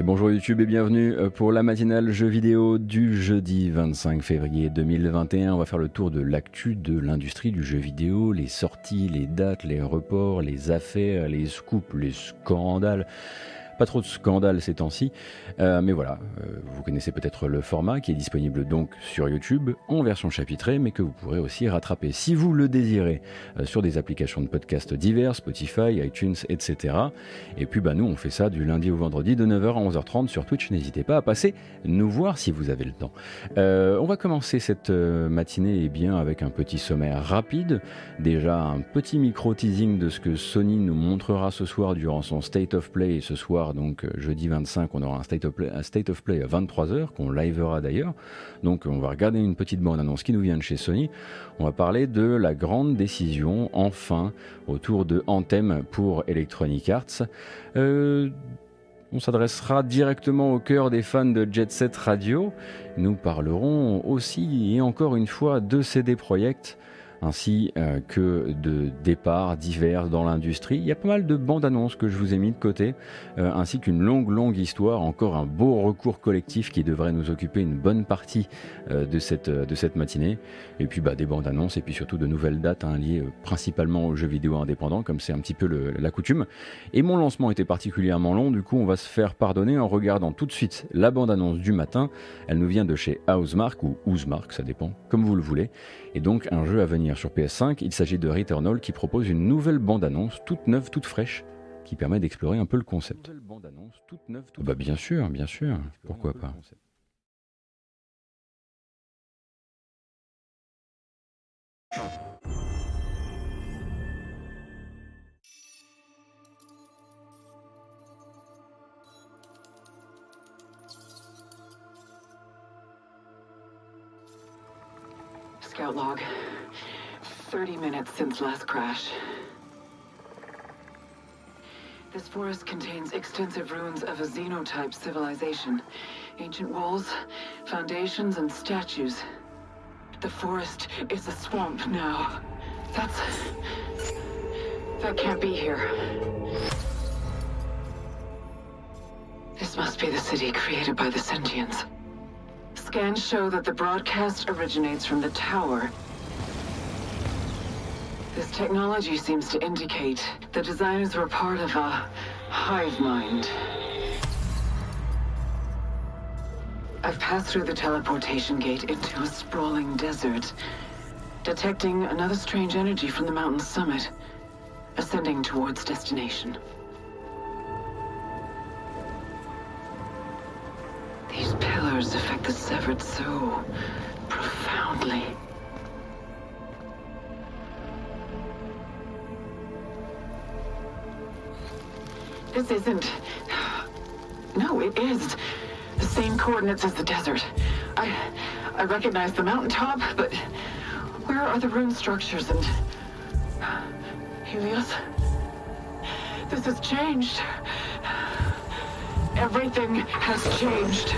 Et bonjour YouTube et bienvenue euh, pour la matinale jeux vidéo du jeudi 25 février 2021. On va faire le tour de l'actu de l'industrie du jeu vidéo, les sorties, les dates, les reports, les affaires, les scoops, les scandales. Pas trop de scandales ces temps-ci, euh, mais voilà, euh, vous connaissez peut-être le format qui est disponible donc sur YouTube en version chapitrée, mais que vous pourrez aussi rattraper si vous le désirez euh, sur des applications de podcast divers, Spotify, iTunes, etc. Et puis bah nous on fait ça du lundi au vendredi de 9h à 11h30 sur Twitch. N'hésitez pas à passer nous voir si vous avez le temps. on va commencer cette matinée et eh bien avec un petit sommaire rapide. Déjà un petit micro teasing de ce que Sony nous montrera ce soir durant son State of Play ce soir donc euh, jeudi 25, on aura un State of Play, à 23h, qu'on livera d'ailleurs. Donc on va regarder une petite bande-annonce qui nous vient de chez Sony. On va parler de la grande décision, enfin, autour de Anthem pour Electronic Arts. Euh, on s'adressera directement au cœur des fans de Jet Set Radio. Nous parlerons aussi et encore une fois de CD Projekt ainsi euh, que de départs divers dans l'industrie. Il y a pas mal de bandes annonces que je vous ai mis de côté, euh, ainsi qu'une longue, longue histoire, encore un beau recours collectif qui devrait nous occuper une bonne partie euh, de, cette, de cette matinée. Et puis bah, des bandes annonces et puis surtout de nouvelles dates hein, liées principalement aux jeux vidéo indépendants, comme c'est un petit peu la coutume. Et mon lancement était particulièrement long, du coup on va se faire pardonner en regardant tout de suite la bande annonce du matin. Elle nous vient de chez Housemark ou Housemark, ça dépend, comme vous le voulez et donc un jeu à venir sur PS5. Il s'agit de Returnal qui propose une nouvelle bande-annonce toute neuve, toute fraîche, qui permet d'explorer un peu le concept. bande-annonce toute neuve, toute bah bien sûr, bien sûr, pourquoi pas. Scout log. 30 minutes since last crash. This forest contains extensive ruins of a xenotype civilization. Ancient walls, foundations, and statues. The forest is a swamp now. That's... That can't be here. This must be the city created by the sentients. Scans show that the broadcast originates from the tower. This technology seems to indicate the designers were part of a hive mind. I've passed through the teleportation gate into a sprawling desert, detecting another strange energy from the mountain's summit, ascending towards destination. Pillars affect the severed so profoundly. This isn't... No, it is. The same coordinates as the desert. I... I recognize the mountaintop, but... Where are the rune structures and... Helios? This has changed. Everything has changed.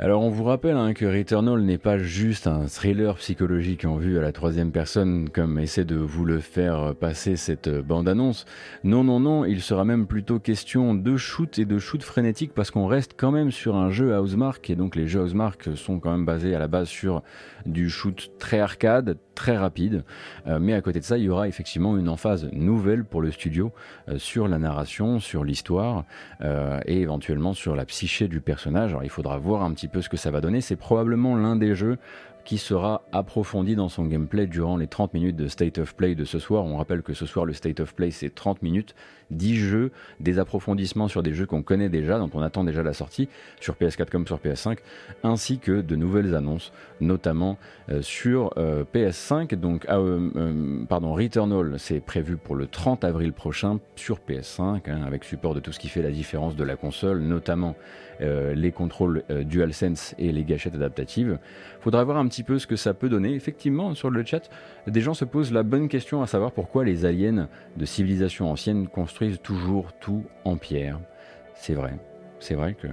Alors on vous rappelle hein, que Returnal n'est pas juste un thriller psychologique en vue à la troisième personne comme essaie de vous le faire passer cette bande-annonce. Non, non, non, il sera même plutôt question de shoot et de shoot frénétique parce qu'on reste quand même sur un jeu Housemark et donc les jeux Housemark sont quand même basés à la base sur du shoot très arcade, très rapide. Euh, mais à côté de ça, il y aura effectivement une emphase nouvelle pour le studio euh, sur la narration, sur l'histoire euh, et éventuellement sur la psyché du personnage. Alors il faudra voir un petit peu ce que ça va donner. C'est probablement l'un des jeux qui sera approfondi dans son gameplay durant les 30 minutes de State of Play de ce soir. On rappelle que ce soir, le State of Play, c'est 30 minutes, 10 jeux, des approfondissements sur des jeux qu'on connaît déjà, dont on attend déjà la sortie, sur PS4 comme sur PS5, ainsi que de nouvelles annonces, notamment euh, sur euh, PS5. Donc, ah, euh, pardon, Returnal, c'est prévu pour le 30 avril prochain sur PS5, hein, avec support de tout ce qui fait la différence de la console, notamment les contrôles DualSense et les gâchettes adaptatives. Faudra voir un petit peu ce que ça peut donner. Effectivement, sur le chat, des gens se posent la bonne question à savoir pourquoi les aliens de civilisation ancienne construisent toujours tout en pierre. C'est vrai. c'est vrai que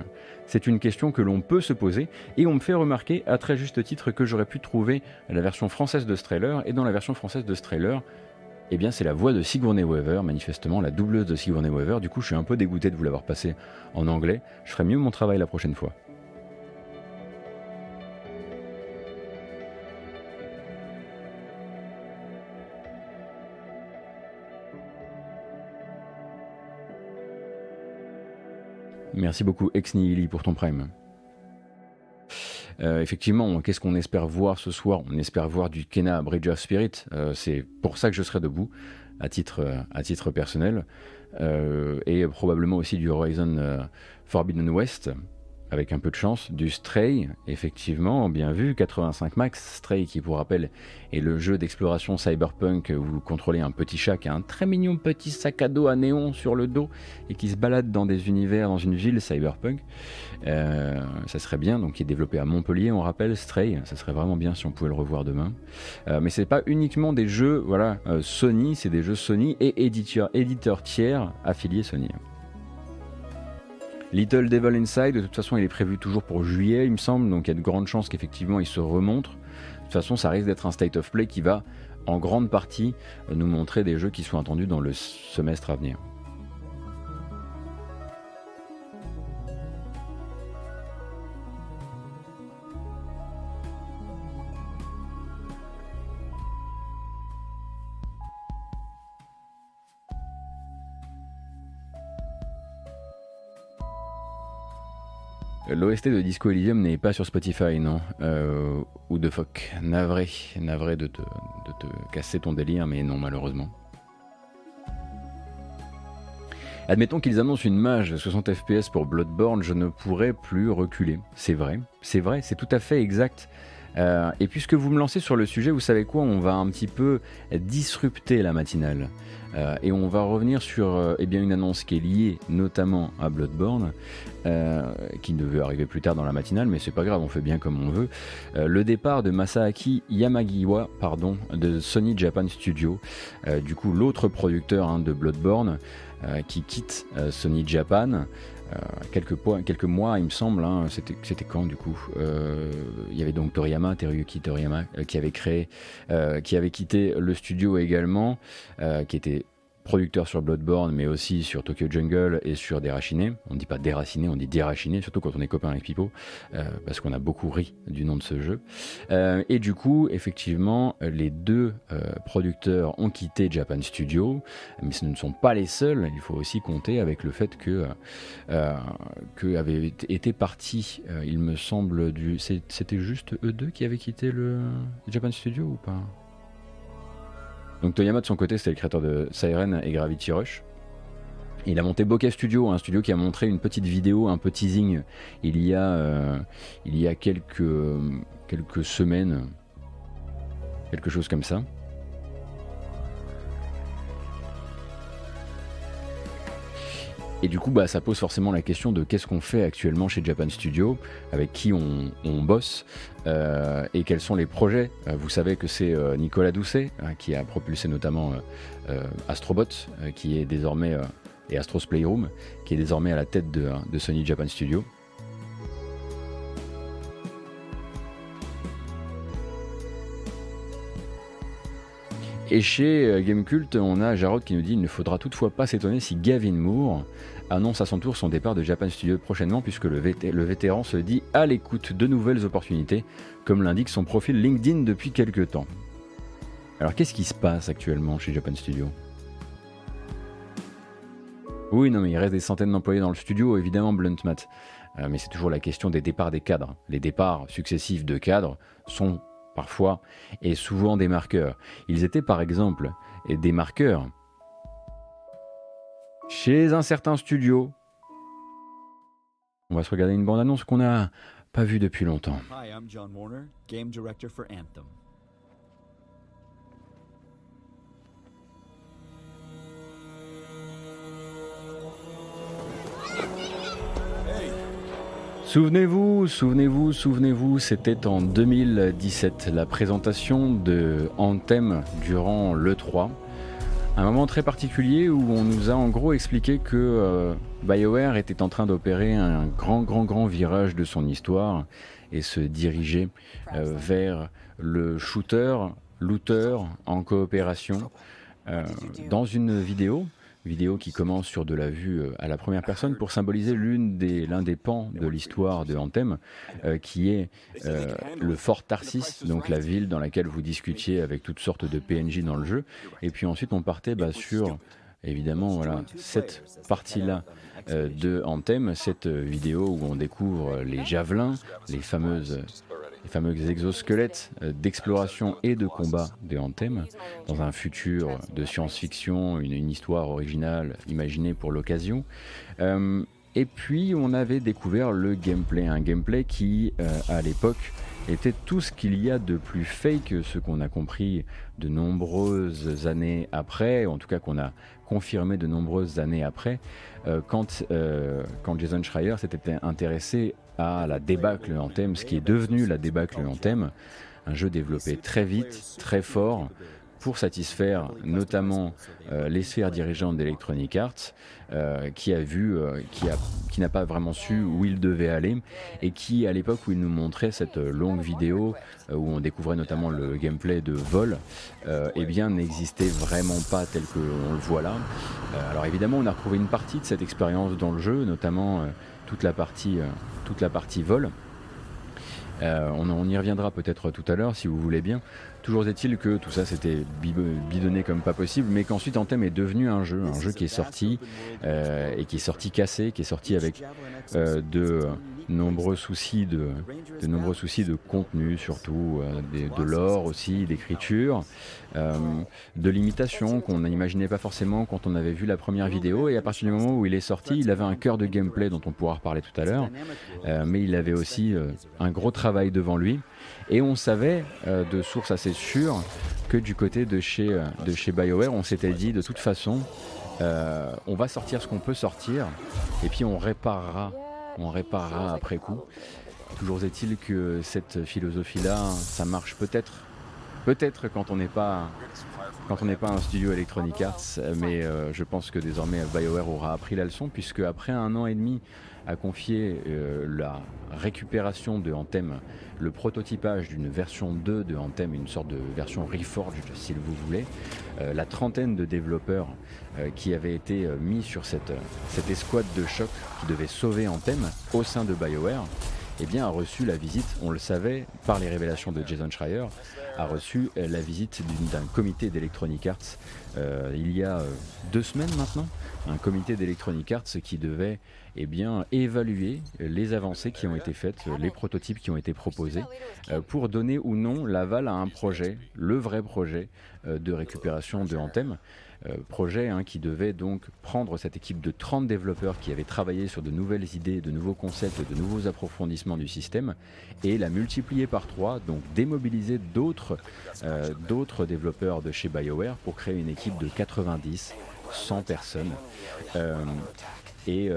c'est une question que l'on peut se poser et on me fait remarquer à très juste titre que j'aurais pu trouver la version française de ce trailer et dans la version française de ce trailer, eh bien c'est la voix de Sigourney Weaver, manifestement la doubleuse de Sigourney Weaver. Du coup, je suis un peu dégoûté de vous l'avoir passé en anglais. Je ferai mieux mon travail la prochaine fois. Merci beaucoup Ex Nihili pour ton prime. Euh, effectivement, qu'est-ce qu'on espère voir ce soir? On espère voir du Kena Bridge of Spirit. Euh, c'est pour ça que je serai debout, à titre, euh, à titre personnel. et probablement aussi du Horizon Forbidden West avec un peu de chance, du Stray, effectivement, bien vu, 85 max, Stray qui pour rappel est le jeu d'exploration cyberpunk où vous contrôlez un petit chat qui a un très mignon petit sac à dos à néon sur le dos et qui se balade dans des univers, dans une ville cyberpunk. Euh, ça serait bien, donc qui est développé à Montpellier, on rappelle, Stray, ça serait vraiment bien si on pouvait le revoir demain. Euh, mais c'est pas uniquement des jeux, voilà, euh, Sony, c'est des jeux Sony et éditeurs, éditeurs tiers affiliés Sony. Little Devil Inside, de toute façon, il est prévu toujours pour juillet, il me semble, donc il y a de grandes chances qu'effectivement il se remontre. De toute façon, ça risque d'être un state of play qui va en grande partie nous montrer des jeux qui sont attendus dans le semestre à venir. L'OST de Disco Elysium n'est pas sur Spotify, non euh, Ou de fuck Navré, navré de te, de te casser ton délire, mais non, malheureusement. Admettons qu'ils annoncent une mage 60 FPS pour Bloodborne, je ne pourrais plus reculer. C'est vrai, c'est vrai, c'est tout à fait exact. Euh, et puisque vous me lancez sur le sujet, vous savez quoi On va un petit peu disrupter la matinale. Euh, et on va revenir sur euh, eh bien, une annonce qui est liée notamment à Bloodborne, qui devait arriver plus tard dans la matinale, mais c'est pas grave, on fait bien comme on veut. le départ de Masaaki Yamagiwa, pardon, de Sony Japan Studio, du coup l'autre producteur hein, de Bloodborne, qui quitte Sony Japan. Euh, quelques, mois, il me semble, hein, c'était quand du coup euh, Il y avait donc Toriyama, Teruyuki Toriyama, euh, qui avait créé, qui avait quitté le studio également, qui était producteur sur Bloodborne, mais aussi sur Tokyo Jungle et sur Déraciné. On ne dit pas Déraciné, on dit Déraciné, surtout quand on est copain avec Pipo, euh, parce qu'on a beaucoup ri du nom de ce jeu. Euh, et du coup, effectivement, les deux euh, producteurs ont quitté Japan Studio, mais ce ne sont pas les seuls. Il faut aussi compter avec le fait que, que avait été parti, il me semble, du, c'était juste eux deux qui avaient quitté le Japan Studio ou pas? Donc Toyama de son côté, c'était le créateur de Siren et Gravity Rush. Il a monté Bokeh Studio, un studio qui a montré une petite vidéo, un peu teasing, il y a, euh, il y a quelques semaines, quelque chose comme ça. Et du coup, bah, ça pose forcément la question de qu'est-ce qu'on fait actuellement chez Japan Studio, avec qui on, bosse euh, et quels sont les projets. Euh, vous savez que c'est euh, Nicolas Doucet qui a propulsé notamment Astrobot, qui est désormais et Astros Playroom, qui est désormais à la tête de, de Sony Japan Studio. Et chez Gamecult, on a Jarod qui nous dit il ne faudra toutefois pas s'étonner si Gavin Moore annonce à son tour son départ de Japan Studio prochainement, puisque le, vétéran se dit à l'écoute de nouvelles opportunités, comme l'indique son profil LinkedIn depuis quelques temps. Alors qu'est-ce qui se passe actuellement chez Japan Studio? Oui, non, mais il reste des centaines d'employés dans le studio, évidemment, Bluntmat. Euh, mais c'est toujours la question des départs des cadres. Les départs successifs de cadres sont parfois, et souvent des marqueurs. Ils étaient par exemple des marqueurs chez un certain studio. On va se regarder une bande-annonce qu'on n'a pas vue depuis longtemps. Hi, I'm John Warner, game director for Anthem. Souvenez-vous, souvenez-vous, souvenez-vous, c'était en 2017, la présentation de Anthem durant l'E3. Un moment très particulier où on nous a en gros expliqué que euh, BioWare était en train d'opérer un grand, grand, grand virage de son histoire et se diriger euh, vers le shooter, looter en coopération. Euh, dans une vidéo, vidéo qui commence sur de la vue euh, à la première personne pour symboliser l'une des l'un des pans de l'histoire de Anthem, qui est le fort Tarsis, donc la ville dans laquelle vous discutiez avec toutes sortes de PNJ dans le jeu. Et puis ensuite on partait bah, sur évidemment voilà cette partie-là euh, de Anthem, cette vidéo où on découvre les javelins, les fameuses les fameux exosquelettes euh, d'exploration et de combat de Anthem, dans un futur de science-fiction, une, histoire originale imaginée pour l'occasion. Euh, et puis on avait découvert le gameplay, un gameplay qui, à l'époque, était tout ce qu'il y a de plus fake, ce qu'on a compris de nombreuses années après, en tout cas qu'on a confirmé de nombreuses années après, euh, quand, euh, quand Jason Schreier s'était intéressé à la débâcle en thème, ce qui est devenu la débâcle en thème, un jeu développé très vite, très fort, pour satisfaire notamment euh, les sphères dirigeantes d'Electronic Arts, euh, qui a vu, euh, qui a, qui n'a pas vraiment su où il devait aller, et qui, à l'époque où il nous montrait cette longue vidéo où on découvrait notamment le gameplay de vol, eh bien n'existait vraiment pas tel que on le voit là. alors évidemment, on a retrouvé une partie de cette expérience dans le jeu, notamment toute la partie, la partie vol. on, on, y reviendra peut-être tout à l'heure si vous voulez bien. Toujours est-il que tout ça c'était bidonné comme pas possible, mais qu'ensuite Anthem est devenu un jeu, un jeu qui est sorti euh, et qui est sorti cassé, qui est sorti avec euh, de nombreux soucis de, nombreux soucis de contenu, surtout euh, de, l'or aussi, d'écriture, de limitation qu'on n'imaginait pas forcément quand on avait vu la première vidéo. Et à partir du moment où il est sorti, il avait un cœur de gameplay dont on pourra reparler tout à l'heure, mais il avait aussi un gros travail devant lui. Et on savait euh, de sources assez sûres que du côté de chez, euh, de chez BioWare, on s'était dit de toute façon, euh, on va sortir ce qu'on peut sortir et puis on réparera, on réparera après coup. Toujours est-il que cette philosophie-là, ça marche peut-être, peut-être quand on n'est pas quand on n'est pas un studio Electronic Arts, mais je pense que désormais BioWare aura appris la leçon puisque après un an et demi a confié euh, la récupération de Anthem, le prototypage d'une version 2 de Anthem, une sorte de version Reforged si vous voulez, euh, la trentaine de développeurs euh, qui avaient été mis sur cette, cette escouade de choc qui devait sauver Anthem au sein de BioWare, eh bien, a reçu la visite, on le savait, par les révélations de Jason Schreier, a reçu la visite d'un comité d'Electronic Arts il y a deux semaines maintenant, un comité d'Electronic Arts qui devait eh bien, évaluer les avancées qui ont été faites, les prototypes qui ont été proposés, euh, pour donner ou non l'aval à un projet, le vrai projet euh, de récupération de Anthem. Euh, projet hein, qui devait donc prendre cette équipe de 30 développeurs qui avaient travaillé sur de nouvelles idées, de nouveaux concepts, de nouveaux approfondissements du système et la multiplier par 3, donc démobiliser d'autres développeurs de chez BioWare pour créer une équipe de 90, 100 personnes. Et,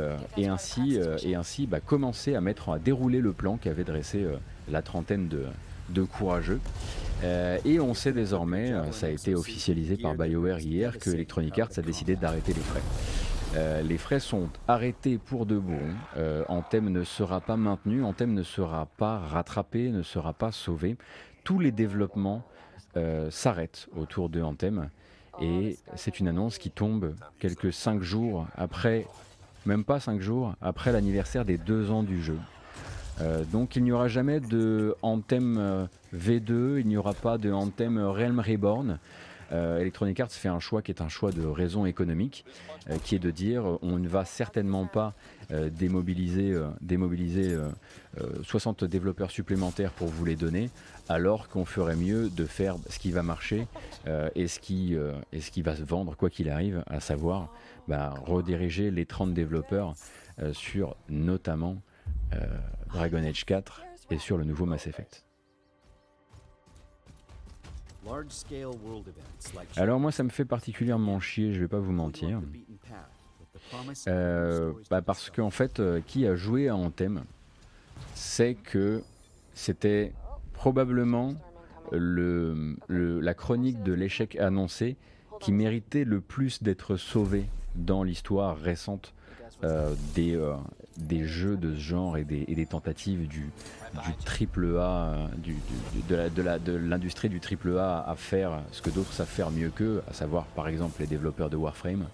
ainsi, euh, et ainsi bah, commencer à mettre à dérouler le plan qu'avait dressé euh, la trentaine de, courageux. et on sait désormais, ça a été officialisé par BioWare hier, que Electronic Arts a décidé d'arrêter les frais. les frais sont arrêtés pour de bon. Anthem ne sera pas maintenu, Anthem ne sera pas rattrapé, ne sera pas sauvé. Tous les développements s'arrêtent autour de Anthem. Et c'est une annonce qui tombe quelques cinq jours après même pas 5 jours après l'anniversaire des 2 ans du jeu. Euh, donc il n'y aura jamais de Anthem euh, V2, il n'y aura pas de Anthem Realm Reborn. Euh, Electronic Arts fait un choix qui est un choix de raison économique, qui est de dire on ne va certainement pas démobiliser, démobiliser 60 développeurs supplémentaires pour vous les donner, alors qu'on ferait mieux de faire ce qui va marcher et ce qui va se vendre quoi qu'il arrive, à savoir bah, rediriger les 30 développeurs euh, sur notamment euh, Dragon Age 4 et sur le nouveau Mass Effect. Alors moi ça me fait particulièrement chier, je vais pas vous mentir. Euh, bah parce qu'en fait, qui a joué à Anthem sait que c'était probablement le, la chronique de l'échec annoncé qui méritait le plus d'être sauvé dans l'histoire récente des, des jeux de ce genre et des, des tentatives du, du triple A, du, de l'industrie du triple A à faire ce que d'autres savent faire mieux qu'eux, à savoir par exemple les développeurs de Warframe.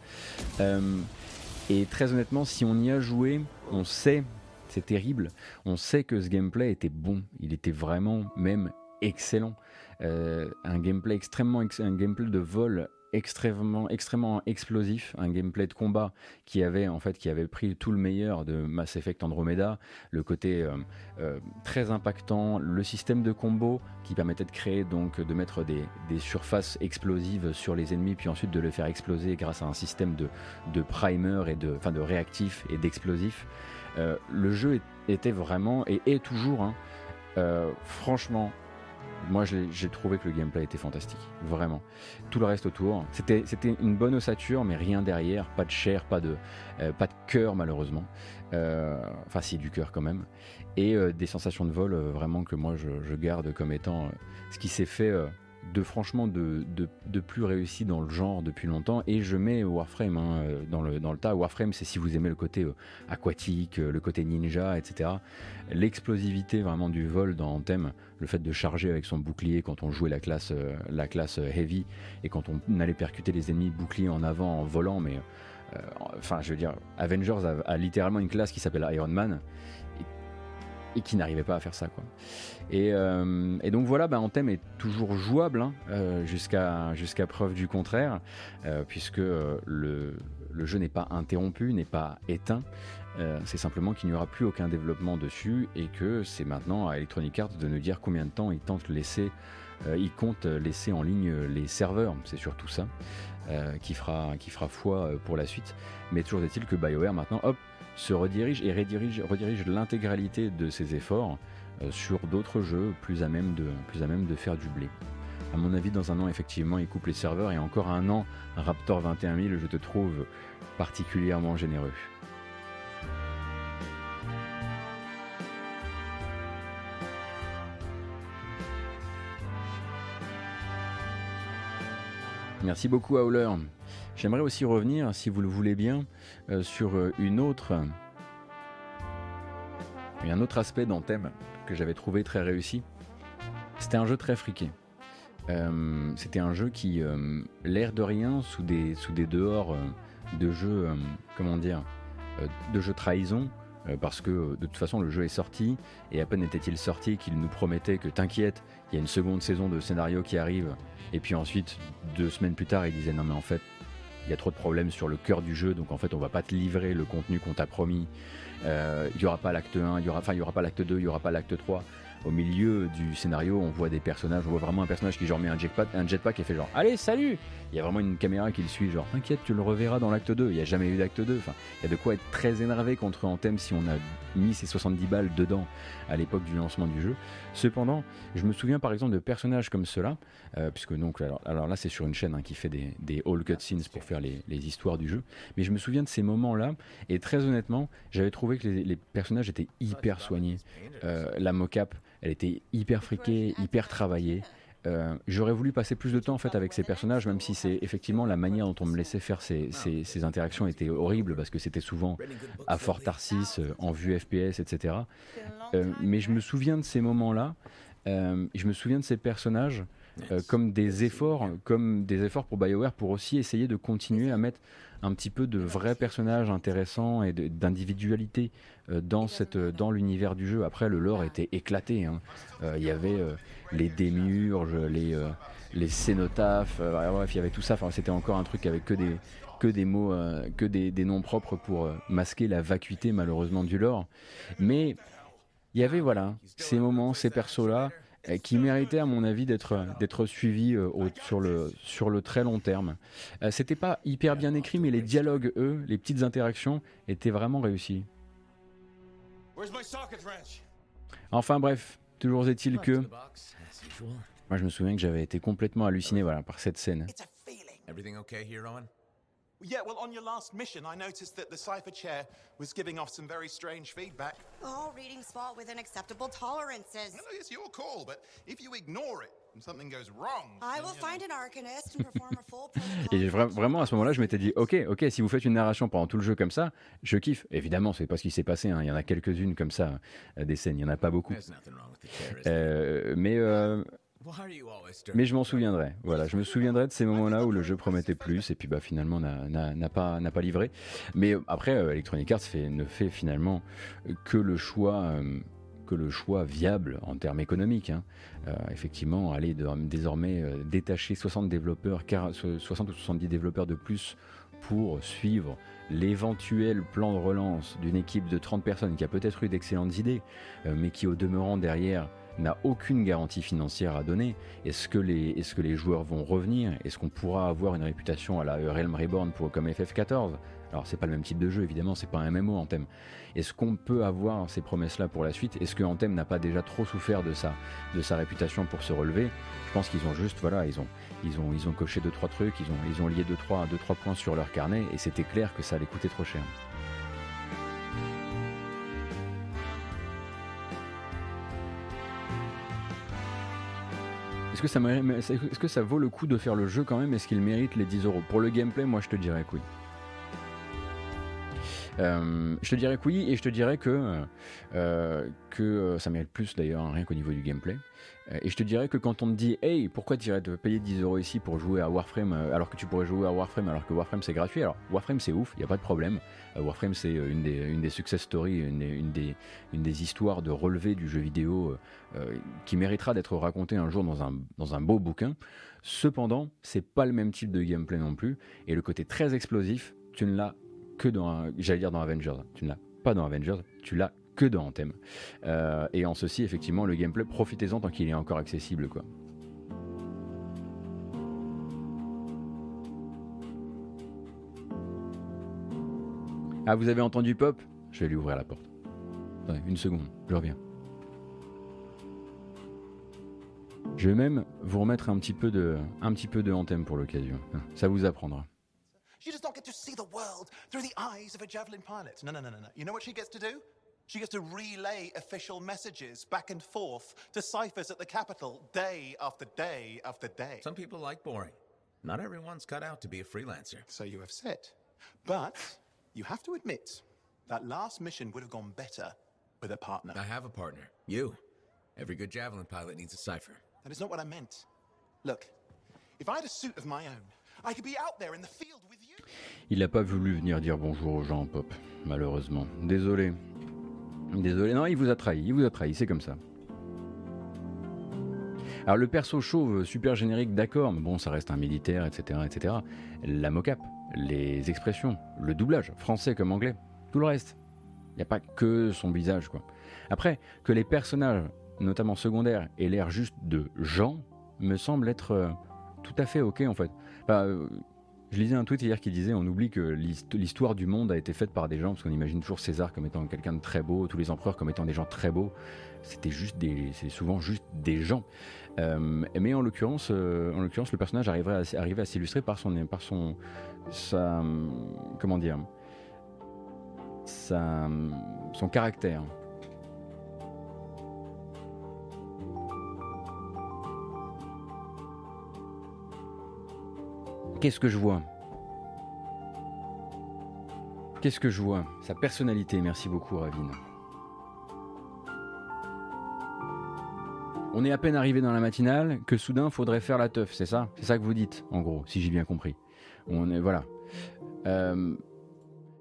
et très honnêtement, si on y a joué, on sait c'est terrible. On sait que ce gameplay était bon, il était vraiment même excellent. Euh, un gameplay extrêmement, un gameplay de vol extrêmement, extrêmement explosif, un gameplay de combat qui avait en fait qui avait pris tout le meilleur de Mass Effect Andromeda, le côté euh, euh, très impactant, le système de combo qui permettait de créer donc de mettre des, surfaces explosives sur les ennemis puis ensuite de le faire exploser grâce à un système de, de primer et de, enfin de réactifs et d'explosifs. Euh, le jeu était vraiment et est toujours, hein, franchement, moi j'ai trouvé que le gameplay était fantastique, vraiment. Tout le reste autour, c'était une bonne ossature, mais rien derrière, pas de chair, pas de, euh, cœur malheureusement. enfin si du cœur quand même. Et des sensations de vol vraiment que moi je garde comme étant ce qui s'est fait de franchement de, de, plus réussi dans le genre depuis longtemps et je mets Warframe hein, dans, le, dans le tas. Warframe c'est si vous aimez le côté euh, aquatique, euh, le côté ninja, etc. L'explosivité vraiment du vol dans Anthem, le fait de charger avec son bouclier quand on jouait la classe, euh, la classe Heavy et quand on allait percuter les ennemis bouclier en avant en volant, mais enfin je veux dire, Avengers a littéralement une classe qui s'appelle Iron Man et qui n'arrivait pas à faire ça. Quoi. Et, euh, donc voilà, bah, Anthem est toujours jouable hein, euh, jusqu'à preuve du contraire, euh, puisque le, jeu n'est pas interrompu, n'est pas éteint. c'est simplement qu'il n'y aura plus aucun développement dessus et que c'est maintenant à Electronic Arts de nous dire combien de temps ils tentent laisser, comptent laisser en ligne les serveurs. C'est surtout ça qui fera qui fera foi pour la suite. Mais toujours est-il que BioWare maintenant, hop, se redirige et redirige, redirige l'intégralité de ses efforts euh, sur d'autres jeux plus à, même de, plus à même de faire du blé. À mon avis, dans un an, effectivement, il coupe les serveurs et encore un an, Raptor 21000, je te trouve particulièrement généreux. Merci beaucoup, Howler. J'aimerais aussi revenir, si vous le voulez bien, euh, sur euh, une autre, un autre aspect d'Anthem que j'avais trouvé très réussi. C'était un jeu très friqué. Euh, c'était un jeu qui, l'air de rien, sous des, sous des dehors de jeux, comment dire, de jeux trahison, parce que de toute façon le jeu est sorti, et à peine était-il sorti qu'il nous promettait que t'inquiète, il y a une seconde saison de scénario qui arrive, et puis ensuite, deux semaines plus tard, il disait non mais en fait, il y a trop de problèmes sur le cœur du jeu, donc en fait on va pas te livrer le contenu qu'on t'a promis. Euh, il y aura pas l'acte 1, il y aura, enfin il y aura pas l'acte 2, il y aura pas l'acte 3. Au milieu du scénario, on voit des personnages, on voit vraiment un personnage qui genre met un jetpack, un jetpack et fait genre allez salut il y a vraiment une caméra qui le suit, genre t'inquiète, tu le reverras dans l'acte 2. Il n'y a jamais eu d'acte 2. Enfin, il y a de quoi être très énervé contre Anthem si on a mis ces 70 balles dedans à l'époque du lancement du jeu. Cependant, je me souviens par exemple de personnages comme ceux-là, euh, puisque donc, alors, là c'est sur une chaîne hein, qui fait des, des all cutscenes pour faire les, histoires du jeu, mais je me souviens de ces moments-là, et très honnêtement, j'avais trouvé que les, personnages étaient hyper soignés. Euh, la mocap, elle était hyper friquée, hyper travaillée. Euh, j'aurais voulu passer plus de temps en fait avec ces personnages, même si c'est effectivement la manière dont on me laissait faire ces, ces, interactions était horrible parce que c'était souvent à Fort Tarsis, euh, en vue FPS, etc. Euh, mais je me souviens de ces moments-là. je me souviens de ces personnages comme des efforts, comme des efforts pour BioWare pour aussi essayer de continuer à mettre un petit peu de vrais personnages intéressants et d'individualité dans, cette, dans l'univers du jeu. Après, le lore était éclaté. Hein. Il y avait les démiurges, les, euh, les cénotaphes, euh, bref, il y avait tout ça. Enfin, c'était encore un truc avec que des, que des mots, euh, que des, des, noms propres pour masquer la vacuité malheureusement du lore. Mais il y avait voilà ces moments, ces persos-là qui méritaient à mon avis d'être d'être suivis sur le sur le très long terme. C'était pas hyper bien écrit, mais les dialogues, eux, les petites interactions, étaient vraiment réussis. Enfin bref, toujours est-il que Moi, je me souviens que j'avais été complètement halluciné voilà, par cette scène. Yeah, well, on your last mission, I noticed that the Cypher Chair was giving off some very strange feedback. All readings fall within acceptable tolerances. No, it's your call, but if you ignore it, Et vraiment à ce moment-là, je m'étais dit, ok, ok, si vous faites une narration pendant tout le jeu comme ça, je kiffe. Évidemment, c'est pas ce qui s'est passé. Hein. Il y en a quelques-unes comme ça, euh, des scènes. Il y en a pas beaucoup. Euh, mais euh, mais je m'en souviendrai. Voilà, je me souviendrai de ces moments-là où le jeu promettait plus et puis bah finalement n'a pas livré. Mais après, Electronic Arts ne fait finalement que le choix que le choix viable en termes économiques. Hein. Euh, effectivement, aller désormais euh, détacher 60 développeurs, 60 ou 70 développeurs de plus pour suivre l'éventuel plan de relance d'une équipe de 30 personnes qui a peut-être eu d'excellentes idées, euh, mais qui au demeurant derrière n'a aucune garantie financière à donner. Est-ce que, les, est-ce que les joueurs vont revenir? Est-ce qu'on pourra avoir une réputation à la Realm Reborn pour, comme FF14 alors c'est pas le même type de jeu évidemment, c'est pas un MMO Anthem. Est-ce qu'on peut avoir ces promesses-là pour la suite? Est-ce que Anthem n'a pas déjà trop souffert de sa, de sa réputation pour se relever? Je pense qu'ils ont juste, voilà, ils ont, ils ont, ils ont coché deux trois trucs, ils ont, ils ont lié deux trois, deux trois points sur leur carnet et c'était clair que ça allait coûter trop cher. Est-ce que, ça que vaut le coup de faire le jeu quand même? Est-ce qu'il mérite les 10 euros? Pour le gameplay, moi je te dirais que oui. Euh, je te dirais que oui, et je te dirais que, euh, que euh, ça mérite plus d'ailleurs, hein, rien qu'au niveau du gameplay. Et je te dirais que quand on te dit, hey, pourquoi tu irais te payer 10 euros ici pour jouer à Warframe alors que tu pourrais jouer à Warframe alors que Warframe c'est gratuit Alors, Warframe c'est ouf, il n'y a pas de problème. Warframe c'est une des, une des success stories, une, une, des, une des histoires de relevé du jeu vidéo qui méritera d'être racontée un jour dans un, dans un beau bouquin. Cependant, c'est pas le même type de gameplay non plus, et le côté très explosif, tu ne l'as que dans, j'allais dire dans Avengers. Tu ne l'as pas dans Avengers, tu l'as que dans. Euh, et en ceci, effectivement, le gameplay, profitez-en tant qu'il est encore accessible, quoi. Ah, vous avez entendu Pop? Je vais lui ouvrir la porte. Une seconde, je reviens. Je vais même vous remettre un petit peu de, un petit peu de Anthem pour l'occasion. Ça vous apprendra. She does not get to see the world through the eyes of a javelin pilot. No, no, no, no, no. You know what she gets to do? She gets to relay official messages back and forth to ciphers at the Capitol day after day after day. Some people like boring. Not everyone's cut out to be a freelancer. So you have said. But you have to admit, that last mission would have gone better with a partner. I have a partner. You. Every good javelin pilot needs a cipher. That is not what I meant. Look, if I had a suit of my own, I could be out there in the field with you. Il n'a pas voulu venir dire bonjour aux gens, Pop, malheureusement. Désolé. Désolé. Non, il vous a trahi, il vous a trahi, c'est comme ça. Alors le perso chauve, super générique, d'accord, mais bon, ça reste un militaire, etc., etc. La mocap, les expressions, le doublage, français comme anglais, tout le reste. Il n'y a pas que son visage, quoi. Après, que les personnages, notamment secondaires, aient l'air juste de gens, me semble être euh, tout à fait ok, en fait. Euh, je lisais un tweet hier qui disait on oublie que l'histoire du monde a été faite par des gens, parce qu'on imagine toujours César comme étant quelqu'un de très beau, tous les empereurs comme étant des gens très beaux. C'était juste c'est souvent juste des gens. Euh, mais en l'occurrence, euh, en l'occurrence, le personnage arriverait à, arriver à s'illustrer par son, par comment dire, son caractère. Qu'est-ce que je vois? Qu'est-ce que je vois? Sa personnalité, merci beaucoup Ravine. On est à peine arrivé dans la matinale que soudain faudrait faire la teuf, c'est ça? C'est ça que vous dites, en gros, si j'ai bien compris. On est voilà. Euh,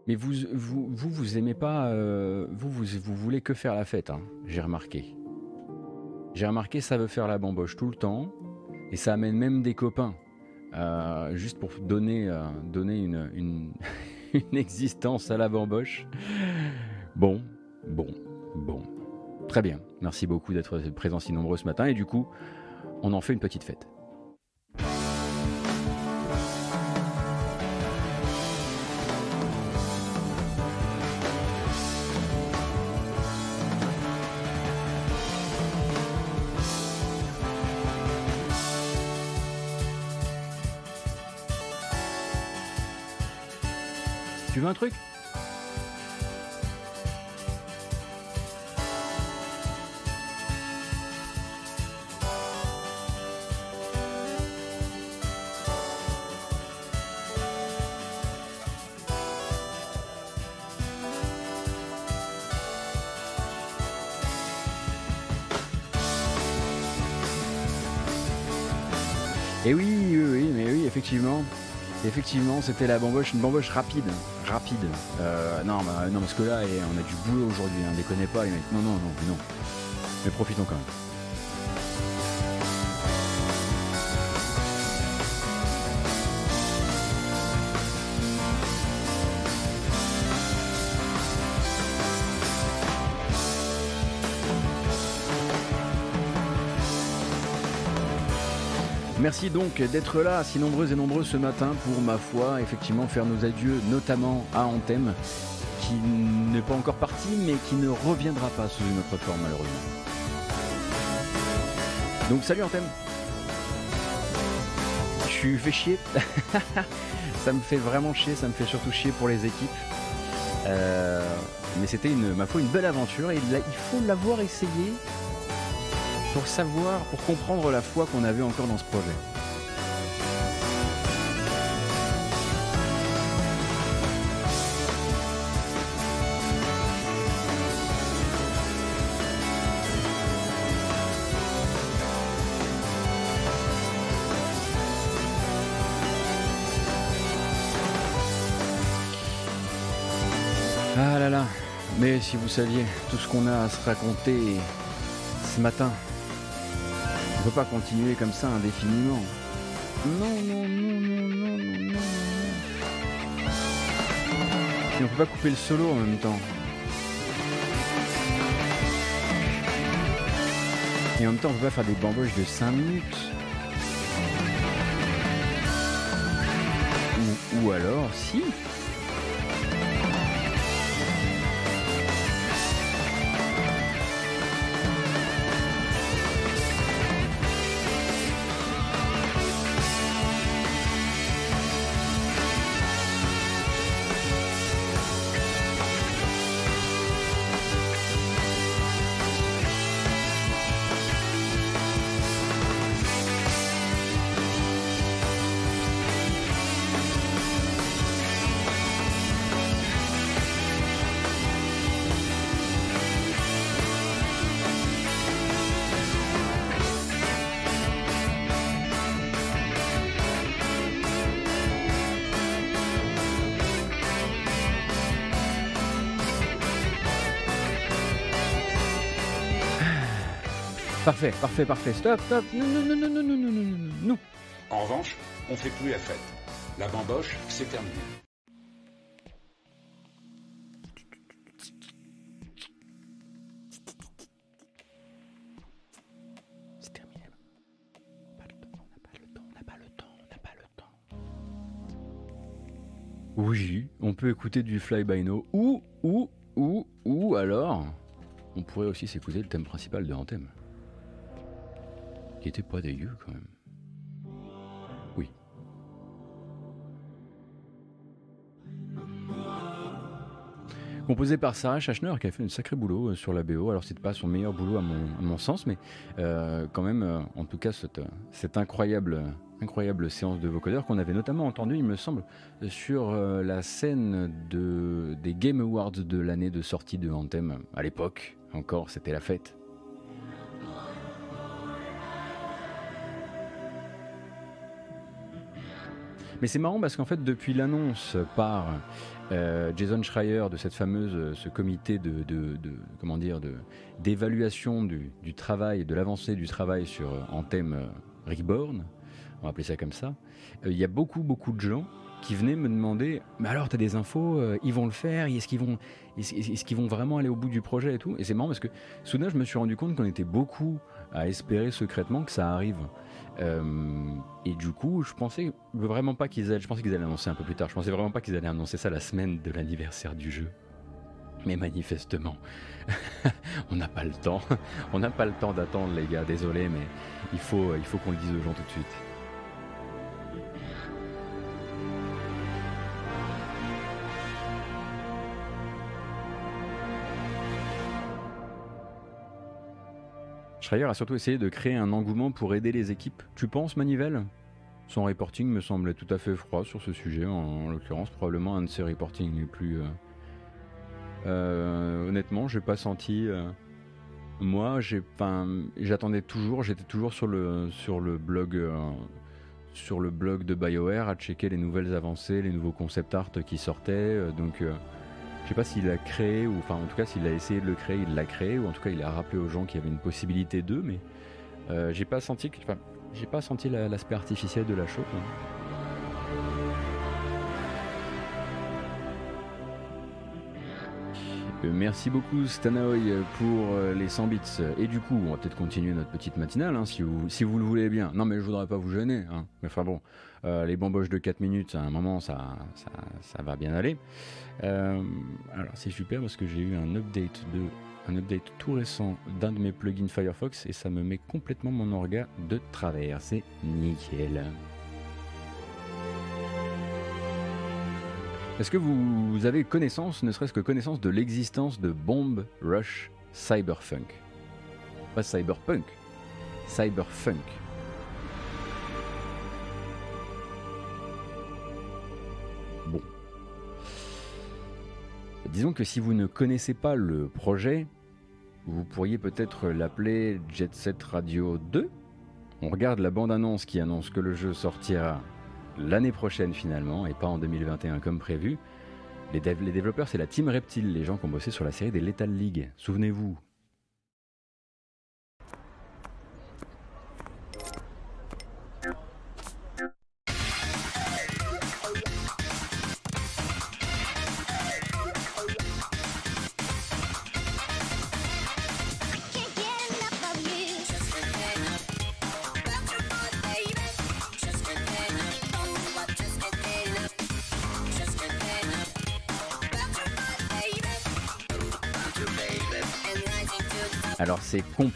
mais vous, vous, vous, aimez pas, euh, vous, vous, vous voulez que faire la fête, hein, j'ai remarqué. J'ai remarqué ça veut faire la bamboche tout le temps, et ça amène même des copains. Euh, juste pour donner, euh, une, existence à la bamboche. Bon, bon, bon. Très bien. Merci beaucoup d'être présent si nombreux ce matin. Et du coup, on en fait une petite fête. un truc Et oui, oui, oui, mais oui, effectivement. Effectivement, c'était la bamboche, une bamboche rapide, rapide. Euh, non, bah, non, parce que là, on a du boulot aujourd'hui, hein, déconnez pas les mecs. Non, non, non, non. Mais profitons quand même. Merci donc d'être là, si nombreux et nombreux ce matin pour ma foi, effectivement faire nos adieux, notamment à Anthem, qui n'est pas encore parti, mais qui ne reviendra pas sous une autre forme malheureusement. Donc salut Anthem Tu fais chier Ça me fait vraiment chier, ça me fait surtout chier pour les équipes. Euh, mais c'était ma foi, une belle aventure et il faut l'avoir essayé pour savoir, pour comprendre la foi qu'on avait encore dans ce projet. Ah là là, mais si vous saviez tout ce qu'on a à se raconter ce matin, peut pas continuer comme ça indéfiniment. Non, non, non, non, non, non, non. Et on peut pas couper le solo en même temps. Et en même temps, on peut pas faire des bamboches de 5 minutes. Ou, ou alors, si. Parfait, parfait, parfait. Stop, stop. Non, non, non, non, non, non, non, non, non, non. En revanche, on fait plus la fête. La bamboche, c'est terminé. C'est terminé. Pas le temps, on n'a pas le temps, on n'a pas le temps, on n'a pas le temps. Oui, on peut écouter du Fly by No ou, ou, ou, ou alors, on pourrait aussi s'écouter le thème principal de Anthem. Qui était pas dégueu quand même. Oui. Composé par Sarah Schachner qui a fait un sacré boulot euh, sur la BO. Alors c'est pas son meilleur boulot à mon, sens, mais euh, quand même, euh, en tout cas, cette, incroyable, séance de vocodeurs qu'on avait notamment entendu, il me semble, sur la scène de, des Game Awards de l'année de sortie de Anthem. À l'époque, encore, c'était la fête. Mais c'est marrant parce qu'en fait, depuis l'annonce par euh, Jason Schreier de cette fameuse, euh, ce comité de, de- de- comment dire, d'évaluation du, du travail, de l'avancée du travail sur Anthem euh, Reborn, on va appeler ça comme ça, il y a beaucoup, beaucoup de gens qui venaient me demander, mais alors, tu as des infos, ils vont le faire, est-ce qu'ils vont, est-ce qu'ils vont vraiment aller au bout du projet et tout? Et c'est marrant parce que soudain, je me suis rendu compte qu'on était beaucoup à espérer secrètement que ça arrive. Euh, et du coup, je pensais vraiment pas qu'ils allaient, je pensais qu'ils allaient annoncer un peu plus tard. Je pensais vraiment pas qu'ils allaient annoncer ça la semaine de l'anniversaire du jeu. Mais manifestement, on n'a pas le temps. On n'a pas le temps d'attendre, les gars. Désolé, mais il faut, il faut qu'on le dise aux gens tout de suite. Schreier a surtout essayé de créer un engouement pour aider les équipes. Tu penses, Manivelle? Son reporting me semblait tout à fait froid sur ce sujet, en, en l'occurrence, probablement un de ses reportings les plus. euh, euh, honnêtement, j'ai pas senti. euh, moi, j'attendais toujours, j'étais toujours sur le sur le blog, euh, sur le blog de BioWare à checker les nouvelles avancées, les nouveaux concept art qui sortaient. donc, je sais pas s'il a créé, ou enfin, en tout cas, s'il a essayé de le créer, il l'a créé, ou en tout cas, il a rappelé aux gens qu'il y avait une possibilité d'eux, mais j'ai pas senti, enfin, j'ai pas senti l'aspect artificiel de la chose. Hein. Euh, merci beaucoup Stanoy pour euh, les 100 bits. Et du coup, on va peut-être continuer notre petite matinale hein, si, vous, si vous le voulez bien. Non mais je voudrais pas vous gêner. Hein. Mais enfin bon, euh, les bamboches de 4 minutes, à un moment, ça, ça, va bien aller. alors c'est super parce que j'ai eu un update de un update tout récent d'un de mes plugins Firefox et ça me met complètement mon orga de travers. C'est nickel. Est-ce que vous avez connaissance, ne serait-ce que connaissance, de l'existence de Bomb Rush Cyberfunk Pas Cyberpunk, Cyberfunk. Disons que si vous ne connaissez pas le projet, vous pourriez peut-être l'appeler Jet Set Radio 2. On regarde la bande-annonce qui annonce que le jeu sortira l'année prochaine finalement, et pas en 2021 comme prévu. Les, développeurs, c'est la Team Reptile, les gens qui ont bossé sur la série des Lethal League. Souvenez-vous,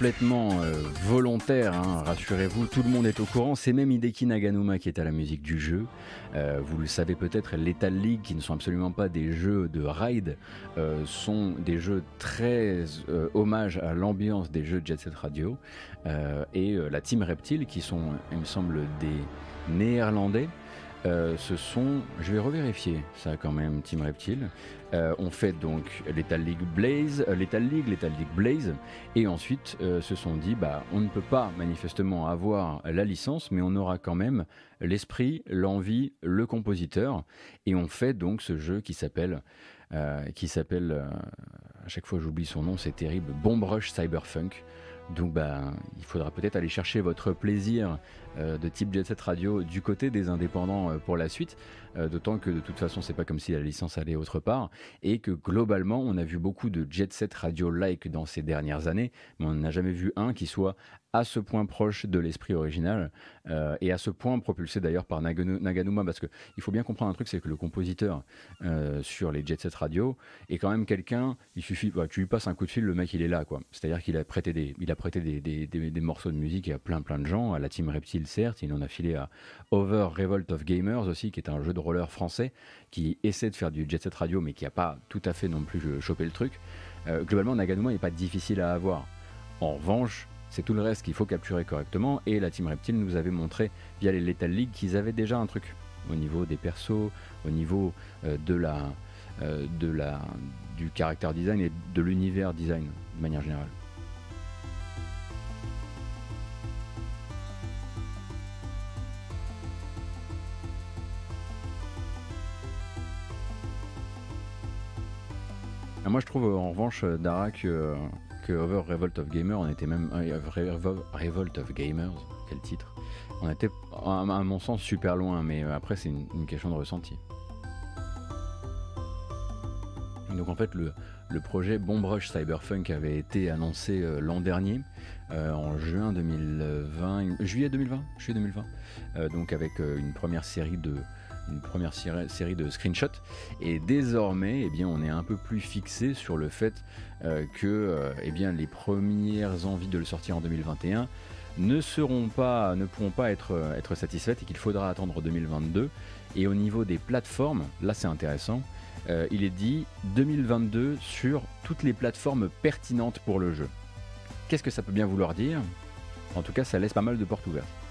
complètement euh, volontaire, hein, rassurez-vous, tout le monde est au courant, c'est même Hideki Naganuma qui est à la musique du jeu. Euh, vous le savez peut-être, Lethal League, qui ne sont absolument pas des jeux de ride, euh, sont des jeux très hommage à l'ambiance des jeux Jet Set Radio. et la Team Reptile, qui sont, il me semble, des Néerlandais. ce sont, je vais revérifier ça quand même, Team Reptile. Euh, on fait donc Lethal League Blaze, euh, League, League Blaze, et ensuite euh, se sont dit, bah, on ne peut pas manifestement avoir la licence, mais on aura quand même l'esprit, l'envie, le compositeur, et on fait donc ce jeu qui s'appelle, qui s'appelle, à chaque fois j'oublie son nom, c'est terrible, Bomb Rush Cyberfunk. Donc bah, il faudra peut-être aller chercher votre plaisir de type Jet Set Radio du côté des indépendants pour la suite. Euh, d'autant que de toute façon c'est pas comme si la licence allait autre part, et que globalement on a vu beaucoup de jet set radio-like dans ces dernières années, mais on n'a jamais vu un qui soit à ce point proche de l'esprit original euh, et à ce point propulsé d'ailleurs par Naganuma parce que il faut bien comprendre un truc c'est que le compositeur euh, sur les jet set radio est quand même quelqu'un il suffit bah, tu lui passes un coup de fil le mec il est là quoi c'est à dire qu'il a prêté des il a prêté des, des, morceaux de musique à plein plein de gens à la team Reptile certes il en a filé à Over Revolt of Gamers aussi qui est un jeu de roller français qui essaie de faire du jet set radio mais qui n'a pas tout à fait non plus chopé le truc. Euh, globalement, Naganuma n'est pas difficile à avoir. En revanche, c'est tout le reste qu'il faut capturer correctement et la Team Reptile nous avait montré via les Lethal League qu'ils avaient déjà un truc au niveau des persos, au niveau euh, de la, euh, de la, du caractère design et de l'univers design de manière générale. Ah, moi, je trouve en revanche, euh, Dara, que, Over Revolt of Gamers, on était même. Euh, Revolt of Gamers, quel titre On était, à, mon sens, super loin, mais euh, après, c'est une, question de ressenti. Donc, en fait, le, projet Bomb Rush Cyberpunk avait été annoncé l'an dernier, en juin 2020, juillet 2020, juillet 2020, donc avec une première série de une première série de screenshots. Et désormais, eh bien, on est un peu plus fixé sur le fait euh, que euh, eh bien, les premières envies de le sortir en 2021 ne seront pas, ne pourront pas être, euh, être satisfaites et qu'il faudra attendre 2022. Et au niveau des plateformes, là c'est intéressant, il est dit 2022 sur toutes les plateformes pertinentes pour le jeu. Qu'est-ce que ça peut bien vouloir dire? En tout cas, ça laisse pas mal de portes ouvertes.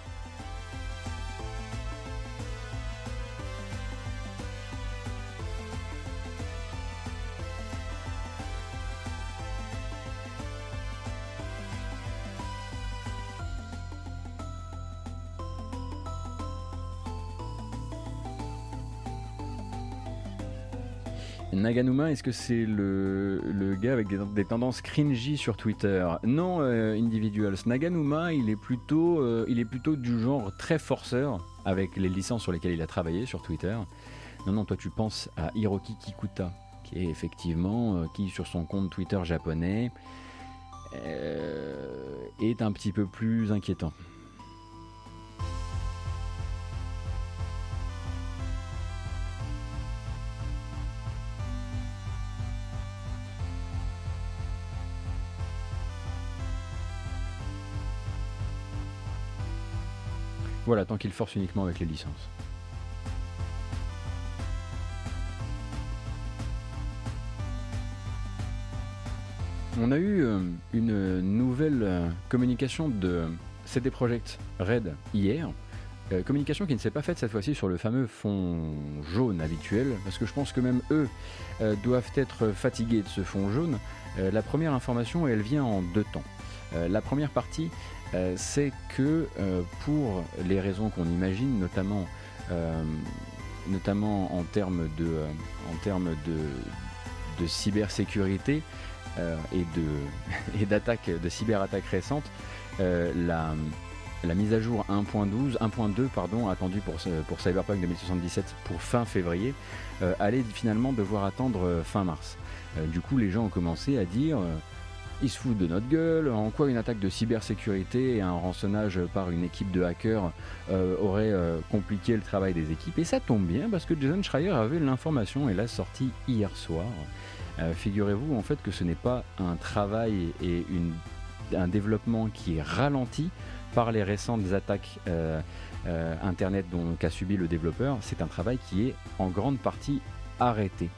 Naganuma, est-ce que c'est le, gars avec des, tendances cringy sur Twitter? Non, euh, Individuals. Naganuma, il est, plutôt, euh, il est plutôt du genre très forceur avec les licences sur lesquelles il a travaillé sur Twitter. Non, non, toi tu penses à Hiroki Kikuta, qui est effectivement, euh, qui sur son compte Twitter japonais est un petit peu plus inquiétant. Voilà, tant qu'il force uniquement avec les licences. On a eu euh, une nouvelle euh, communication de CD Projekt Red hier. Euh, communication qui ne s'est pas faite cette fois-ci sur le fameux fond jaune habituel, parce que je pense que même eux doivent être fatigués de ce fond jaune. la première information, elle vient en deux temps. la première partie, euh, c'est que euh, pour les raisons qu'on imagine, notamment, euh, en termes de, cybersécurité et de d'attaques, de cyberattaques récentes, la, la mise à jour 1.12, 1.2 pardon, attendue pour, pour Cyberpunk 2077 pour fin février, allait finalement devoir attendre fin mars. du coup, les gens ont commencé à dire ils se foutent de notre gueule, en quoi une attaque de cybersécurité et un rançonnage par une équipe de hackers euh, aurait euh, compliqué le travail des équipes? Et ça tombe bien parce que Jason Schreier avait l'information et l'a sortie hier soir. Euh, figurez-vous en fait que ce n'est pas un travail et un développement qui est ralenti par les récentes attaques Internet dont qu'a subi le développeur, c'est un travail qui est en grande partie arrêté.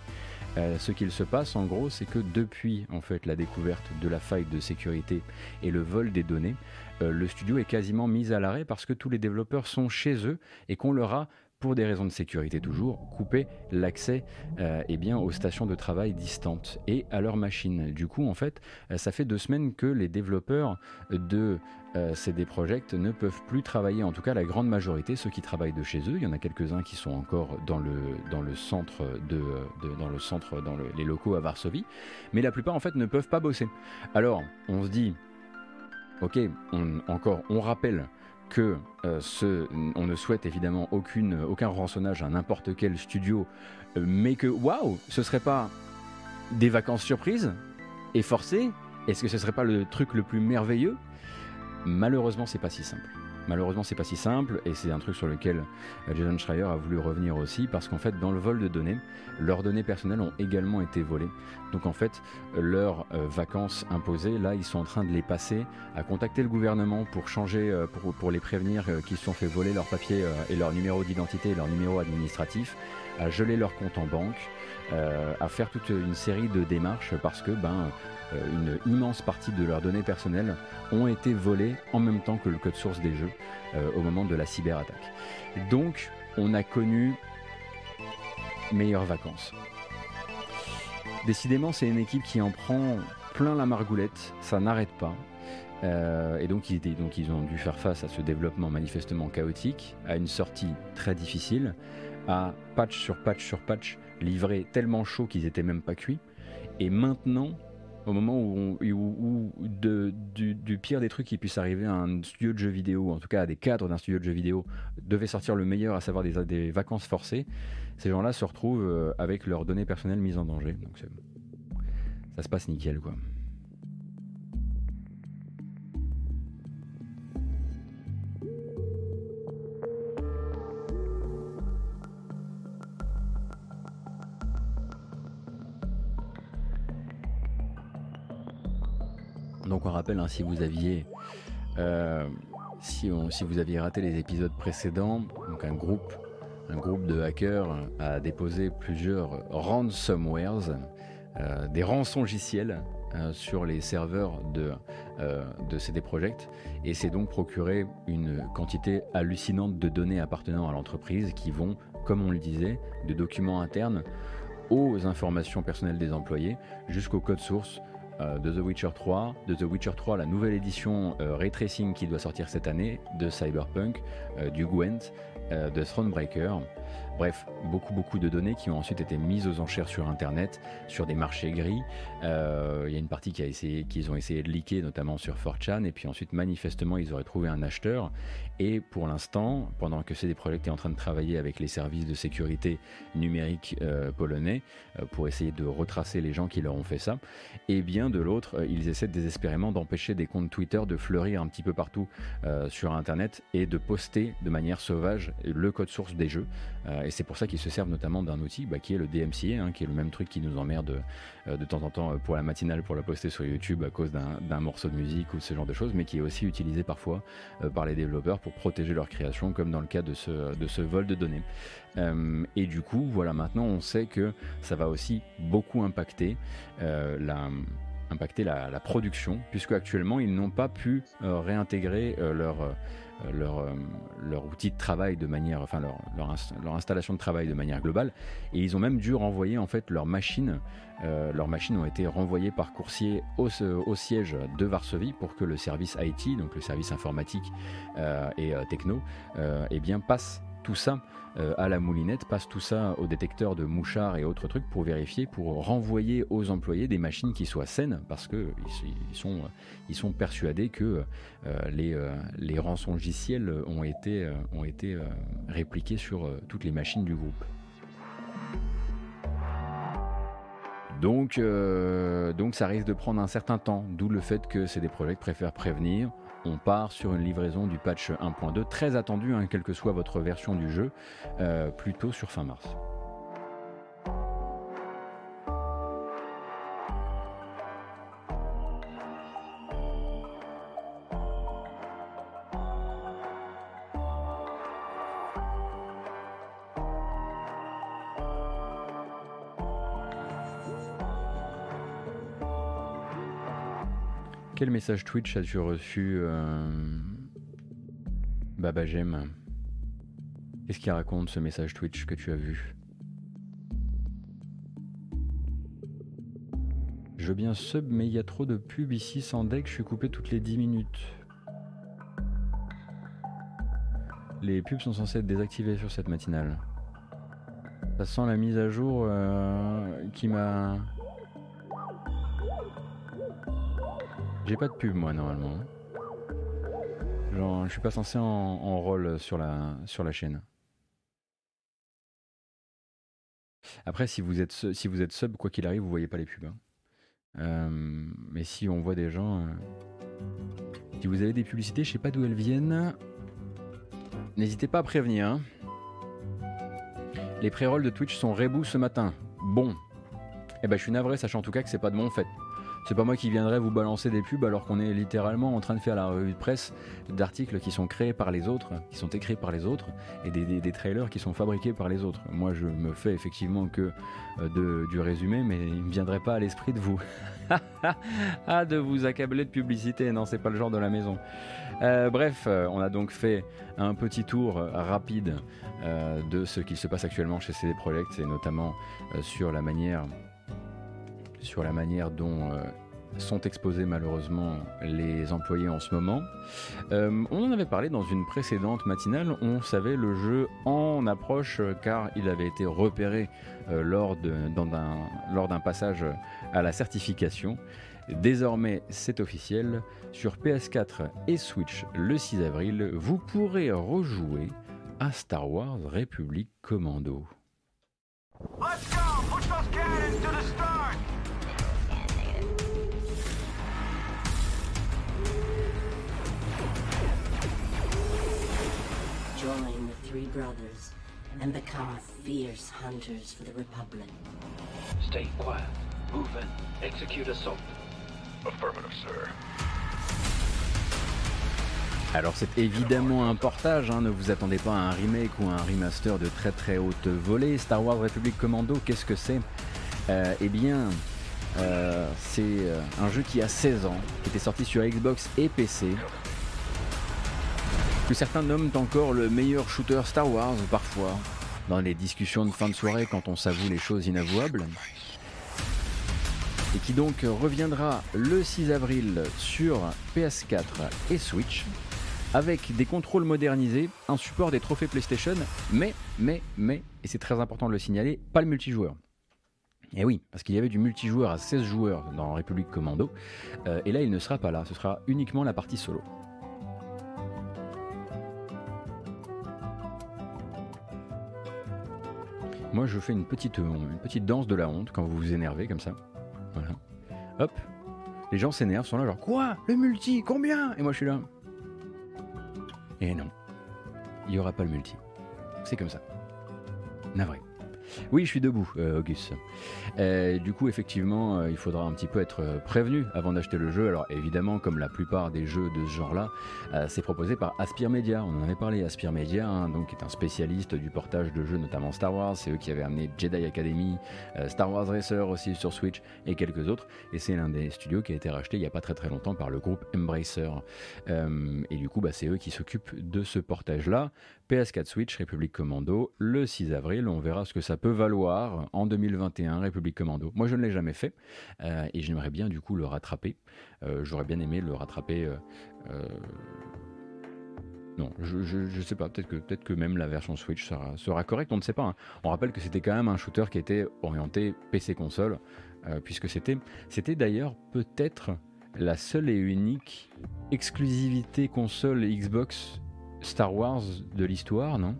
Euh, ce qu'il se passe en gros, c'est que depuis en fait la découverte de la faille de sécurité et le vol des données, euh, le studio est quasiment mis à l'arrêt parce que tous les développeurs sont chez eux et qu'on leur a pour des raisons de sécurité toujours, coupé l'accès euh, eh aux stations de travail distantes et à leurs machines. Du coup, en fait, ça fait deux semaines que les développeurs de euh, CD Projekt ne peuvent plus travailler, en tout cas la grande majorité, ceux qui travaillent de chez eux. Il y en a quelques-uns qui sont encore dans le, centre, dans, les locaux à Varsovie, mais la plupart en fait ne peuvent pas bosser. Alors on se dit, ok, encore, on rappelle que euh, on ne souhaite évidemment aucune, aucun rançonnage à n'importe quel studio, euh, mais que waouh, ce serait pas des vacances surprises et forcées? Est-ce que ce serait pas le truc le plus merveilleux? Malheureusement, c'est pas si simple. Malheureusement, c'est pas si simple et c'est un truc sur lequel euh, Jason Schreier a voulu revenir aussi parce qu'en fait, dans le vol de données, leurs données personnelles ont également été volées. Donc en fait, leurs euh, vacances imposées, là, ils sont en train de les passer à contacter le gouvernement pour changer, euh, pour, les prévenir qu'ils se sont fait voler leurs papiers et leur numéro d'identité et leur numéro administratif, à geler leur compte en banque, à faire toute une série de démarches parce que ben une immense partie de leurs données personnelles ont été volés en même temps que le code source des jeux euh, au moment de la cyberattaque. Donc, on a connu meilleures vacances. Décidément, c'est une équipe qui en prend plein la margoulette, ça n'arrête pas. Euh, et donc ils, ont dû faire face à ce développement manifestement chaotique, à une sortie très difficile, à patch sur patch sur patch, livré tellement chaud qu'ils étaient même pas cuits. Et maintenant, au moment où, du, pire des trucs qui puisse arriver à un studio de jeux vidéo, en tout cas à des cadres d'un studio de jeux vidéo, devait sortir le meilleur, à savoir des, des vacances forcées, ces gens-là se retrouvent euh, avec leurs données personnelles mises en danger. Donc ça se passe nickel quoi. Donc on rappelle, hein, si vous aviez euh, si, vous aviez raté les épisodes précédents, donc un groupe, un groupe de hackers a déposé plusieurs ransomwares, euh, des rançongiciels euh, sur les serveurs de, CD Projekt. Et s'est donc procuré une quantité hallucinante de données appartenant à l'entreprise qui vont, comme on le disait, de documents internes aux informations personnelles des employés jusqu'au code source euh, de The Witcher 3, de The Witcher 3, la nouvelle édition euh, Ray Tracing qui doit sortir cette année, de Cyberpunk, euh, du Gwent, de Thronebreaker. Bref, beaucoup beaucoup de données qui ont ensuite été mises aux enchères sur Internet, sur des marchés gris. Euh, il y a une partie qui a essayé, qu'ils ont essayé de leaker, notamment sur 4chan, et puis ensuite manifestement ils auraient trouvé un acheteur. Et pour l'instant, pendant que CD Projekt est en train de travailler avec les services de sécurité numérique euh, polonais euh, pour essayer de retracer les gens qui leur ont fait ça, et bien de l'autre, ils essaient désespérément d'empêcher des comptes Twitter de fleurir un petit peu partout sur Internet et de poster de manière sauvage le code source des jeux. Et c'est pour ça qu'ils se servent notamment d'un outil bah, qui est le DMCA, hein, qui est le même truc qui nous emmerde de temps en temps pour la matinale pour la poster sur YouTube à cause d'un morceau de musique ou ce genre de choses, mais qui est aussi utilisé parfois par les développeurs pour protéger leur création, comme dans le cas de ce, de vol de données. Euh, et du coup, voilà, maintenant on sait que ça va aussi beaucoup impacter euh, la production, puisque actuellement ils n'ont pas pu euh, réintégrer leur, leur, leur, outil de travail de manière, enfin leur, leur, installation de travail de manière globale, et ils ont même dû renvoyer en fait leurs machines euh, leurs machines ont été renvoyées par coursier au, siège de Varsovie pour que le service IT, donc le service informatique euh, et euh, techno, eh bien passe tout ça à la moulinette, passe tout ça au détecteur de mouchards et autres trucs pour vérifier, pour renvoyer aux employés des machines qui soient saines, parce qu'ils ils sont, ils sont persuadés que les, les rançongiciels ont été, ont été répliqués sur toutes les machines du groupe. Donc, euh, donc ça risque de prendre un certain temps, d'où le fait que c'est des projets qui préfèrent prévenir. On part sur une livraison du patch 1.2, très attendu, hein, quelle que soit votre version du jeu, euh, plutôt sur fin mars. Quel message Twitch as-tu reçu euh... Baba J'aime Qu'est-ce qu'il raconte ce message Twitch que tu as vu? Je veux bien sub, mais il y a trop de pubs ici sans deck, je suis coupé toutes les 10 minutes. Les pubs sont censées être désactivées sur cette matinale. Ça sent la mise à jour euh, qui m'a J'ai pas de pub moi normalement. Genre, je suis pas censé en, rôle sur la, sur la chaîne. Après, si vous êtes, si vous êtes sub, quoi qu'il arrive, vous voyez pas les pubs. Hein. Euh, mais si on voit des gens. Euh, si vous avez des publicités, je sais pas d'où elles viennent. N'hésitez pas à prévenir. Hein. Les pré-rolls de Twitch sont rebou ce matin. Bon. Eh ben, je suis navré, sachant en tout cas que c'est pas de mon fait. C'est pas moi qui viendrai vous balancer des pubs alors qu'on est littéralement en train de faire la revue de presse d'articles qui sont créés par les autres, qui sont écrits par les autres, et des, trailers qui sont fabriqués par les autres. Moi, je me fais effectivement que euh, du résumé, mais il ne viendrait pas à l'esprit de vous. ah, de vous accabler de publicité, non, c'est pas le genre de la maison. Euh, bref, euh, on a donc fait un petit tour rapide de ce qui se passe actuellement chez CD Projekt, et notamment sur la manière sur la manière dont euh, sont exposés malheureusement les employés en ce moment. Euh, on en avait parlé dans une précédente matinale, on savait le jeu en approche car il avait été repéré euh, lors d'un passage à la certification. Désormais, c'est officiel, sur PS4 et Switch le 6 avril, vous pourrez rejouer à Star Wars Republic Commando. join the three brothers and become fierce hunters for the Republic. Stay quiet. Move in. Execute assault. Affirmative, sir. Alors c'est évidemment un portage, hein, ne vous attendez pas à un remake ou un remaster de très très haute volée. Star Wars Republic Commando, qu'est-ce que c'est? Euh, Eh bien, euh, c'est euh, un jeu qui a 16 ans, qui était sorti sur Xbox et PC, que certains nomment encore le meilleur shooter Star Wars parfois, dans les discussions de fin de soirée quand on s'avoue les choses inavouables, et qui donc reviendra le 6 avril sur PS4 et Switch. avec des contrôles modernisés, un support des trophées PlayStation, mais, mais, mais, et c'est très important de le signaler, pas le multijoueur. Et oui, parce qu'il y avait du multijoueur à 16 joueurs dans République Commando, euh, et là il ne sera pas là, ce sera uniquement la partie solo. Moi je fais une petite, une petite danse de la honte quand vous vous énervez comme ça. Voilà. Hop, les gens s'énervent, sont là genre quoi? Le multi Combien? Et moi je suis là. Et non, il n'y aura pas le multi. C'est comme ça. Navré. Oui, je suis debout, euh, Auguste. Euh, du coup, effectivement, euh, il faudra un petit peu être euh, prévenu avant d'acheter le jeu. Alors, évidemment, comme la plupart des jeux de ce genre-là, c'est proposé par Aspire Media. On en avait parlé, Aspire Media, hein, donc, qui est un spécialiste du portage de jeux, notamment Star Wars. C'est eux qui avaient amené Jedi Academy, Star Wars Racer aussi sur Switch et quelques autres. Et c'est l'un des studios qui a été racheté il n'y a pas très très longtemps par le groupe Embracer. Et du coup, bah, c'est eux qui s'occupent de ce portage-là. PS4 Switch, République Commando, le 6 avril. On verra ce que ça peut valoir en 2021, République Commando. Moi, je ne l'ai jamais fait euh, et j'aimerais bien du coup le rattraper. Euh, J'aurais bien aimé le rattraper. euh, non, je, je, je sais pas, peut-être que, même la version Switch sera, correcte, on ne sait pas. hein. On rappelle que c'était quand même un shooter qui était orienté PC-console, puisque c'était d'ailleurs peut-être la seule et unique exclusivité console Xbox Star Wars de l'histoire, non?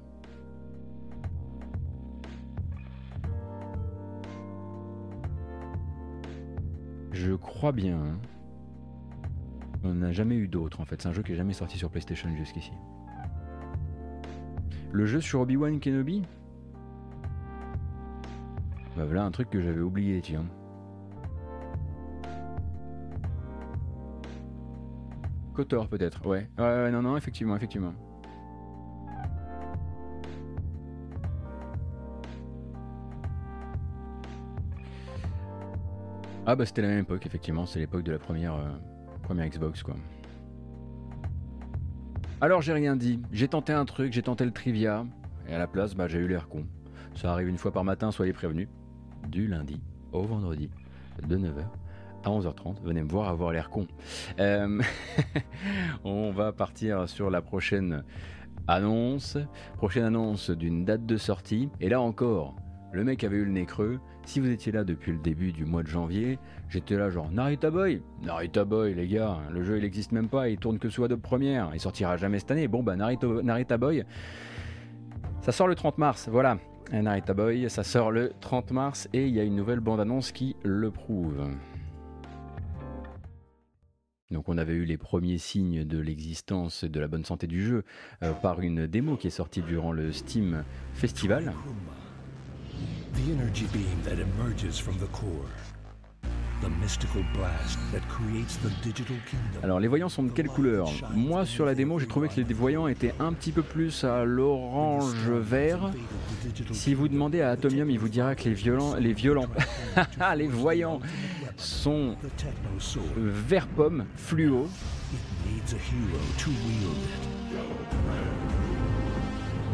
Je crois bien. hein. On n'a jamais eu d'autre en fait. C'est un jeu qui n'est jamais sorti sur PlayStation jusqu'ici. Le jeu sur Obi-Wan Kenobi? Bah voilà un truc que j'avais oublié, tiens. Kotor peut-être, ouais. ouais. Ouais, non, non, effectivement, effectivement. Ah bah c'était la même époque, effectivement, c'est l'époque de la première, euh, première Xbox, quoi. Alors j'ai rien dit, j'ai tenté un truc, j'ai tenté le trivia, et à la place, bah j'ai eu l'air con. Ça arrive une fois par matin, soyez prévenus. Du lundi au vendredi, de 9h à 11h30, venez me voir avoir l'air con. Euh, on va partir sur la prochaine annonce, prochaine annonce d'une date de sortie, et là encore, le mec avait eu le nez creux. Si vous étiez là depuis le début du mois de janvier, j'étais là genre Narita Boy, Narita Boy les gars, le jeu il existe même pas, il tourne que sous Adobe Premiere, il sortira jamais cette année. Bon bah Narita, Narita Boy, ça sort le 30 mars, voilà. Narita Boy, ça sort le 30 mars et il y a une nouvelle bande-annonce qui le prouve. Donc on avait eu les premiers signes de l'existence et de la bonne santé du jeu euh, par une démo qui est sortie durant le Steam Festival. The energy beam that emerges from the core. The mystical blast that creates the digital kingdom. Alors les voyants sont de quelle couleur? Moi sur la démo j'ai trouvé que les voyants étaient un petit peu plus à l'orange vert. Si vous demandez à Atomium il vous dira que les violents, les violents, les voyants sont vert pomme, fluo.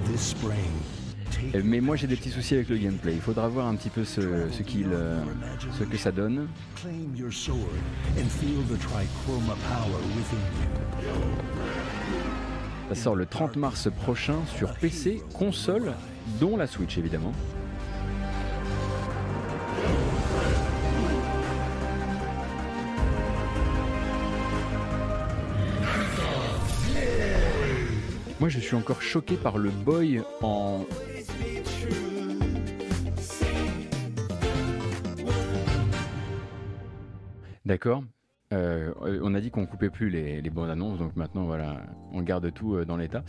This spring, Mais moi j'ai des petits soucis avec le gameplay. Il faudra voir un petit peu ce, ce, euh, ce que ça donne. Ça sort le 30 mars prochain sur PC, console, dont la Switch évidemment. Je suis encore choqué par le boy en... D'accord euh, on a dit qu'on coupait plus les, les bandes annonces, donc maintenant voilà, on garde tout euh, dans l'état.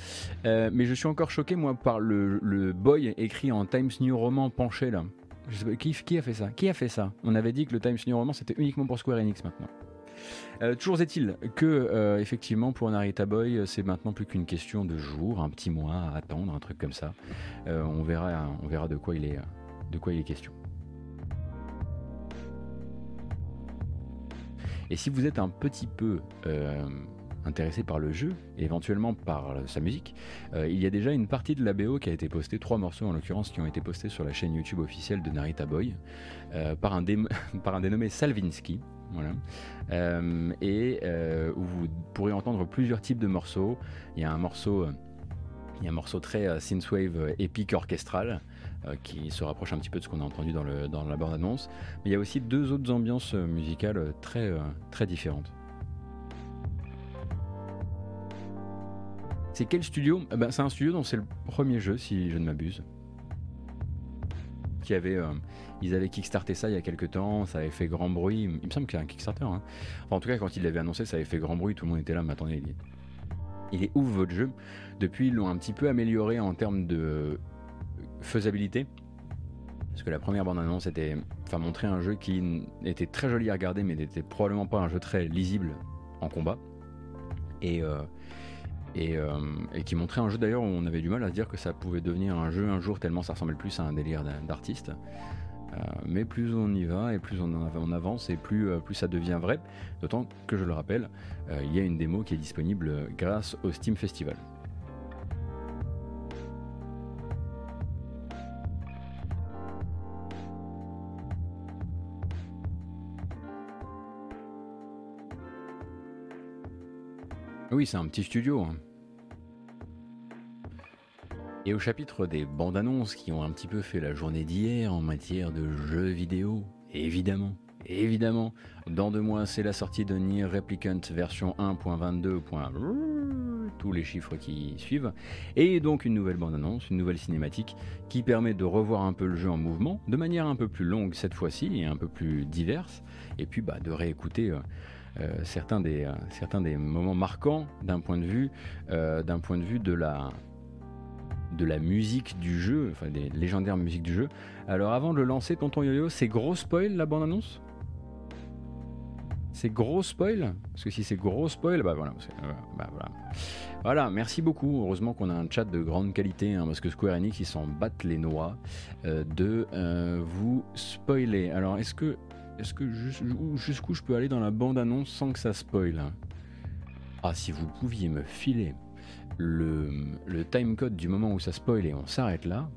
Euh, mais je suis encore choqué moi par le, boy écrit en Times New Roman penché là. Je sais pas, qui a fait ça? Qui a fait ça? On avait dit que le Times New Roman c'était uniquement pour Square Enix maintenant. Euh, toujours est-il que euh, effectivement pour Narita Boy c'est maintenant plus qu'une question de jours, un petit mois à attendre, un truc comme ça. Euh, on verra, on verra de quoi il est, de quoi il est question. Et si vous êtes un petit peu euh, intéressé par le jeu, éventuellement par sa musique, il y a déjà une partie de la BO qui a été postée, trois morceaux en l'occurrence, qui ont été postés sur la chaîne YouTube officielle de Narita Boy, par, un par un dénommé Salvinsky. Voilà. et où vous pourrez entendre plusieurs types de morceaux. Il y a un morceau, il y a un morceau très synthwave épique orchestral. Euh, qui se rapproche un petit peu de ce qu'on a entendu dans, la bande-annonce. Mais il y a aussi deux autres ambiances euh, musicales euh, très, très différentes. C'est quel studio? Eh ben, C'est un studio dont c'est le premier jeu, si je ne m'abuse. Qui avait, ils avaient kickstarté ça il y a quelques temps, ça avait fait grand bruit. Il me semble qu'il y a un Kickstarter. Hein. en tout cas, quand ils l'avaient annoncé, ça avait fait grand bruit. Tout le monde était là, mais attendez, il est, il est ouf votre jeu. Depuis, ils l'ont un petit peu amélioré en termes de faisabilité. Parce que la première bande-annonce était, enfin, montrer un jeu qui était très joli à regarder, mais n'était probablement pas un jeu très lisible en combat. Et, euh, euh, et, qui montrait un jeu d'ailleurs où on avait du mal à se dire que ça pouvait devenir un jeu un jour tellement ça ressemblait plus à un délire d'artiste. Euh, mais plus on y va et plus on, avance et plus, plus ça devient vrai. D'autant que je le rappelle, il y a une démo qui est disponible grâce au Steam Festival. Oui, c'est un petit studio. Hein. Et au chapitre des bandes annonces qui ont un petit peu fait la journée d'hier en matière de jeux vidéo, évidemment, évidemment, dans deux mois c'est la sortie de Nier Replicant version 1.22. tous les chiffres qui suivent, et donc une nouvelle bande annonce, une nouvelle cinématique qui permet de revoir un peu le jeu en mouvement, de manière un peu plus longue cette fois-ci et un peu plus diverse, et puis bah, de réécouter. Euh, euh, certains, des, euh, certains des moments marquants d'un point de vue, d'un point de, vue de, la, de la musique du jeu, enfin des légendaires musiques du jeu. Alors avant de le lancer, Tonton Yo-Yo, c'est gros spoil la bande-annonce? C'est gros spoil? Parce que si c'est gros spoil, bah voilà, bah voilà. Voilà, merci beaucoup. Heureusement qu'on a un chat de grande qualité, hein, parce que Square Enix, ils s'en battent les noix de vous spoiler. Alors, est-ce que est-ce que jusqu'où je peux aller dans la bande-annonce sans que ça spoil? Ah, si vous pouviez me filer le, timecode du moment où ça spoil et on s'arrête là,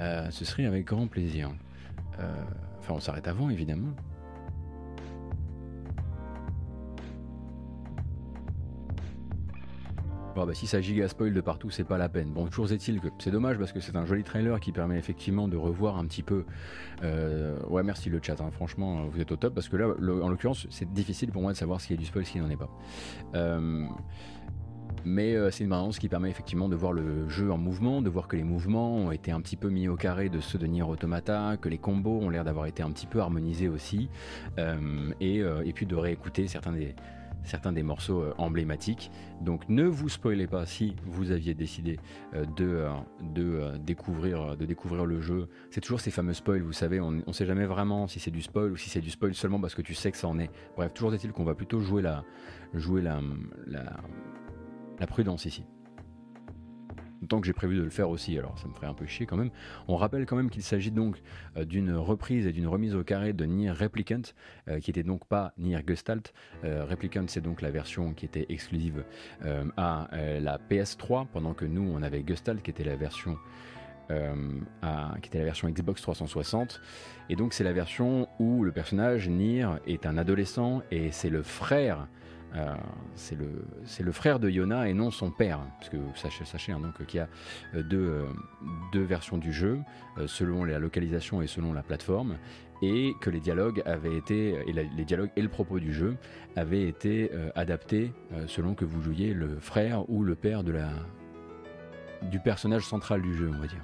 euh, ce serait avec grand plaisir. Euh, enfin, on s'arrête avant, évidemment. bah, si ça giga spoil de partout, c'est pas la peine. Bon, toujours est-il que c'est dommage parce que c'est un joli trailer qui permet effectivement de revoir un petit peu. Euh, ouais, merci le chat, hein. franchement, vous êtes au top parce que là, en l'occurrence, c'est difficile pour moi de savoir s'il y a du spoil, s'il n'en est pas. Euh, mais euh, c'est une balance qui permet effectivement de voir le jeu en mouvement, de voir que les mouvements ont été un petit peu mis au carré de ceux de Nier Automata, que les combos ont l'air d'avoir été un petit peu harmonisés aussi, et, et, puis de réécouter certains des, certains des morceaux euh, emblématiques. Donc ne vous spoilez pas si vous aviez décidé euh, de, euh, de, découvrir, de découvrir le jeu. C'est toujours ces fameux spoils, vous savez, on ne sait jamais vraiment si c'est du spoil ou si c'est du spoil seulement parce que tu sais que ça en est. Bref, toujours est-il qu'on va plutôt jouer la, jouer la prudence ici. Tant que j'ai prévu de le faire aussi, alors ça me ferait un peu chier quand même. On rappelle quand même qu'il s'agit donc euh, d'une reprise et d'une remise au carré de Nier Replicant, euh, qui était donc pas Nier Gestalt. Euh, Replicant, c'est donc la version qui était exclusive à la PS3, pendant que nous, on avait Gestalt, qui était la version qui était la version Xbox 360. Et donc c'est la version où le personnage Nier est un adolescent et c'est le frère euh, c'est le, le, frère de Yona et non son père, parce que sachez, hein, qu'il y a euh, deux, euh, deux, versions du jeu selon la localisation et selon la plateforme, et que les dialogues avaient été et les dialogues et le propos du jeu avaient été adaptés selon que vous jouiez le frère ou le père de la du personnage central du jeu, on va dire.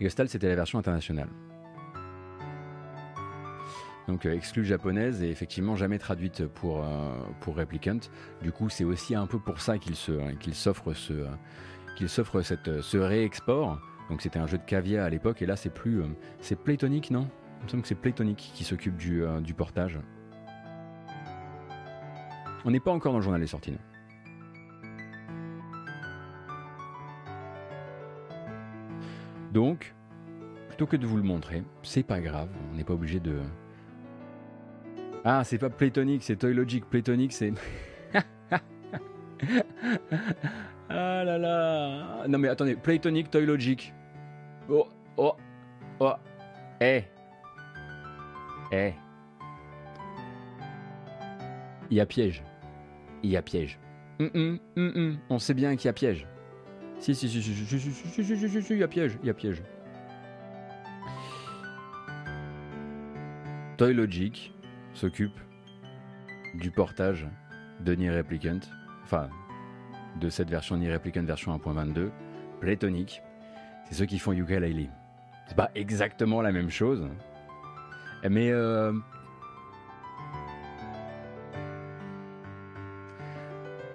Gestalt, c'était la version internationale donc euh, exclue japonaise et effectivement jamais traduite pour, euh, pour Replicant. Du coup, c'est aussi un peu pour ça qu'il qu'il s'offre ce, cette, ce réexport. Donc c'était un jeu de caviar à l'époque et là c'est plus, euh, c'est Playtonic, non? Il me semble que c'est Playtonic qui s'occupe du, du portage. On n'est pas encore dans le journal des sorties. Donc, plutôt que de vous le montrer, c'est pas grave, on n'est pas obligé de, ah, c'est pas Playtonic, c'est Toy Logic. Playtonic, c'est. ah là là. Non mais attendez, Playtonic Toy Logic. Oh, oh, oh. Eh. Eh. Il y a piège. Il y a piège. Hum, hum, hum, hum. On sait bien qu'il y a piège. Si, si, si, si, si, si, si, si, si, si, si, il y a piège, il y a piège. Toy Logic s'occupe du portage de Nier Replicant, enfin de cette version Nier Replicant version 1.22, Playtonic, c'est ceux qui font Yuka Laylee. C'est pas exactement la même chose, mais euh,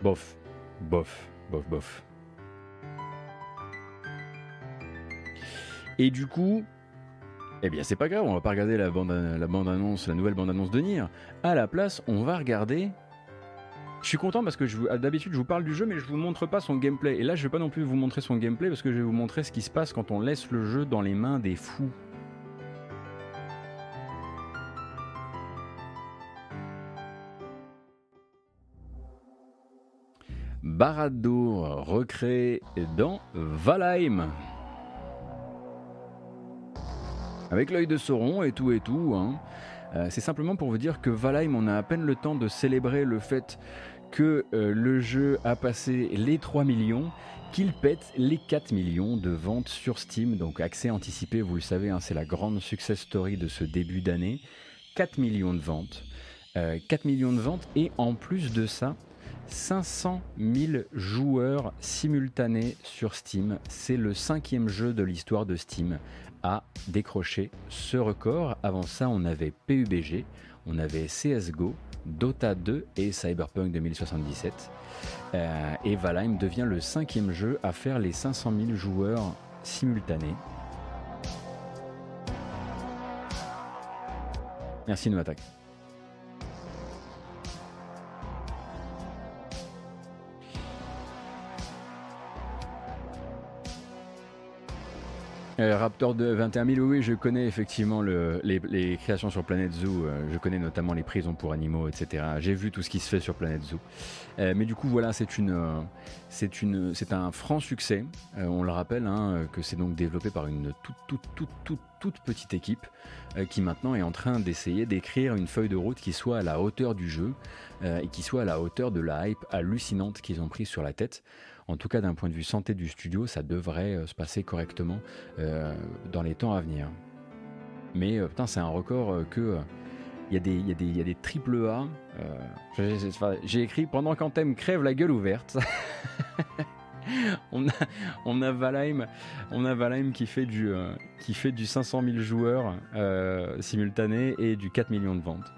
bof, bof, bof, bof. Et du coup, eh bien c'est pas grave, on va pas regarder la bande, la bande annonce, la nouvelle bande annonce de Nier. À la place, on va regarder. Je suis content parce que vous- d'habitude je vous parle du jeu mais je vous montre pas son gameplay. Et là je vais pas non plus vous montrer son gameplay parce que je vais vous montrer ce qui se passe quand on laisse le jeu dans les mains des fous. Barad-dûr recréé dans Valheim. Avec l'œil de Sauron et tout et tout. hein. Euh, c'est simplement pour vous dire que Valheim, on a à peine le temps de célébrer le fait que euh, le jeu a passé les 3 millions, qu'il pète les 4 millions de ventes sur Steam. Donc accès anticipé, vous le savez, hein, c'est la grande success story de ce début d'année. 4 millions de ventes. Euh, 4 millions de ventes et en plus de ça, 500 000 joueurs simultanés sur Steam. C'est le cinquième jeu de l'histoire de Steam à décrocher ce record. Avant ça, on avait PUBG, on avait CSGO, Dota 2 et Cyberpunk 2077. Euh, et Valheim devient le cinquième jeu à faire les 500 000 joueurs simultanés. Merci de Euh, Raptor de 21 000, oui, je connais effectivement le- les, créations sur Planet Zoo. euh, je connais notamment les prisons pour animaux, etc. J'ai vu tout ce qui se fait sur Planet Zoo. Euh, mais du coup, voilà, c'est une, un franc succès. On le rappelle hein, que c'est donc développé par une toute, toute, toute, toute, petite équipe qui maintenant est en train d'essayer d'écrire une feuille de route qui soit à la hauteur du jeu et qui soit à la hauteur de la hype hallucinante qu'ils ont prise sur la tête. En tout cas, d'un point de vue santé du studio, ça devrait euh, se passer correctement euh, dans les temps à venir. Mais euh, putain, c'est un record que il y, a des- triple A. j'ai- écrit pendant qu'Anthem crève la gueule ouverte. on, a, Valheim, on a Valheim qui fait du qui fait du 500 000 joueurs simultanés et du 4 millions de ventes.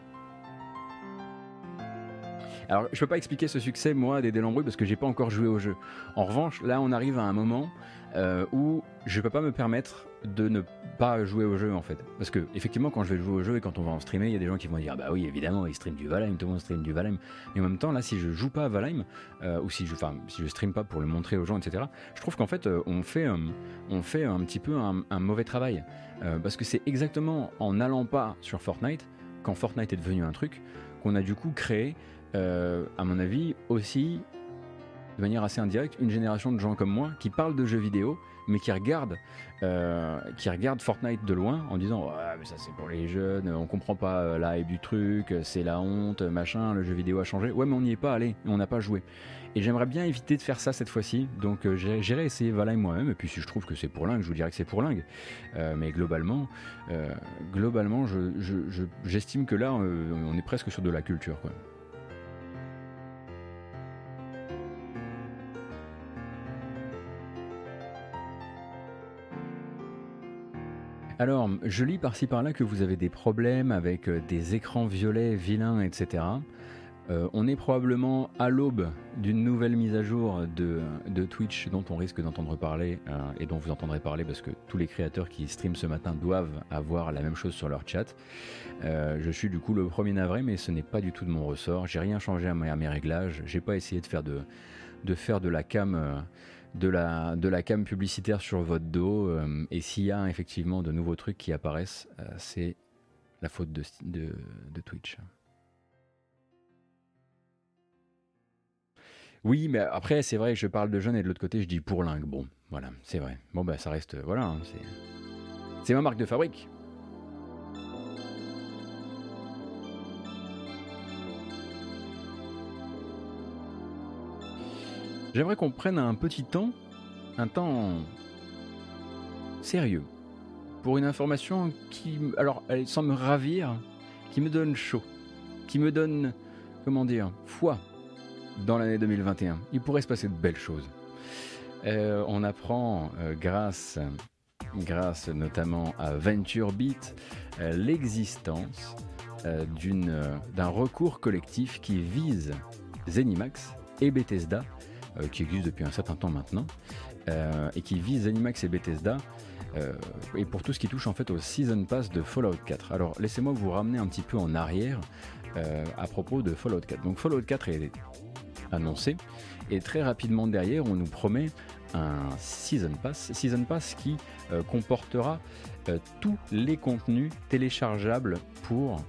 Alors, je peux pas expliquer ce succès, moi, des Délambrouilles, parce que j'ai pas encore joué au jeu. En revanche, là, on arrive à un moment euh, où je peux pas me permettre de ne pas jouer au jeu, en fait. Parce que, effectivement, quand je vais jouer au jeu et quand on va en streamer, il y a des gens qui vont dire, ah bah oui, évidemment, ils streament du Valheim, tout le monde stream du Valheim. Mais en même temps, là, si je joue pas à Valheim, euh, ou si je, enfin, si je stream pas pour le montrer aux gens, etc., je trouve qu'en fait, euh, on fait, on fait un petit peu un, un mauvais travail. Parce que c'est exactement en n'allant pas sur Fortnite, quand Fortnite est devenu un truc, qu'on a du coup créé euh, à mon avis, aussi, de manière assez indirecte, une génération de gens comme moi qui parlent de jeux vidéo, mais qui regardent, euh, qui regardent Fortnite de loin en disant ouais, mais ça c'est pour les jeunes, on comprend pas euh, la hype du truc, c'est la honte, machin, le jeu vidéo a changé. Ouais, mais on n'y est pas allé, on n'a pas joué. Et j'aimerais bien éviter de faire ça cette fois-ci, donc euh, j'irai essayer Valheim moi-même, et puis si je trouve que c'est pour lingue, je vous dirai que c'est pour lingue. Mais globalement, globalement, je- je- je- j'estime que là, on est presque sur de la culture. Quoi. Alors, je lis par-ci par-là que vous avez des problèmes avec euh, des écrans violets, vilains, etc. Euh, on est probablement à l'aube d'une nouvelle mise à jour de, de Twitch dont on risque d'entendre parler euh, et dont vous entendrez parler parce que tous les créateurs qui streament ce matin doivent avoir la même chose sur leur chat. Euh, je suis du coup le premier navré, mais ce n'est pas du tout de mon ressort. J'ai rien changé à mes, réglages. J'ai pas essayé de faire de faire de la cam. Euh, de la, de cam publicitaire sur votre dos. euh, et s'il y a effectivement de nouveaux trucs qui apparaissent, euh, c'est la faute de, Twitch. Oui, mais après, c'est vrai, je parle de jeunes et de l'autre côté, je dis pourlingue. Bon, voilà, c'est vrai. Bon, bah, ça reste. Voilà, hein. C'est ma marque de fabrique. J'aimerais qu'on prenne un petit temps, un temps sérieux, pour une information qui, alors, elle semble me ravir, qui me donne chaud, qui me donne, comment dire, foi dans l'année 2021. Il pourrait se passer de belles choses. Euh, on apprend euh, grâce, grâce notamment à VentureBeat euh, l'existence d'une, d'un recours collectif qui vise Zenimax et Bethesda, qui existe depuis un certain temps maintenant, et qui vise Zenimax et Bethesda et pour tout ce qui touche en fait au Season Pass de Fallout 4. Alors laissez-moi vous ramener un petit peu en arrière à propos de Fallout 4. Donc Fallout 4 est annoncé et très rapidement derrière on nous promet un Season Pass, Season Pass qui euh, comportera euh, tous les contenus téléchargeables pour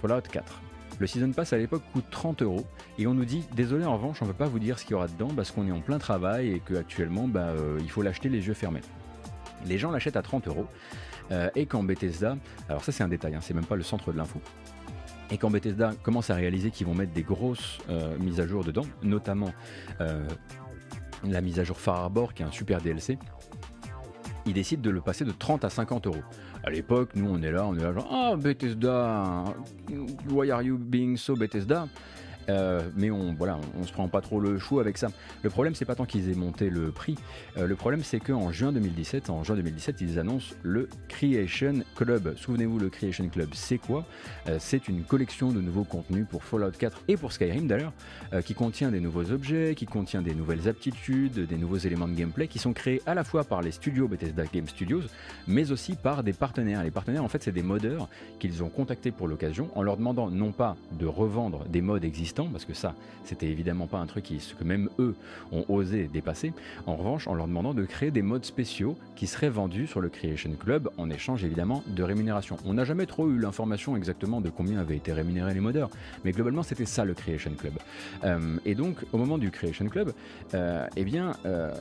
Fallout 4. Le Season Pass à l'époque coûte 30 euros et on nous dit désolé en revanche on ne peut pas vous dire ce qu'il y aura dedans parce qu'on est en plein travail et qu'actuellement bah, euh, il faut l'acheter les yeux fermés. Les gens l'achètent à 30 euros et quand Bethesda, alors ça c'est un détail, hein, c'est même pas le centre de l'info, et quand Bethesda commence à réaliser qu'ils vont mettre des grosses mises à jour dedans, notamment la mise à jour Far Harbor, qui est un super DLC, il décide de le passer de 30 à 50 euros. À l'époque, nous on est là, on est là genre Ah Bethesda, why are you being so Bethesda? Euh, mais on voilà, on, se prend pas trop le chou avec ça. Le problème, c'est pas tant qu'ils aient monté le prix. Euh, le problème, c'est qu'en juin 2017, en juin 2017, ils annoncent le Creation Club. Souvenez-vous, le Creation Club, c'est quoi? Euh, C'est une collection de nouveaux contenus pour Fallout 4 et pour Skyrim d'ailleurs, qui contient des nouveaux objets, qui contient des nouvelles aptitudes, des nouveaux éléments de gameplay qui sont créés à la fois par les studios Bethesda Game Studios, mais aussi par des partenaires. Les partenaires, en fait, c'est des modeurs qu'ils ont contactés pour l'occasion en leur demandant non pas de revendre des modes existants parce que ça, c'était évidemment pas un truc qui, que même eux ont osé dépasser. En revanche, en leur demandant de créer des modes spéciaux qui seraient vendus sur le Creation Club en échange évidemment de rémunération. On n'a jamais trop eu l'information exactement de combien avaient été rémunérés les modeurs, mais globalement c'était ça le Creation Club. Euh, et donc au moment du Creation Club, euh, eh bien euh,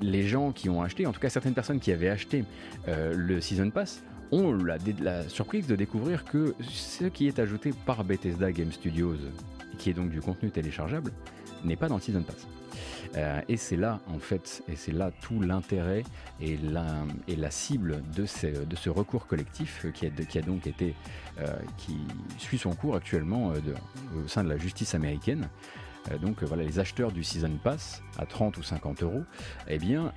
les gens qui ont acheté, en tout cas certaines personnes qui avaient acheté le Season Pass, ont la, surprise de découvrir que ce qui est ajouté par Bethesda Game Studios, qui est donc du contenu téléchargeable, n'est pas dans le Season Pass. Euh, et c'est là, en fait, et c'est là tout l'intérêt et la, cible de, ce recours collectif qui a, qui a donc été, euh, qui suit son cours actuellement euh, au sein de la justice américaine. donc voilà, les acheteurs du Season Pass à 30 ou 50 euros, eh bien,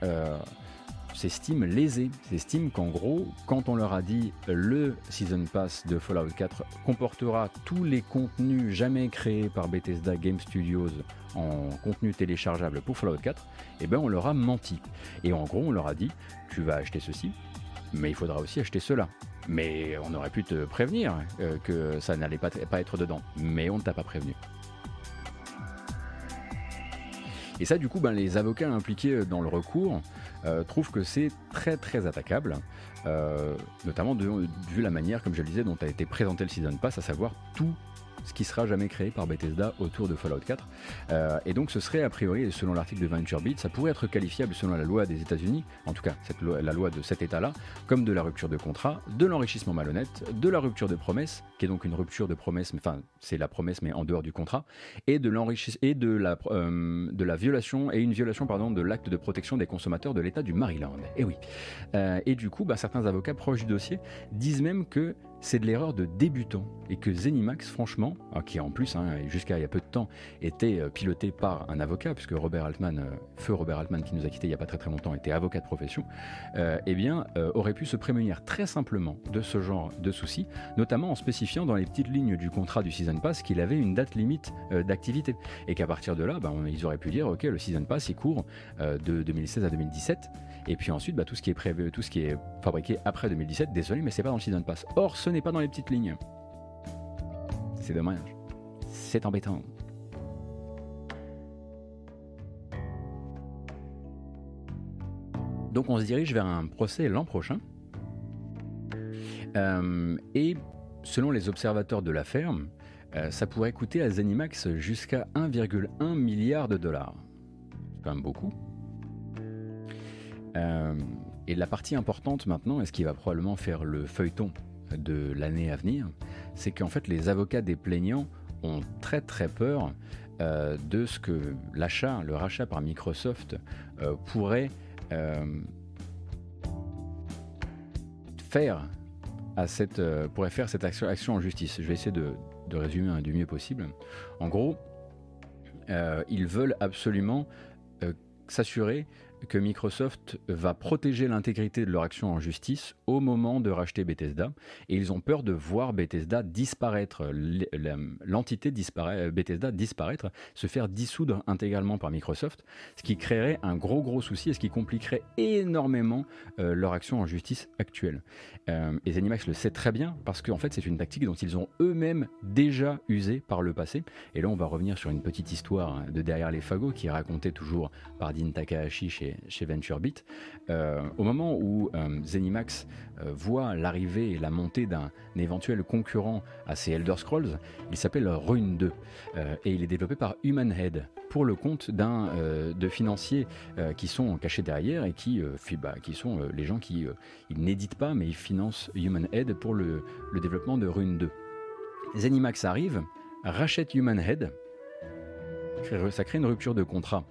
s'estiment lésés, s'estiment qu'en gros, quand on leur a dit le Season Pass de Fallout 4 comportera tous les contenus jamais créés par Bethesda Game Studios en contenu téléchargeable pour Fallout 4, eh ben on leur a menti. Et en gros, on leur a dit tu vas acheter ceci, mais il faudra aussi acheter cela. Mais on aurait pu te prévenir euh, que ça n'allait pas, pas être dedans, mais on ne t'a pas prévenu. Et ça, du coup, ben, les avocats impliqués dans le recours euh, trouvent que c'est très très attaquable, euh, notamment vu la manière, comme je le disais, dont a été présenté le Season Pass, à savoir tout ce qui sera jamais créé par Bethesda autour de Fallout 4. Euh, et donc ce serait a priori, selon l'article de VentureBeat, ça pourrait être qualifiable selon la loi des États-Unis, en tout cas la loi de cet État-là, comme de la rupture de contrat, de l'enrichissement malhonnête, de la rupture de promesse, qui est donc une rupture de promesse, enfin c'est la promesse mais en dehors du contrat, et de l'enrichissement et euh, de la violation et une violation pardon de l'acte de protection des consommateurs de l'État du Maryland. Et oui. Euh, et du coup, bah, certains avocats proches du dossier disent même que c'est de l'erreur de débutant et que Zenimax, franchement, ah, qui en plus, hein, jusqu'à il y a peu de temps, était euh, piloté par un avocat, puisque Robert Altman, euh, feu Robert Altman qui nous a quittés il n'y a pas très très longtemps, était avocat de profession, euh, eh bien, aurait pu se prémunir très simplement de ce genre de soucis, notamment en spécifiant dans les petites lignes du contrat du Season Pass qu'il avait une date limite d'activité. Et qu'à partir de là, ben, ils auraient pu dire, ok, le Season Pass il court de 2016 à 2017, et puis ensuite, bah, tout ce qui est prévu, tout ce qui est fabriqué après 2017, désolé, mais c'est pas dans le Season Pass. Or, ce n'est pas dans les petites lignes. C'est dommage. C'est embêtant. Donc on se dirige vers un procès l'an prochain. Euh, et selon les observateurs de l'affaire, euh, ça pourrait coûter à Zenimax jusqu'à 1,1 milliard de dollars. C'est quand même beaucoup. Euh, et la partie importante maintenant, et ce qui va probablement faire le feuilleton de l'année à venir, c'est qu'en fait les avocats des plaignants ont très très peur euh, de ce que l'achat, le rachat par Microsoft euh, pourrait faire à cette, pourrait faire cette action, en justice. Je vais essayer de, résumer hein, du mieux possible. En gros, ils veulent absolument s'assurer que Microsoft va protéger l'intégrité de leur action en justice au moment de racheter Bethesda. Et ils ont peur de voir Bethesda disparaître, l'entité disparaît- Bethesda disparaître, se faire dissoudre intégralement par Microsoft, ce qui créerait un gros gros souci et ce qui compliquerait énormément euh, leur action en justice actuelle. Euh, et Zenimax le sait très bien parce qu'en fait c'est une tactique dont ils ont eux-mêmes déjà usé par le passé. Et là on va revenir sur une petite histoire de derrière les fagots qui est racontée toujours par Dean Takahashi chez, chez VentureBeat. Euh, au moment où euh, Zenimax euh, voit l'arrivée et la montée d'un éventuel concurrent à ces Elder Scrolls, il s'appelle Rune 2 euh, et il est développé par Humanhead pour le compte d'un de financiers qui sont cachés derrière et qui, bah, qui sont les gens qui ils n'éditent pas mais ils financent Humanhead pour le, le développement de Rune 2. Zenimax arrive, rachète Humanhead, crée- ça crée une rupture de contrat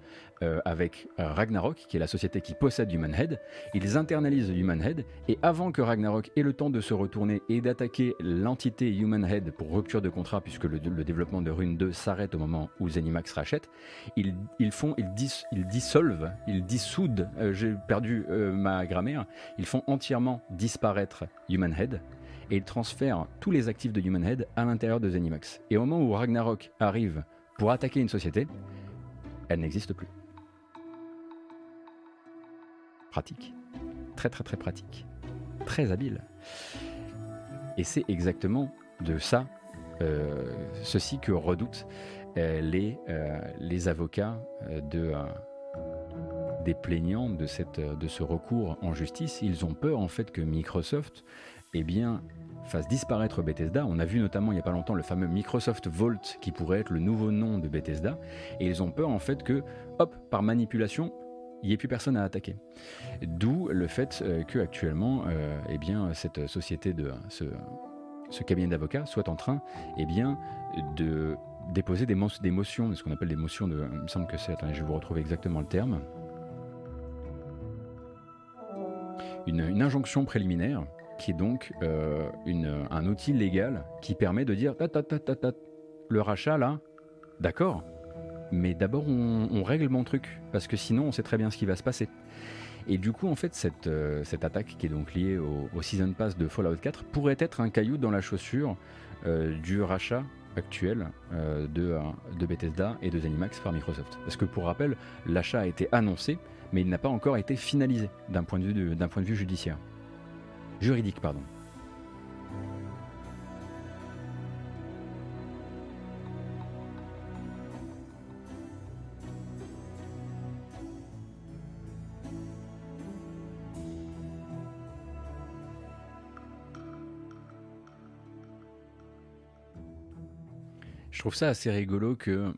euh, avec euh, Ragnarok, qui est la société qui possède Humanhead. Ils internalisent Humanhead et avant que Ragnarok ait le temps de se retourner et d'attaquer l'entité Humanhead pour rupture de contrat, puisque le, développement de Rune 2 s'arrête au moment où Zenimax rachète, ils, ils font, ils, dis- ils dissolvent, ils dissoudent, euh, j'ai perdu ma grammaire, ils font entièrement disparaître Humanhead et ils transfèrent tous les actifs de Humanhead à l'intérieur de Zenimax. Et au moment où Ragnarok arrive pour attaquer une société, elle n'existe plus. Pratique. Très très très pratique. Très habile. Et c'est exactement de ça, euh, ceci que redoutent euh, les, euh, les avocats de, des plaignants de, de ce recours en justice. Ils ont peur en fait que Microsoft eh bien, fasse disparaître Bethesda. On a vu notamment il n'y a pas longtemps le fameux Microsoft Vault qui pourrait être le nouveau nom de Bethesda. Et ils ont peur en fait que, hop, par manipulation, il n'y ait plus personne à attaquer. D'où le fait euh, que actuellement, euh, eh bien, cette société de ce, cabinet d'avocats soit en train, eh bien, de déposer des, mo- des motions, ce qu'on appelle des motions de, il me semble que c'est, attendez, je vais vous retrouver exactement le terme, une injonction préliminaire qui est donc euh, un outil légal qui permet de dire le rachat là, d'accord, mais d'abord on, règle mon truc parce que sinon on sait très bien ce qui va se passer. Et du coup, en fait, cette, euh, cette attaque qui est donc liée au, Season Pass de Fallout 4 pourrait être un caillou dans la chaussure euh, du rachat actuel de, Bethesda et de Zenimax par Microsoft. Parce que pour rappel, l'achat a été annoncé, mais il n'a pas encore été finalisé d'un point, d'un point de vue judiciaire. Juridique, pardon. Je trouve ça assez rigolo que,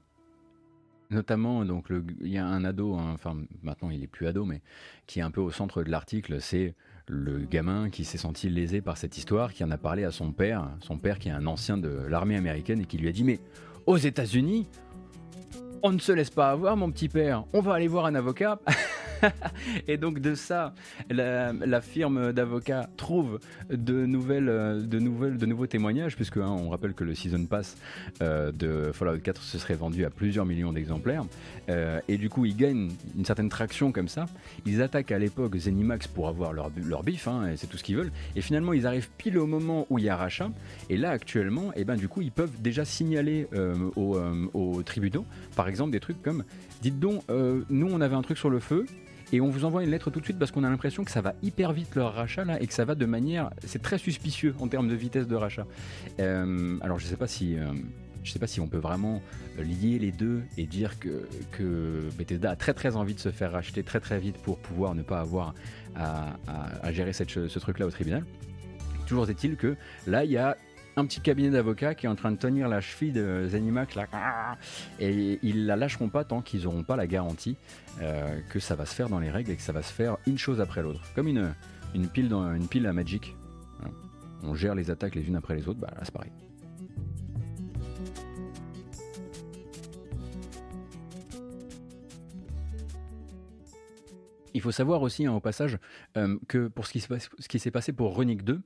notamment, donc il y a un ado, hein, enfin maintenant il est plus ado, mais qui est un peu au centre de l'article, c'est le gamin qui s'est senti lésé par cette histoire, qui en a parlé à son père, son père qui est un ancien de l'armée américaine et qui lui a dit mais aux États-Unis, on ne se laisse pas avoir mon petit père, on va aller voir un avocat. et donc de ça, la, firme d'avocats trouve de nouvelles, euh, de nouvelles, de nouveaux témoignages, puisque hein, on rappelle que le season pass euh, de Fallout 4 se serait vendu à plusieurs millions d'exemplaires, Euh, et du coup ils gagnent une certaine traction comme ça. Ils attaquent à l'époque Zenimax pour avoir leur, leur bif, hein, et c'est tout ce qu'ils veulent. Et finalement ils arrivent pile au moment où il y a rachat, et là actuellement, et ben du coup ils peuvent déjà signaler aux, aux tribunaux, par exemple des trucs comme, dites donc, euh, nous on avait un truc sur le feu. Et on vous envoie une lettre tout de suite parce qu'on a l'impression que ça va hyper vite leur rachat là et que ça va de manière, c'est très suspicieux en termes de vitesse de rachat. Euh, alors je sais pas si, euh, je sais pas si on peut vraiment lier les deux et dire que, Bethesda a très très envie de se faire racheter très très vite pour pouvoir ne pas avoir à, à- gérer cette, ce truc là au tribunal. Toujours est-il que là il y a un petit cabinet d'avocats qui est en train de tenir la cheville de Zenimax là, et ils la lâcheront pas tant qu'ils n'auront pas la garantie euh, que ça va se faire dans les règles et que ça va se faire une chose après l'autre, comme une, une pile dans une pile à Magic. Hein. On gère les attaques les unes après les autres, bah là c'est pareil. Il faut savoir aussi hein, au passage euh, que pour ce qui s'est passé pour Runic 2,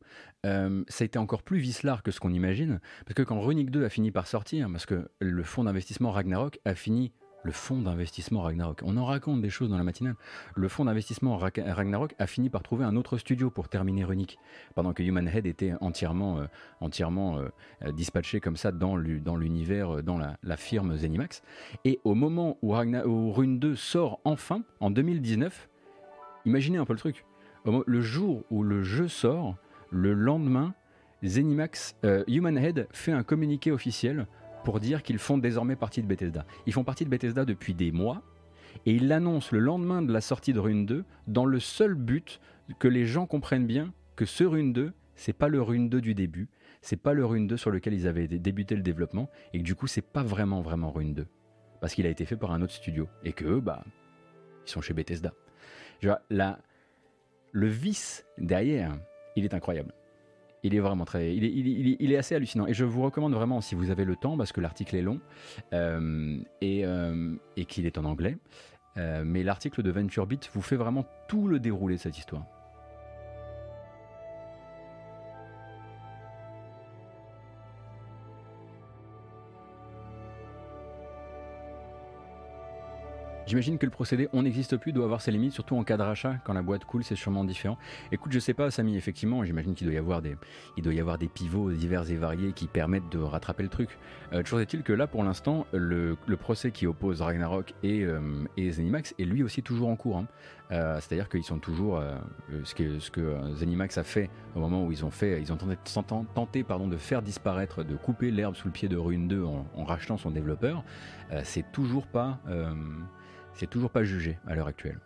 euh, ça a été encore plus vicelard que ce qu'on imagine, parce que quand Runic 2 a fini par sortir, parce que le fonds d'investissement Ragnarok a fini le fonds d'investissement Ragnarok. On en raconte des choses dans la matinale. Le fonds d'investissement Ragnarok a fini par trouver un autre studio pour terminer Runic, pendant que Human Head était entièrement, euh, entièrement dispatché comme ça dans l'univers, dans la, firme Zenimax. Et au moment où, où Rune 2 sort enfin, en 2019, Imaginez un peu le truc. Le jour où le jeu sort, le lendemain, Zenimax, euh, Human Head fait un communiqué officiel pour dire qu'ils font désormais partie de Bethesda. Ils font partie de Bethesda depuis des mois et ils l'annoncent le lendemain de la sortie de Rune 2 dans le seul but que les gens comprennent bien que ce Rune 2, c'est pas le Rune 2 du début, c'est pas le Rune 2 sur lequel ils avaient débuté le développement et que du coup c'est pas vraiment vraiment Rune 2 parce qu'il a été fait par un autre studio et que eux bah ils sont chez Bethesda le vice derrière, il est incroyable. Il est vraiment très, il est, assez hallucinant. Et je vous recommande vraiment, si vous avez le temps, parce que l'article est long euh, et, euh, et qu'il est en anglais, euh, mais l'article de VentureBeat vous fait vraiment tout le déroulé de cette histoire. J'imagine que le procédé on n'existe plus doit avoir ses limites, surtout en cas de rachat. Quand la boîte coule, c'est sûrement différent. Écoute, je sais pas, Samy, effectivement, j'imagine qu'il doit, y avoir des, pivots divers et variés qui permettent de rattraper le truc. Euh, toujours est-il que là, pour l'instant, le, procès qui oppose Ragnarok et, euh, et Zenimax est lui aussi toujours en cours. Hein. Euh, c'est-à-dire qu'ils sont toujours. Ce que, Zenimax a fait au moment où ils ont tenté, de faire disparaître, de couper l'herbe sous le pied de Rune 2 en, en rachetant son développeur. c'est toujours pas. C'est toujours pas jugé à l'heure actuelle.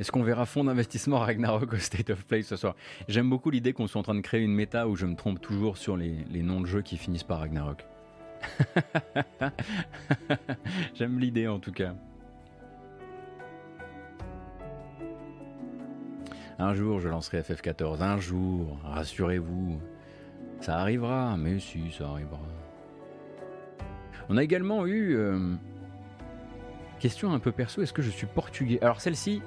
Est-ce qu'on verra fonds d'investissement Ragnarok au State of Play ce soir? J'aime beaucoup l'idée qu'on soit en train de créer une méta où je me trompe toujours sur les, les noms de jeux qui finissent par Ragnarok. J'aime l'idée en tout cas. Un jour, je lancerai FF14. Un jour, rassurez-vous. Ça arrivera, mais si, ça arrivera. On a également eu. Euh, question un peu perso est-ce que je suis portugais? Alors, celle-ci.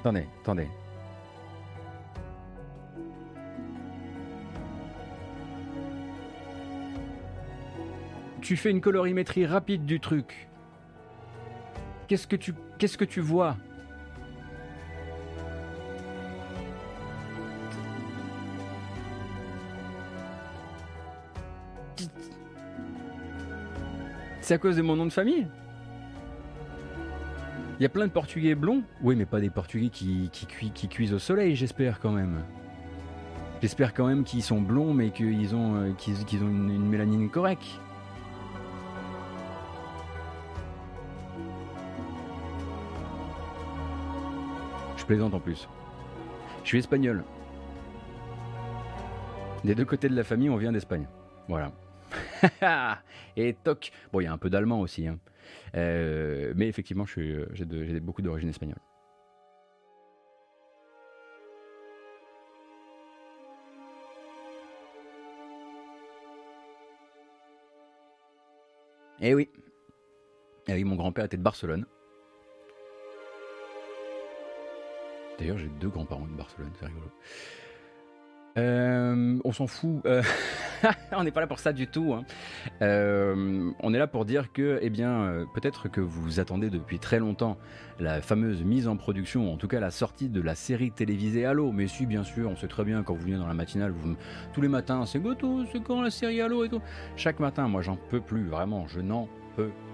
Attendez, attendez. Tu fais une colorimétrie rapide du truc. Qu'est-ce que tu, vois? C'est à cause de mon nom de famille? Il y a plein de Portugais blonds Oui, mais pas des Portugais qui, cuisent au soleil, j'espère quand même. J'espère quand même qu'ils sont blonds, mais qu'ils ont, euh, qu'ils, ont une mélanine correcte. Plaisante en plus. Je suis espagnol. Des deux côtés de la famille, on vient d'Espagne. Voilà. Et toc. Bon, il y a un peu d'allemand aussi. Hein. Euh, mais effectivement, j'ai beaucoup d'origine espagnole. Eh oui. Eh oui, mon grand-père était de Barcelone. D'ailleurs, j'ai deux grands-parents de Barcelone, c'est rigolo. Euh, on s'en fout. Euh, on n'est pas là pour ça du tout. Hein. Euh, on est là pour dire que, eh bien, peut-être que vous attendez depuis très longtemps la fameuse mise en production, en tout cas la sortie de la série télévisée Halo. Mais si, bien sûr, on sait très bien quand vous venez dans la matinale, tous les matins, c'est Goto, c'est quand la série Halo et tout. Chaque matin, moi, j'en peux plus, vraiment, je n'en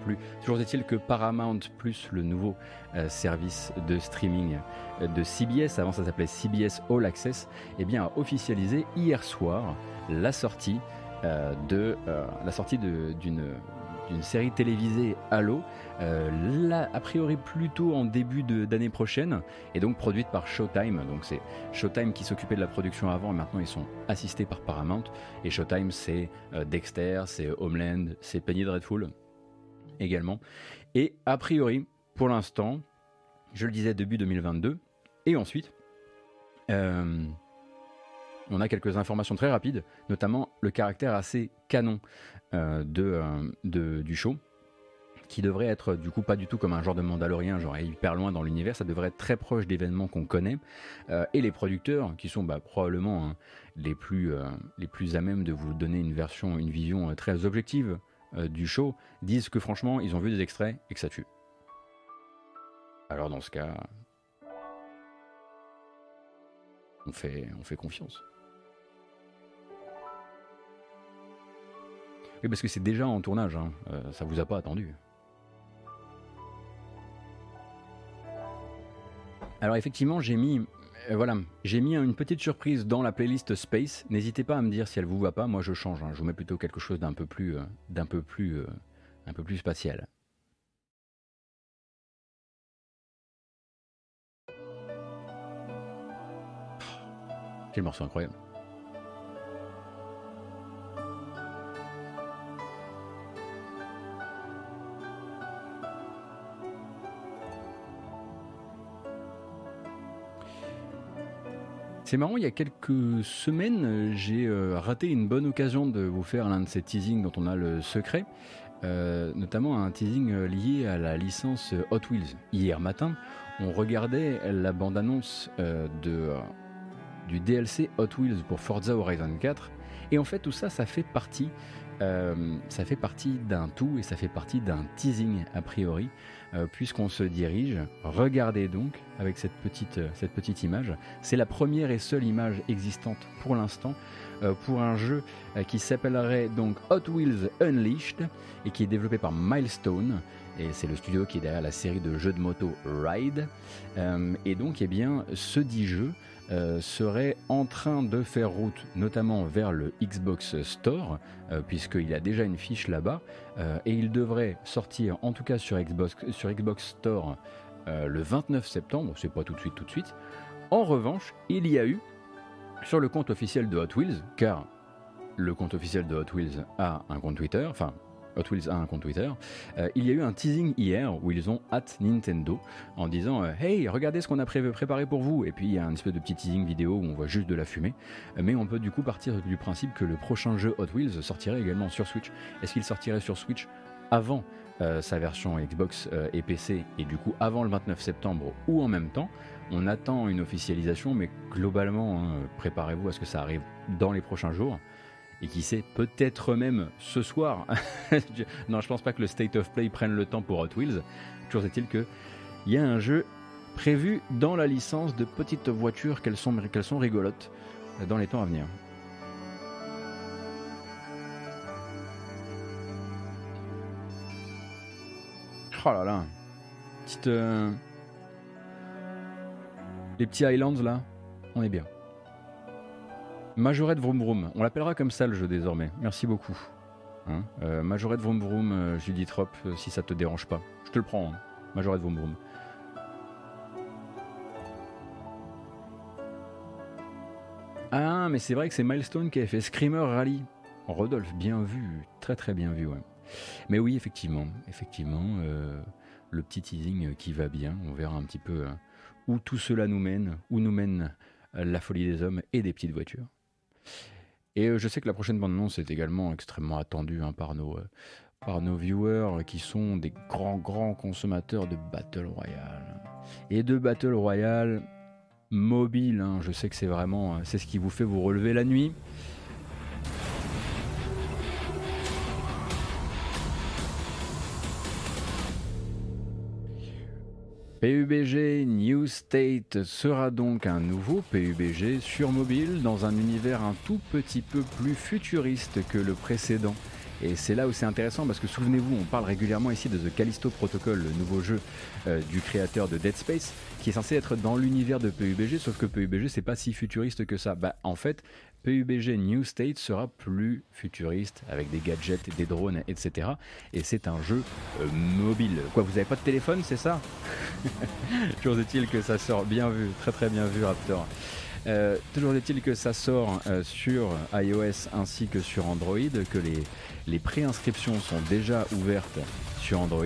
plus. Toujours est-il que Paramount Plus, le nouveau euh, service de streaming euh, de CBS, avant ça s'appelait CBS All Access, eh bien, a officialisé hier soir la sortie euh, de la sortie d'une série télévisée Halo, là, a priori plutôt en début d'année prochaine, et donc produite par Showtime. Donc c'est Showtime qui s'occupait de la production avant, et maintenant ils sont assistés par Paramount. Et Showtime, c'est Dexter, c'est Homeland, c'est Penny Dreadful également. Et a priori, pour l'instant, je le disais début 2022, et ensuite, euh, on a quelques informations très rapides, notamment le caractère assez canon euh, euh, de, du show, qui devrait être du coup pas du tout comme un genre de Mandalorien, genre hyper loin dans l'univers, ça devrait être très proche d'événements qu'on connaît, et les producteurs, qui sont bah, probablement hein, les, plus, les plus à même de vous donner une version, une vision très objective du show, disent que franchement ils ont vu des extraits et que ça tue. Alors dans ce cas, on fait, on fait confiance. Oui, parce que c'est déjà en tournage, hein. euh, ça vous a pas attendu. Alors effectivement, j'ai mis, euh, voilà, j'ai mis une petite surprise dans la playlist Space. N'hésitez pas à me dire si elle vous va pas. Moi, je change. Hein. Je vous mets plutôt quelque chose d'un peu plus, euh, d'un peu plus, un peu plus spatial. Quel morceau incroyable. C'est marrant, il y a quelques semaines, j'ai euh, raté une bonne occasion de vous faire l'un de ces teasings dont on a le secret, euh, notamment un teasing euh, lié à la licence Hot Wheels. Hier matin, on regardait la bande-annonce de du DLC Hot Wheels pour Forza Horizon 4. Et en fait, tout ça, ça fait partie, euh, ça fait partie d'un tout et ça fait partie d'un teasing a priori, euh, puisqu'on se dirige. Regardez donc avec cette petite, euh, cette petite image. C'est la première et seule image existante pour l'instant pour un jeu qui s'appellerait donc Hot Wheels Unleashed et qui est développé par Milestone. Et c'est le studio qui est derrière la série de jeux de moto Ride. et donc, eh bien, ce dit jeu euh, serait en train de faire route notamment vers le Xbox Store, euh, puisqu'il a déjà une fiche là-bas, euh, et il devrait sortir en tout cas sur Xbox, sur Xbox Store le 29 septembre, c'est pas tout de suite tout de suite. En revanche, il y a eu sur le compte officiel de Hot Wheels, car le compte officiel de Hot Wheels a un compte Twitter, enfin Hot Wheels a un compte Twitter, euh, il y a eu un teasing hier où ils ont hâte Nintendo en disant euh, Hey, regardez ce qu'on a préparé pour vous. Et puis il y a un espèce de petit teasing vidéo où on voit juste de la fumée. Euh, mais on peut du coup partir du principe que le prochain jeu Hot Wheels sortirait également sur Switch. Est-ce qu'il sortirait sur Switch avant sa version Xbox et PC et du coup avant le 29 septembre ou en même temps? On attend une officialisation, mais globalement, hein, préparez-vous à ce que ça arrive dans les prochains jours et qui sait, peut-être même ce soir. non, je pense pas que le State of Play prenne le temps pour Hot Wheels. Toujours est-il qu'il y a un jeu prévu dans la licence de petites voitures qu'elles sont, qu'elles sont rigolotes dans les temps à venir. Oh là là. Petite. Euh, les petits Highlands là, on est bien. Majorette Vroom Vroom, on l'appellera comme ça le jeu désormais. Merci beaucoup. Hein euh, Majorette Vroom Vroom, euh, Judith Trop, euh, si ça te dérange pas. Je te le prends, hein. Majorette Vroom Vroom. Ah, mais c'est vrai que c'est Milestone qui a fait Screamer Rally. Rodolphe, bien vu, très très bien vu. Mais oui, effectivement, effectivement, le petit teasing qui va bien. On verra un petit peu où tout cela nous mène, où nous mène la folie des hommes et des petites voitures. Et euh, je sais que la prochaine bande-annonce est également extrêmement attendue hein, par, nos, euh, par nos viewers qui sont des grands, grands consommateurs de Battle Royale. Et de Battle Royale mobile, hein. je sais que c'est vraiment, c'est ce qui vous fait vous relever la nuit. PUBG New State sera donc un nouveau PUBG sur mobile dans un univers un tout petit peu plus futuriste que le précédent Et c'est là où c'est intéressant parce que souvenez-vous, on parle régulièrement ici de The Callisto Protocol, le nouveau jeu euh, du créateur de Dead Space, qui est censé être dans l'univers de PUBG, sauf que PUBG c'est pas si futuriste que ça. Bah en fait, PUBG New State sera plus futuriste avec des gadgets, des drones, etc. Et c'est un jeu euh, mobile. Quoi, vous avez pas de téléphone, c'est ça? Toujours est-il que ça sort bien vu, très très bien vu Raptor. Euh, toujours est-il que ça sort euh, sur iOS ainsi que sur Android, que les, les préinscriptions sont déjà ouvertes sur Android.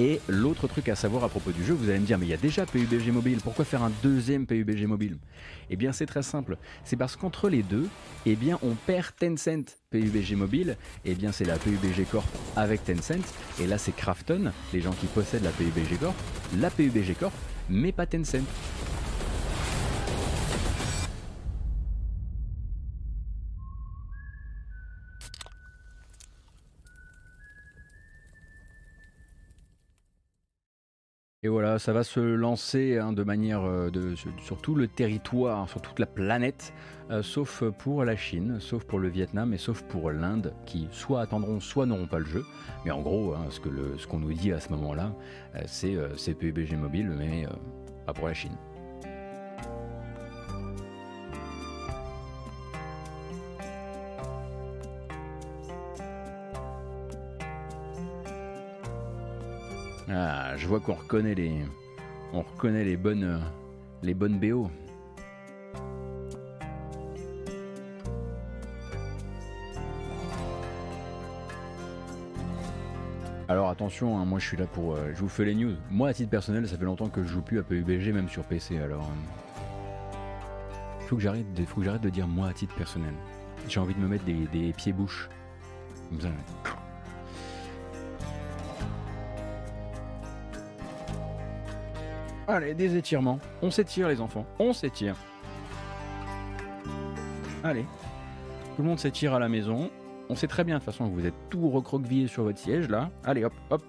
Et l'autre truc à savoir à propos du jeu, vous allez me dire, mais il y a déjà PUBG Mobile, pourquoi faire un deuxième PUBG Mobile? Eh bien c'est très simple, c'est parce qu'entre les deux, eh bien on perd Tencent. PUBG Mobile, eh bien c'est la PUBG Corp avec Tencent, et là c'est Krafton, les gens qui possèdent la PUBG Corp, la PUBG Corp, mais pas Tencent. Et voilà, ça va se lancer hein, de manière euh, sur, tout le territoire, sur toute la planète, euh, sauf pour la Chine, sauf pour le Vietnam et sauf pour l'Inde, qui soit attendront, soit n'auront pas le jeu. Mais en gros, hein, ce qu'on nous dit à ce moment-là, euh, c'est PUBG Mobile, mais pas pour la Chine. Je vois qu'on reconnaît les, on reconnaît les bonnes, les bonnes BO. Alors attention, hein, moi je suis là pour, euh, je vous fais les news. Moi à titre personnel, ça fait longtemps que je joue plus à PUBG, même sur PC. Alors, euh, faut que j'arrête, j'arrête de dire moi à titre personnel. J'ai envie de me mettre des, des pieds bouches. Comme ça. Allez, des étirements. On s'étire les enfants. On s'étire. Allez. Tout le monde s'étire à la maison. On sait très bien de toute façon que vous êtes tout recroquevillé sur votre siège là. Allez hop hop.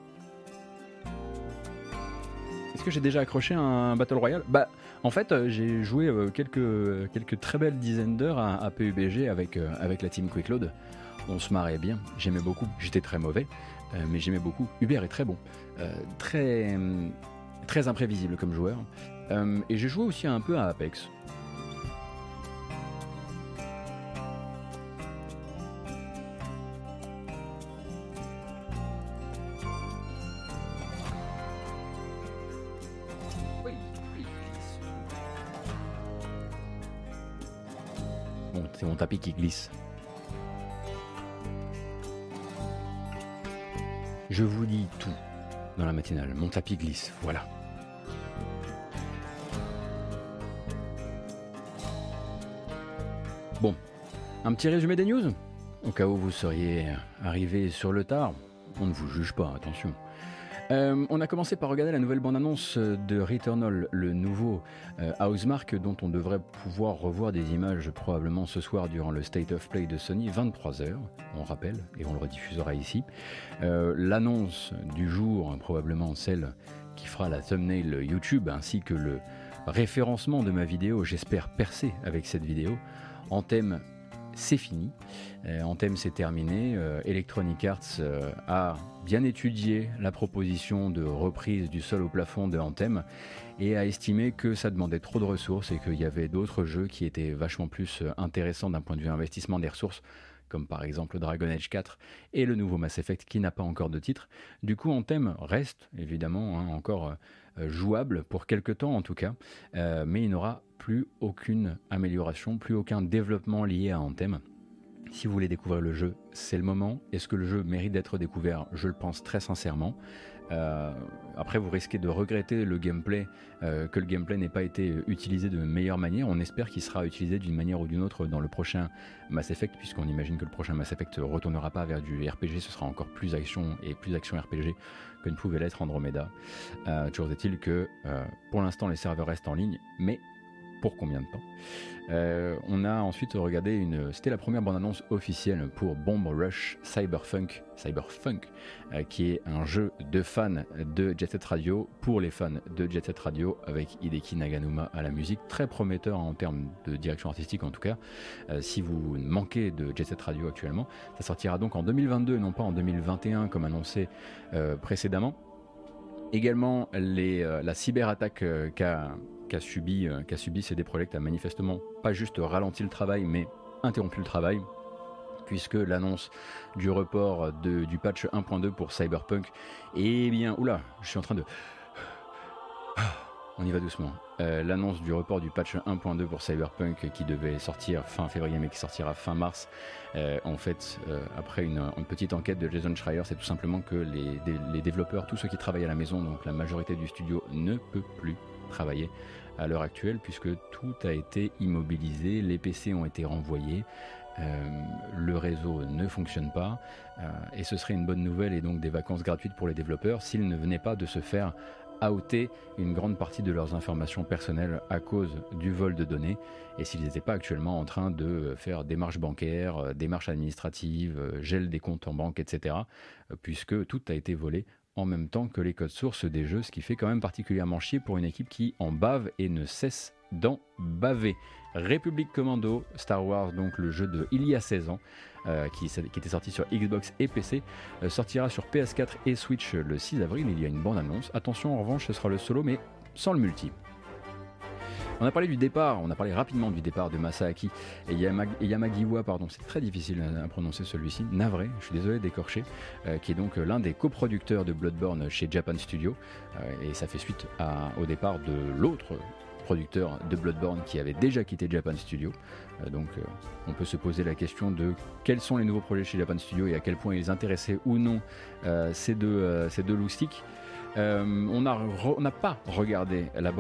Est-ce que j'ai déjà accroché un Battle Royale? Bah en fait euh, j'ai joué euh, quelques, très belles dizaines d'heures à, PUBG avec, euh, avec la team Quickload. On se marrait bien, j'aimais beaucoup, j'étais très mauvais, mais j'aimais beaucoup. Hubert est très bon. très très imprévisible comme joueur. Euh, et j'ai joué aussi un peu à Apex. Bon, c'est mon tapis qui glisse. Je vous dis tout dans la matinale. Mon tapis glisse, voilà. Bon, un petit résumé des news? Au cas où vous seriez arrivé sur le tard, on ne vous juge pas, attention. Euh, on a commencé par regarder la nouvelle bande-annonce de Returnal, le nouveau euh, Housemark dont on devrait pouvoir revoir des images probablement ce soir durant le State of Play de Sony, 23h, on rappelle, et on le rediffusera ici. Euh, l'annonce du jour, probablement celle qui fera la thumbnail YouTube, ainsi que le référencement de ma vidéo, j'espère percer avec cette vidéo. Anthem, c'est fini. Euh, Anthem, c'est terminé. Euh, Electronic Arts euh, a bien étudié la proposition de reprise du sol au plafond de Anthem et a estimé que ça demandait trop de ressources et qu'il y avait d'autres jeux qui étaient vachement plus intéressants d'un point de vue investissement des ressources comme par exemple Dragon Age 4 et le nouveau Mass Effect qui n'a pas encore de titre. Du coup, Anthem reste évidemment hein, encore jouable pour quelques temps en tout cas, mais il n'aura plus aucune amélioration, plus aucun développement lié à Anthem. Si vous voulez découvrir le jeu, c'est le moment. Est-ce que le jeu mérite d'être découvert? Je le pense très sincèrement. Euh, après, vous risquez de regretter le gameplay, euh, que le gameplay n'ait pas été utilisé de meilleure manière. On espère qu'il sera utilisé d'une manière ou d'une autre dans le prochain Mass Effect, puisqu'on imagine que le prochain Mass Effect ne retournera pas vers du RPG, ce sera encore plus action et plus action RPG que ne pouvait l'être Andromeda. Euh, toujours est-il que pour l'instant les serveurs restent en ligne, mais pour combien de temps. Euh, on a ensuite regardé une. C'était la première bande-annonce officielle pour Bomb Rush Cyberpunk, Cyberpunk euh, qui est un jeu de fans de Jet Set Radio pour les fans de Jet Set Radio avec Hideki Naganuma à la musique, très prometteur en termes de direction artistique en tout cas. Euh, si vous manquez de Jet Set Radio actuellement, ça sortira donc en 2022 et non pas en 2021 comme annoncé précédemment. Également les, la cyberattaque qu'a qu'a subi, euh, qu'a subi CD Projekt a manifestement pas juste ralenti le travail, mais interrompu le travail puisque l'annonce du report de, du patch 1.2 pour Cyberpunk, eh bien, oula, je suis en train de... On y va doucement. Euh, l'annonce du report du patch 1.2 pour Cyberpunk qui devait sortir fin février mais qui sortira fin mars, euh, en fait, après une, petite enquête de Jason Schreier, c'est tout simplement que les, les développeurs, tous ceux qui travaillent à la maison, donc la majorité du studio, ne peut plus travailler à l'heure actuelle puisque tout a été immobilisé, les PC ont été renvoyés, euh, le réseau ne fonctionne pas euh, et ce serait une bonne nouvelle et donc des vacances gratuites pour les développeurs s'ils ne venaient pas de se faire outer une grande partie de leurs informations personnelles à cause du vol de données et s'ils n'étaient pas actuellement en train de faire démarches bancaires, euh, démarches administratives, gel des comptes en banque, etc. puisque tout a été volé en même temps que les codes sources des jeux, ce qui fait quand même particulièrement chier pour une équipe qui en bave et ne cesse d'en baver. République Commando, Star Wars, donc le jeu de il y a 16 ans, euh, qui, était sorti sur Xbox et PC, euh, sortira sur PS4 et Switch le 6 avril. Il y a une bande annonce. Attention, en revanche, ce sera le solo, mais sans le multi. On a parlé du départ, on a parlé rapidement du départ de Masaaki et, Yamagiwa, pardon, c'est très difficile à, prononcer celui-ci, navré, je suis désolé d'écorcher, euh, qui est donc l'un des coproducteurs de Bloodborne chez Japan Studio, euh, et ça fait suite au départ de l'autre producteur de Bloodborne qui avait déjà quitté Japan Studio. Euh, donc on peut se poser la question de quels sont les nouveaux projets chez Japan Studio et à quel point ils intéressaient ou non ces deux, ces deux loustiques. Euh, on n'a pas regardé la,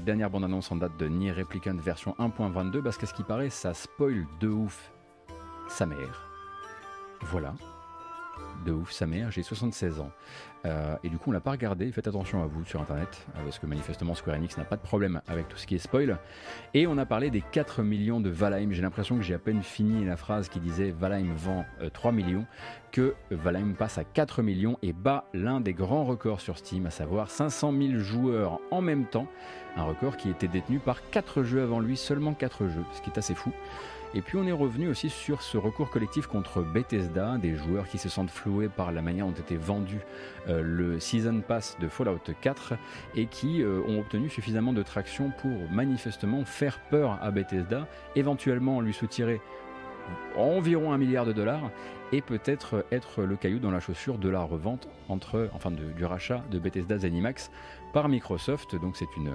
dernière bande-annonce en date de Nier Replicant version 1.22 parce qu'à ce qui paraît, ça spoil de ouf sa mère. Voilà. De ouf sa mère, j'ai 76 ans. Euh, et du coup, on l'a pas regardé. Faites attention à vous sur internet, euh, parce que manifestement Square Enix n'a pas de problème avec tout ce qui est spoil. Et on a parlé des 4 millions de Valheim. J'ai l'impression que j'ai à peine fini la phrase qui disait Valheim vend 3 euh, millions, que Valheim passe à 4 millions et bat l'un des grands records sur Steam, à savoir 500 000 joueurs en même temps. Un record qui était détenu par 4 jeux avant lui, seulement 4 jeux, ce qui est assez fou. Et puis on est revenu aussi sur ce recours collectif contre Bethesda, des joueurs qui se sentent floués par la manière dont était vendu euh, le Season Pass de Fallout 4 et qui euh, ont obtenu suffisamment de traction pour manifestement faire peur à Bethesda, éventuellement lui soutirer environ un milliard de dollars et peut-être être le caillou dans la chaussure de la revente entre, enfin du rachat de Bethesda Zenimax par Microsoft. Donc c'est une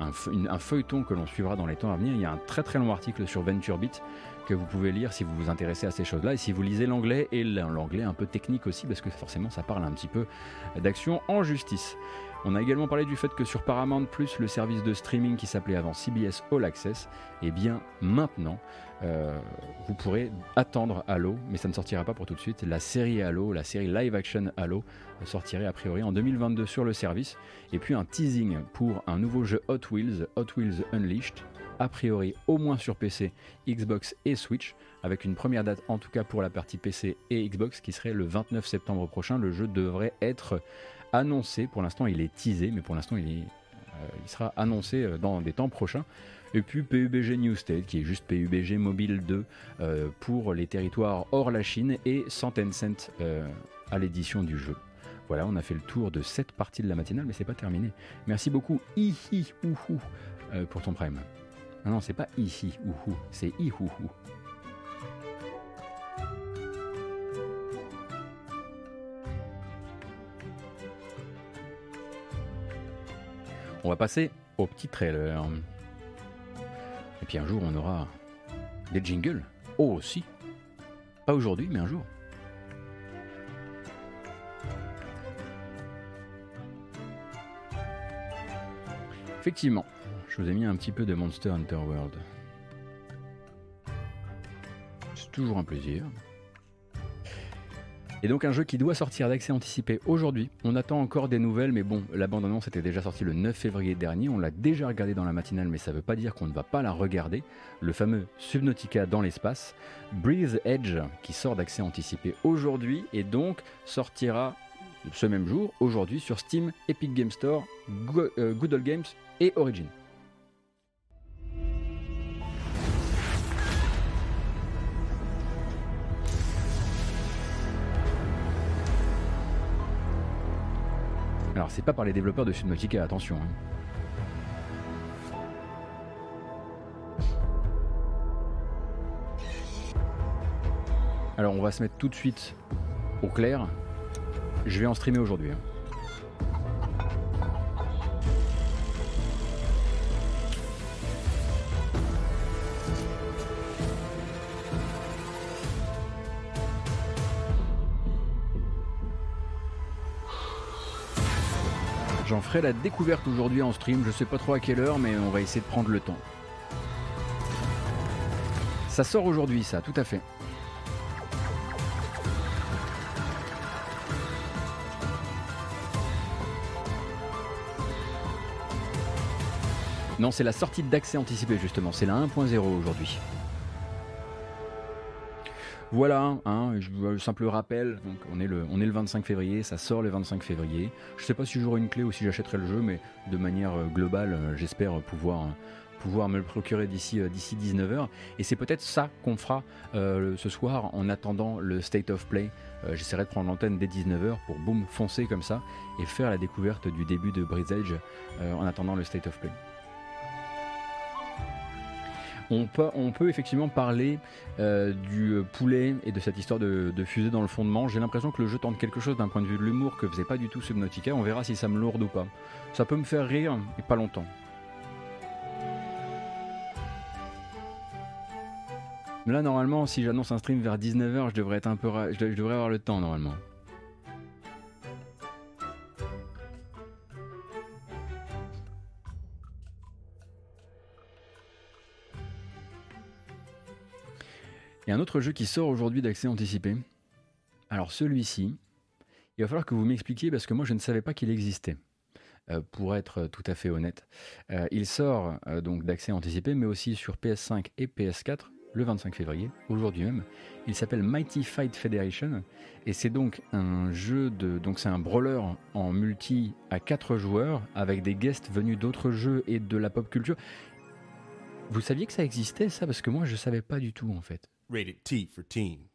un, feuilleton que l'on suivra dans les temps à venir. Il y a un très très long article sur VentureBeat que vous pouvez lire si vous vous intéressez à ces choses-là et si vous lisez l'anglais et l'anglais un peu technique aussi parce que forcément ça parle un petit peu d'action en justice. On a également parlé du fait que sur Paramount Plus, le service de streaming qui s'appelait avant CBS All Access, eh bien maintenant, euh, vous pourrez attendre Halo, mais ça ne sortira pas pour tout de suite. La série Halo, la série live action Halo, sortirait a priori en 2022 sur le service. Et puis un teasing pour un nouveau jeu Hot Wheels, Hot Wheels Unleashed, a priori au moins sur PC, Xbox et Switch, avec une première date en tout cas pour la partie PC et Xbox qui serait le 29 septembre prochain. Le jeu devrait être annoncé, pour l'instant il est teasé, mais pour l'instant il, euh, il sera annoncé euh, dans des temps prochains. Et puis PUBG New State, qui est juste PUBG Mobile 2 euh, pour les territoires hors la Chine et 100 Tencent à l'édition du jeu. Voilà, on a fait le tour de cette partie de la matinale, mais c'est pas terminé. Merci beaucoup, Ihi Ouhou, pour ton prime. Non, non, c'est pas Ihi Ouhou, c'est Ihouhou. On va passer au petit trailer. Et puis un jour, on aura des jingles. Oh, aussi. Pas aujourd'hui, mais un jour. Effectivement, je vous ai mis un petit peu de Monster Hunter World. C'est toujours un plaisir. Et donc un jeu qui doit sortir d'accès anticipé aujourd'hui. On attend encore des nouvelles, mais bon, la bande-annonce était déjà sortie le 9 février dernier. On l'a déjà regardé dans la matinale, mais ça ne veut pas dire qu'on ne va pas la regarder. Le fameux Subnautica dans l'espace. Breeze Edge, qui sort d'accès anticipé aujourd'hui, et donc sortira ce même jour, aujourd'hui, sur Steam, Epic Game Store, euh, Good Old Games et Origin. Alors c'est pas par les développeurs de Subnautica, attention. Hein. Alors on va se mettre tout de suite au clair. Je vais en streamer aujourd'hui. Hein. J'en ferai la découverte aujourd'hui en stream, je sais pas trop à quelle heure, mais on va essayer de prendre le temps. Ça sort aujourd'hui, ça, tout à fait. Non, c'est la sortie d'accès anticipé justement, c'est la 1.0 aujourd'hui. Voilà, hein, je, simple rappel, donc on est, le, on est le 25 février, ça sort le 25 février. Je sais pas si j'aurai une clé ou si j'achèterai le jeu, mais de manière euh, globale, euh, j'espère pouvoir, pouvoir me le procurer d'ici euh, d'ici 19h. Et c'est peut-être ça qu'on fera ce soir en attendant le State of Play. J'essaierai de prendre l'antenne dès 19h pour boum, foncer comme ça et faire la découverte du début de Breeze Edge en attendant le State of Play. On peut, effectivement parler euh, du poulet et de cette histoire de, fusée dans le fondement. J'ai l'impression que le jeu tente quelque chose d'un point de vue de l'humour que faisait pas du tout Subnautica. On verra si ça me lourde ou pas. Ça peut me faire rire, et pas longtemps. Là, normalement, si j'annonce un stream vers 19h, je devrais être un peu, je devrais avoir le temps normalement. Il y a un autre jeu qui sort aujourd'hui d'accès anticipé. Alors celui-ci, il va falloir que vous m'expliquiez parce que moi je ne savais pas qu'il existait. Euh, pour être tout à fait honnête. Euh, il sort euh, donc d'accès anticipé, mais aussi sur PS5 et PS4 le 25 février, aujourd'hui même. Il s'appelle Mighty Fight Federation et c'est donc un jeu de donc c'est un brawler en multi à 4 joueurs avec des guests venus d'autres jeux et de la pop culture. Vous saviez que ça existait ça? Parce que moi je savais pas du tout en fait. Rated T for teen.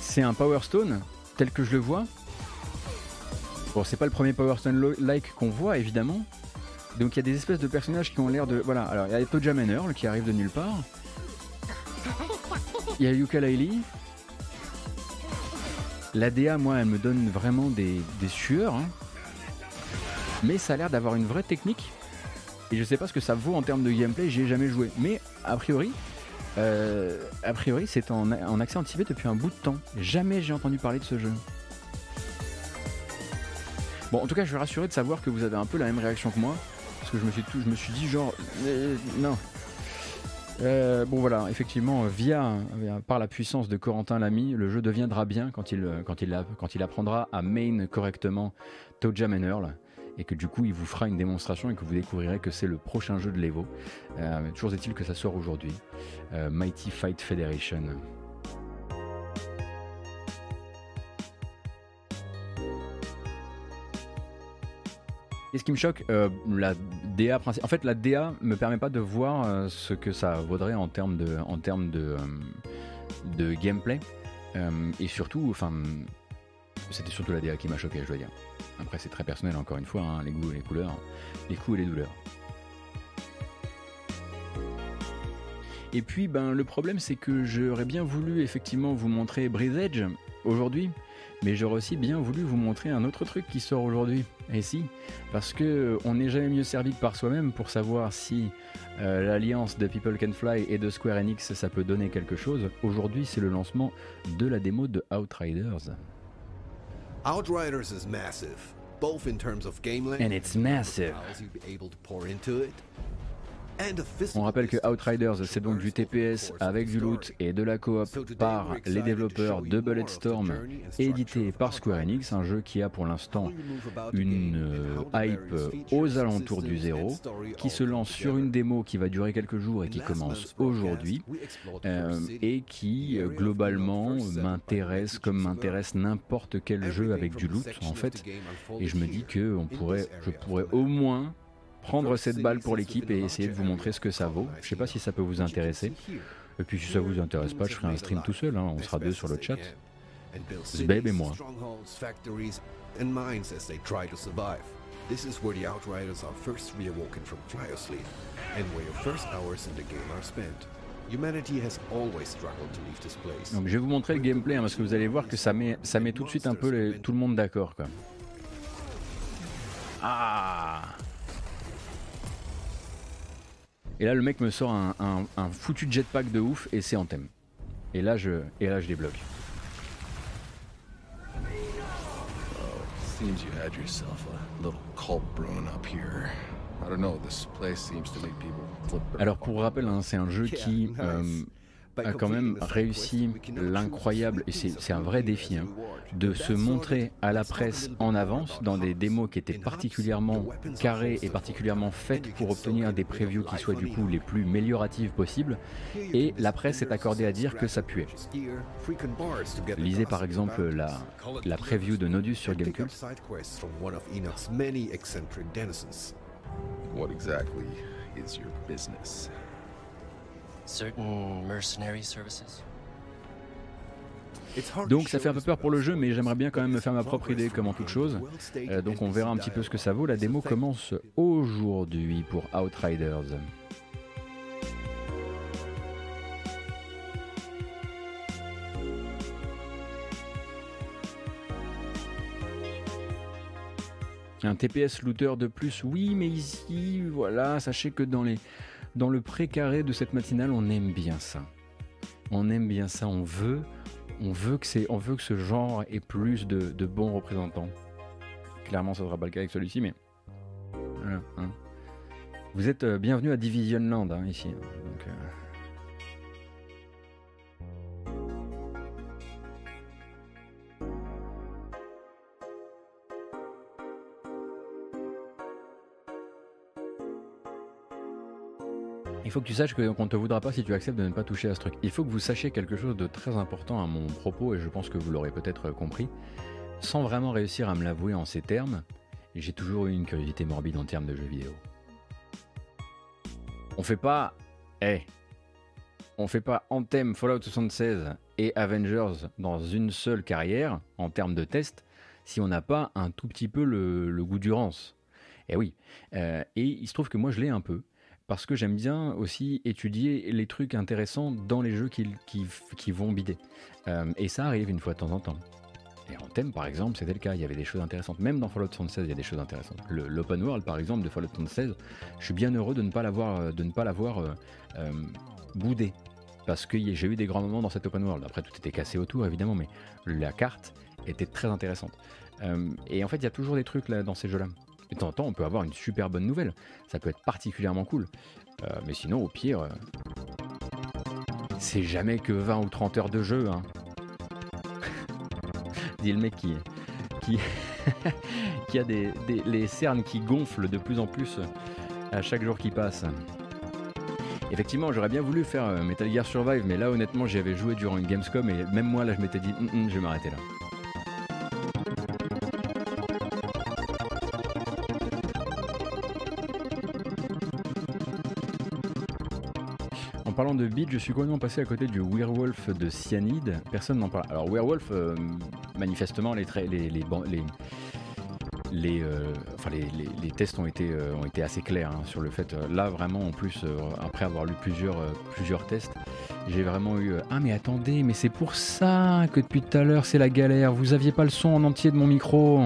C'est un Power Stone tel que je le vois. Bon, c'est pas le premier Power Stone like qu'on voit évidemment, donc il y a des espèces de personnages qui ont l'air de. Voilà, alors il y a Toja Manor qui arrive de nulle part. Il y a Yuka Laili. La DA, moi, elle me donne vraiment des, sueurs. Hein. Mais ça a l'air d'avoir une vraie technique. Et je sais pas ce que ça vaut en termes de gameplay, j'y ai jamais joué. Mais a priori, euh, a priori, c'est en, en, accès anticipé depuis un bout de temps. Jamais j'ai entendu parler de ce jeu. Bon, en tout cas, je suis rassuré de savoir que vous avez un peu la même réaction que moi parce que je me suis, tout, dit genre non. Euh, bon voilà, effectivement, via, par la puissance de Corentin Lamy, le jeu deviendra bien quand il, apprendra à main correctement Toja Manor et que du coup il vous fera une démonstration et que vous découvrirez que c'est le prochain jeu de l'Evo. Euh, toujours est-il que ça sort aujourd'hui. Euh, Mighty Fight Federation. Et ce qui me choque, euh, la DA En fait, la DA me permet pas de voir euh, ce que ça vaudrait en termes de, en termes de, euh, gameplay. et surtout, enfin, c'était surtout la DA qui m'a choqué, je dois dire. Après, c'est très personnel, encore une fois, hein, les goûts les couleurs, les coups et les douleurs. Et puis, ben, le problème, c'est que j'aurais bien voulu effectivement vous montrer Breeze Edge aujourd'hui, mais j'aurais aussi bien voulu vous montrer un autre truc qui sort aujourd'hui. Et si, parce que on n'est jamais mieux servi que par soi-même pour savoir si euh, l'alliance de People Can Fly et de Square Enix ça peut donner quelque chose. Aujourd'hui, c'est le lancement de la démo de Outriders. Outriders is massive, both in terms of game length And it's massive. miles you'll be able to pour into it, and the On rappelle que Outriders, c'est donc du TPS avec du loot et de la coop par les développeurs de Bulletstorm, édité par Square. Enix, un jeu qui a pour l'instant une euh, hype aux alentours du zéro, qui se lance sur une démo qui va durer quelques jours et qui commence aujourd'hui, euh, et qui euh, globalement m'intéresse comme m'intéresse n'importe quel jeu avec du loot en fait, et je me dis que pourrait, je pourrais au moins prendre cette balle pour l'équipe et essayer de vous montrer ce que ça vaut. Je sais pas si ça peut vous intéresser. Et puis si ça vous intéresse pas, je ferai un stream tout seul, hein, on sera deux sur le chat. Zbeb et moi. Strongholds, factories, and mines as they try to survive. This is where the Outriders are first reawoken from cryosleep, and where your first hours in the game are spent. Humanity has always struggled to leave this place. Donc je vais vous montrer le gameplay hein, parce que vous allez voir que ça met, ça met tout de suite un peu les- tout le monde d'accord. quoi. Ah Et là le mec me sort un, un- un foutu jetpack de ouf et c'est en thème. Et là je, et là je débloque. Seems you had yourself a little cult brewing up here. I don't know, this place seems to make people flip their Alors pour rappel, hein, c'est un jeu qui euh, a quand même réussi l'incroyable, et c'est un vrai défi, hein, de se montrer à la presse en avance dans des démos qui étaient particulièrement carrées et particulièrement faites pour obtenir des previews qui soient du coup les plus amélioratives possibles. Et la presse est accordée à dire que ça puait. Lisez par exemple la, la preview de Nodus sur Gamecube. What exactly is your business? Certain mercenary services? Donc ça fait un peu peur pour le jeu, mais j'aimerais bien quand même me faire ma propre idée comme en toute chose. Euh, donc on verra un petit peu ce que ça vaut. La démo commence aujourd'hui pour Outriders. Un TPS looter de plus, oui, mais ici, voilà, sachez que dans, les, dans le précaré de cette matinale, on aime bien ça. On aime bien ça, on veut, on veut, que, on veut que ce genre ait plus de, bons représentants. Clairement, ça ne sera pas le cas avec celui-ci, mais... Voilà, hein. Vous êtes euh, bienvenue à Division Land, hein, ici. Donc, euh, Il faut que tu saches qu'on ne te voudra pas si tu acceptes de ne pas toucher à ce truc. Il faut que vous sachiez quelque chose de très important à mon propos, et je pense que vous l'aurez peut-être compris. Sans vraiment réussir à me l'avouer en ces termes, j'ai toujours eu une curiosité morbide en termes de jeux vidéo. On fait pas. Eh On fait pas Anthem, Fallout 76 et Avengers dans une seule carrière, en termes de test, si on n'a pas un tout petit peu le, le goût du rance. Eh oui. Euh, et il se trouve que moi je l'ai un peu parce que j'aime bien aussi étudier les trucs intéressants dans les jeux qui, vont bider. Euh, et ça arrive une fois de temps en temps. Et en thème, par exemple, c'était le cas. Il y avait des choses intéressantes. Même dans Fallout 76, il y a des choses intéressantes. L'open world, par exemple, de Fallout 76, je suis bien heureux de ne pas l'avoir, euh, euh, boudé. Parce que j'ai eu des grands moments dans cet open world. Après, tout était cassé autour, évidemment, mais la carte était très intéressante. Et en fait, il y a toujours des trucs là dans ces jeux-là. De temps en temps, on peut avoir une super bonne nouvelle. Ça peut être particulièrement cool. Euh, mais sinon, au pire, euh, c'est jamais que 20 ou 30 heures de jeu. Hein. Dit le mec qui, qui, qui a des, les cernes qui gonflent de plus en plus à chaque jour qui passe. Effectivement, j'aurais bien voulu faire euh, Metal Gear Survive, mais là, honnêtement, j'y avais joué durant une Gamescom et même moi, là, je m'étais dit, Hum, hum, je vais m'arrêter là. Parlant de beat, je suis complètement passé à côté du Werewolf de Cyanide. Personne n'en parle. Alors Werewolf, manifestement, les, tests ont été, euh, assez clairs hein, sur le fait. euh, là, vraiment, en plus, euh, après avoir lu plusieurs, tests, J'ai vraiment eu. Ah, mais attendez, mais c'est pour ça que depuis tout à l'heure, c'est la galère. Vous aviez pas le son en entier de mon micro.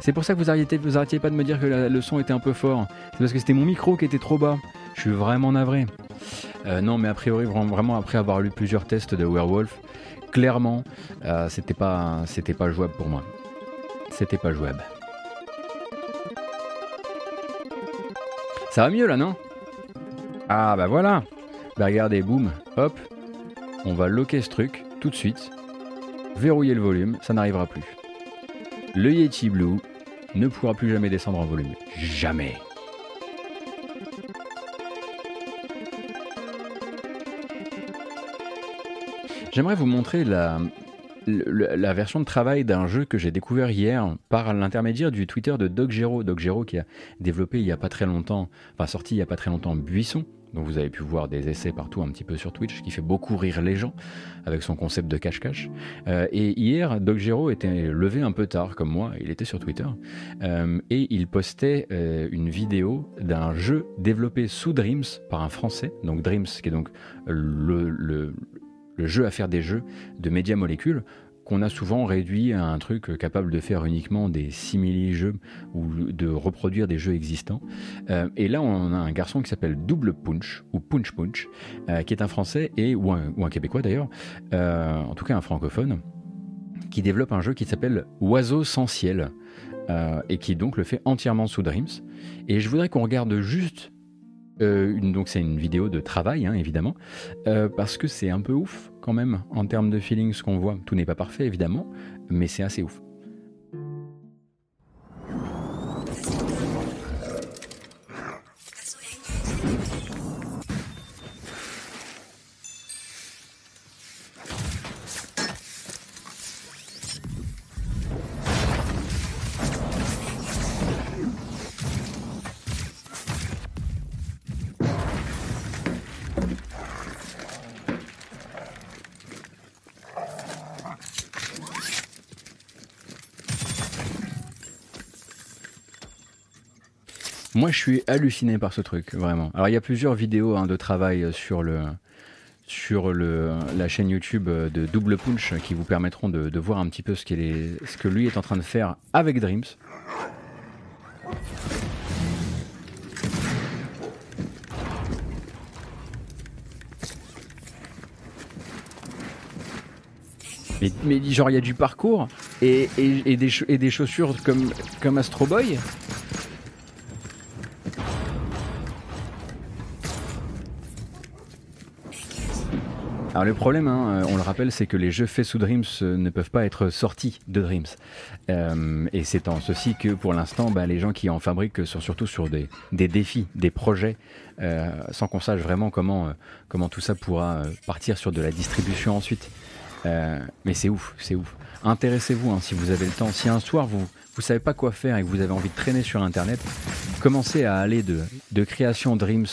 C'est pour ça que vous arrêtiez pas de me dire que le son était un peu fort. C'est parce que c'était mon micro qui était trop bas. Je suis vraiment navré. Euh, non, mais a priori, vraiment après avoir lu plusieurs tests de Werewolf, clairement, euh, c'était pas, c'était pas jouable pour moi. C'était pas jouable. Ça va mieux là, non? Ah bah voilà. Bah regardez, boum, hop, on va loquer ce truc tout de suite, verrouiller le volume, ça n'arrivera plus. Le Yeti Blue ne pourra plus jamais descendre en volume. Jamais. J'aimerais vous montrer la, version de travail d'un jeu que j'ai découvert hier par l'intermédiaire du Twitter de Doc Gero. Qui a développé il n'y a pas très longtemps, enfin sorti il n'y a pas très longtemps Buisson, dont vous avez pu voir des essais partout un petit peu sur Twitch, qui fait beaucoup rire les gens avec son concept de cache-cache. Euh, et hier, Doc Gero était levé un peu tard, comme moi, il était sur Twitter, euh, et il postait euh, une vidéo d'un jeu développé sous Dreams par un Français, donc Dreams, qui est donc le le jeu à faire des jeux de médias molécules qu'on a souvent réduit à un truc capable de faire uniquement des simili-jeux ou de reproduire des jeux existants. Euh, et là, on a un garçon qui s'appelle Double Punch, ou Punch Punch, euh, qui est un Français, et, ou, un, Québécois d'ailleurs, euh, en tout cas un francophone, qui développe un jeu qui s'appelle Oiseau sans ciel, et qui donc le fait entièrement sous Dreams. Et je voudrais qu'on regarde juste euh, donc c'est une vidéo de travail, hein, évidemment, euh, parce que c'est un peu ouf quand même en termes de feeling ce qu'on voit. Tout n'est pas parfait, évidemment, mais c'est assez ouf. Moi, je suis halluciné par ce truc, vraiment. Alors, il y a plusieurs vidéos hein, de travail sur le sur le, la chaîne YouTube de Double Punch qui vous permettront de, voir un petit peu ce, est, ce que lui est en train de faire avec Dreams. Mais, genre il y a du parcours et, et, des, et des, chaussures comme, comme Astro Boy Alors le problème, hein, euh, on le rappelle, c'est que les jeux faits sous Dreams euh, ne peuvent pas être sortis de Dreams. Euh, et c'est en ceci que pour l'instant, bah, les gens qui en fabriquent sont surtout sur des, défis, des projets, sans qu'on sache vraiment comment, comment tout ça pourra partir sur de la distribution ensuite. mais c'est ouf, c'est ouf. Intéressez-vous hein, si vous avez le temps. Si un soir vous vous savez pas quoi faire et que vous avez envie de traîner sur Internet, commencez à aller de, de création Dreams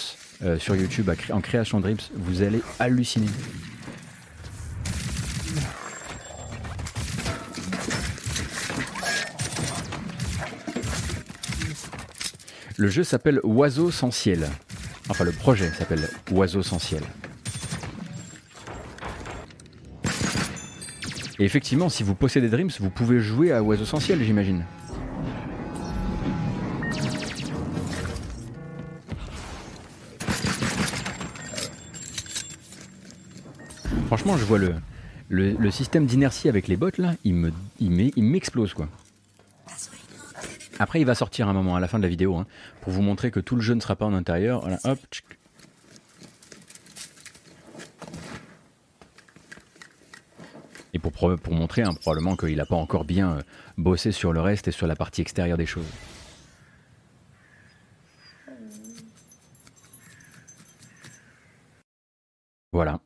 sur YouTube en création Dreams, vous allez halluciner. Le jeu s'appelle Oiseau sans ciel. Enfin, le projet s'appelle Oiseau sans ciel. Et effectivement, si vous possédez Dreams, vous pouvez jouer à Oiseau sans ciel, j'imagine. Franchement, je vois le, système d'inertie avec les bottes là, il m'explose quoi. Après, il va sortir un moment à la fin de la vidéo hein, pour vous montrer que tout le jeu ne sera pas en intérieur. Et pour, pour montrer hein, probablement qu'il n'a pas encore bien euh, bossé sur le reste et sur la partie extérieure des choses. Voilà.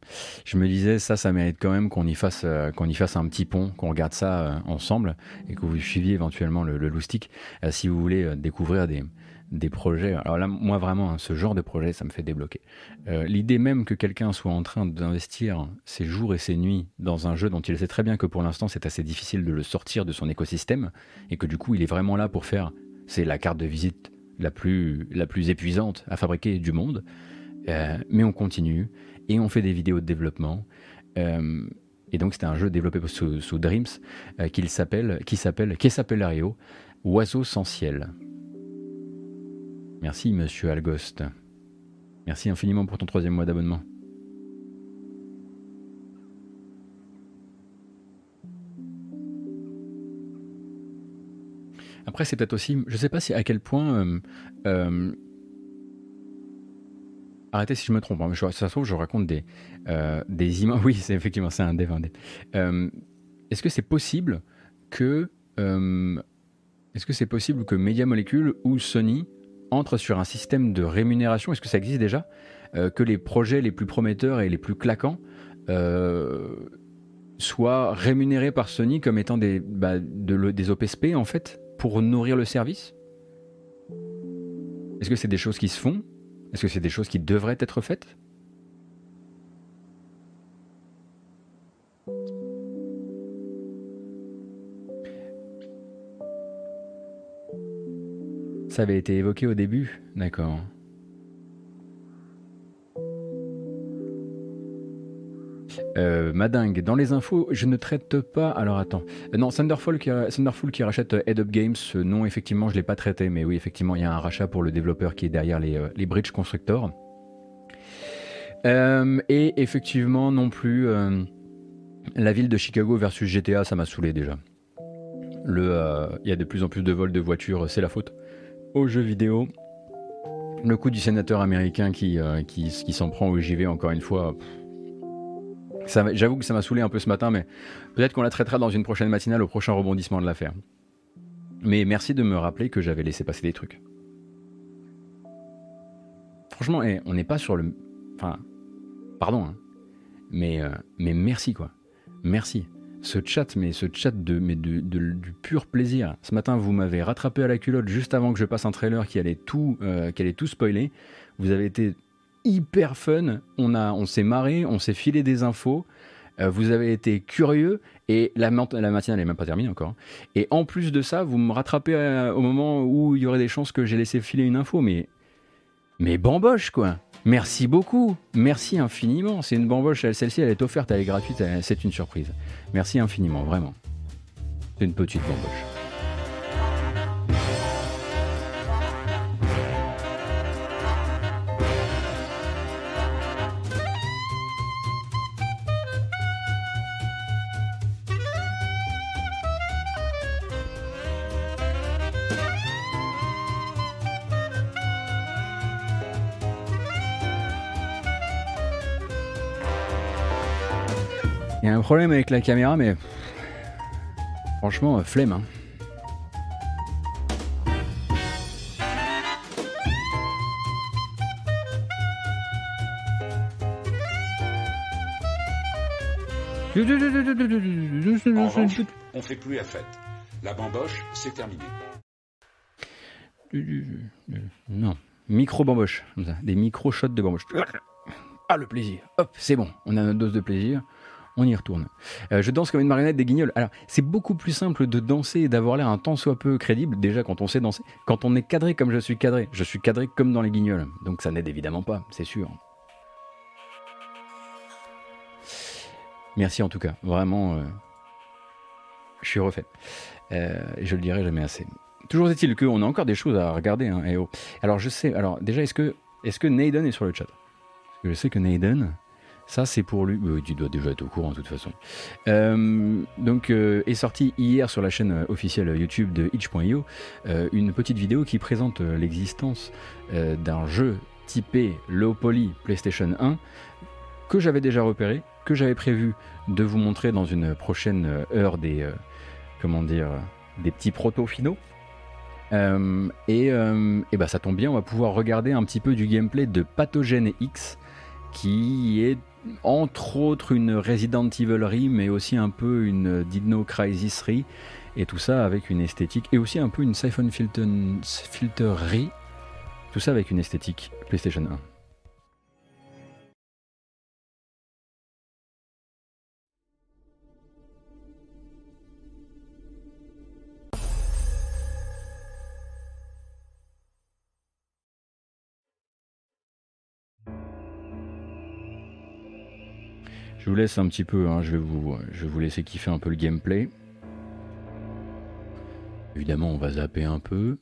Je me disais, ça, ça mérite quand même qu'on y fasse, euh, qu'on y fasse un petit pont, qu'on regarde ça euh, ensemble et que vous suiviez éventuellement le, le loustic euh, si vous voulez découvrir des, des projets. Alors là, moi vraiment, hein, ce genre de projet, ça me fait débloquer. L'idée même que quelqu'un soit en train d'investir ses jours et ses nuits dans un jeu dont il sait très bien que pour l'instant c'est assez difficile de le sortir de son écosystème et que du coup il est vraiment là pour faire, c'est la carte de visite la plus, la plus épuisante à fabriquer du monde mais on continue et on fait des vidéos de développement. et donc c'était un jeu développé sous, Dreams qui s'appelle, qui s'appelle, qui s'appelle Ario, Oiseau sans ciel. Merci Monsieur Algost. Merci infiniment pour ton troisième mois d'abonnement. Après, c'est peut-être aussi, je ne sais pas si à quel point. Euh, euh, arrêtez si je me trompe, hein, ça se trouve, je raconte des, euh, des images. Oui, c'est effectivement, c'est un dev. Est-ce que c'est possible que. Est-ce que c'est possible que Media Molecule ou Sony entrent sur un système de rémunération? Est-ce que ça existe déjà? Que les projets les plus prometteurs et les plus claquants soient rémunérés par Sony comme étant des, bah, des OPSP en fait pour nourrir le service? Est-ce que c'est des choses qui se font? Est-ce que c'est des choses qui devraient être faites? Ça avait été évoqué au début, d'accord. Euh, Madingue, dans les infos, je ne traite pas. Alors attends. Euh, non, Thunderfall qui, Thunderful qui rachète euh, Head Up Games. non, effectivement, je ne l'ai pas traité. Mais oui, effectivement, il y a un rachat pour le développeur qui est derrière les, les Bridge Constructors. et effectivement, non plus. la ville de Chicago versus GTA, ça m'a saoulé déjà. Il y a de plus en plus de vols de voitures, c'est la faute. Aux jeux vidéo. Le coup du sénateur américain qui, qui, qui s'en prend au JV, encore une fois. J'avoue que ça m'a saoulé un peu ce matin, mais peut-être qu'on la traitera dans une prochaine matinale au prochain rebondissement de l'affaire. Mais merci de me rappeler que j'avais laissé passer des trucs. Franchement, eh, on n'est pas sur le. Enfin, pardon, hein. mais, euh, mais merci quoi. Merci. Ce chat, mais ce chat de, mais de, du pur plaisir. Ce matin, vous m'avez rattrapé à la culotte juste avant que je passe un trailer qui allait tout, euh, qui allait tout spoiler. Vous avez été hyper fun. On, s'est marré, on s'est filé des infos. Euh, vous avez été curieux et la, matinale n'est même pas terminée encore. Et en plus de ça, vous me rattrapez euh, au moment où il y aurait des chances que j'ai laissé filer une info. Mais, mais bamboche quoi. Merci beaucoup. Merci infiniment. C'est une bamboche. Celle-ci, elle est offerte, elle est gratuite. C'est une surprise. Merci infiniment, vraiment. C'est une petite bamboche. Problème avec la caméra, mais franchement, euh, flemme. Hein. on fait plus la fête. La bamboche, c'est terminé. Non, micro bamboche, des micro shots de bamboche. Ah le plaisir. Hop, c'est bon, on a notre dose de plaisir on y retourne. Euh, je danse comme une marionnette des guignols. Alors, c'est beaucoup plus simple de danser et d'avoir l'air un tant soit peu crédible, déjà quand on sait danser. Quand on est cadré comme je suis cadré, je suis cadré comme dans les guignols. Donc ça n'aide évidemment pas, c'est sûr. Merci en tout cas, vraiment. Euh, je suis refait. Euh, et je le dirai jamais assez. Toujours est-il qu'on a encore des choses à regarder. Hein, oh. Alors je sais, alors déjà, est-ce que, est que Naden est sur le chat? Parce que je sais que Naden, ça, c'est pour lui. tu dois déjà être au courant de toute façon. Euh, donc, euh, est sorti hier sur la chaîne euh, officielle YouTube de itch.io une petite vidéo qui présente l'existence d'un jeu typé low poly PlayStation 1 que j'avais déjà repéré, que j'avais prévu de vous montrer dans une prochaine heure des comment dire des petits proto finaux. et, et bah ça tombe bien, on va pouvoir regarder un petit peu du gameplay de Pathogène X qui est entre autres une Resident Evil mais aussi un peu une Dino Crisis et tout ça avec une esthétique, et aussi un peu une Siphon Filter, tout ça avec une esthétique PlayStation 1. Je vous laisse un petit peu, hein, je, vais vous, je vais vous laisser kiffer un peu le gameplay. Évidemment, on va zapper un peu.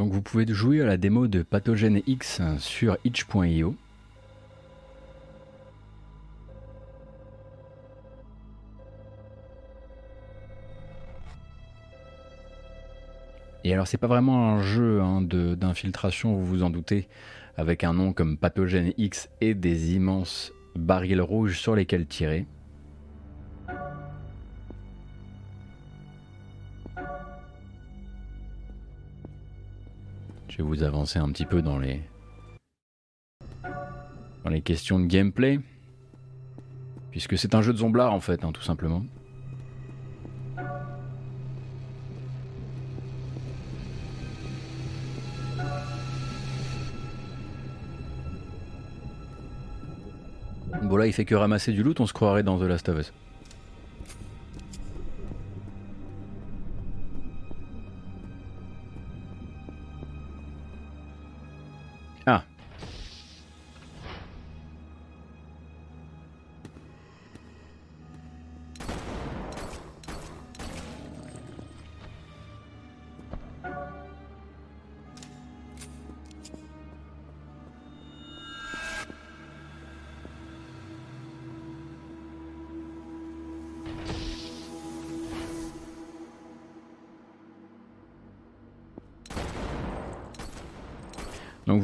Donc vous pouvez jouer à la démo de Pathogène X sur itch.io. Et alors c'est pas vraiment un jeu hein, d'infiltration, vous vous en doutez, avec un nom comme Pathogène X et des immenses barils rouges sur lesquels tirer. Vous avancer un petit peu dans les, dans les questions de gameplay. Puisque c'est un jeu de zomblard en fait, hein, tout simplement. Bon là il fait que ramasser du loot, on se croirait dans The Last of Us.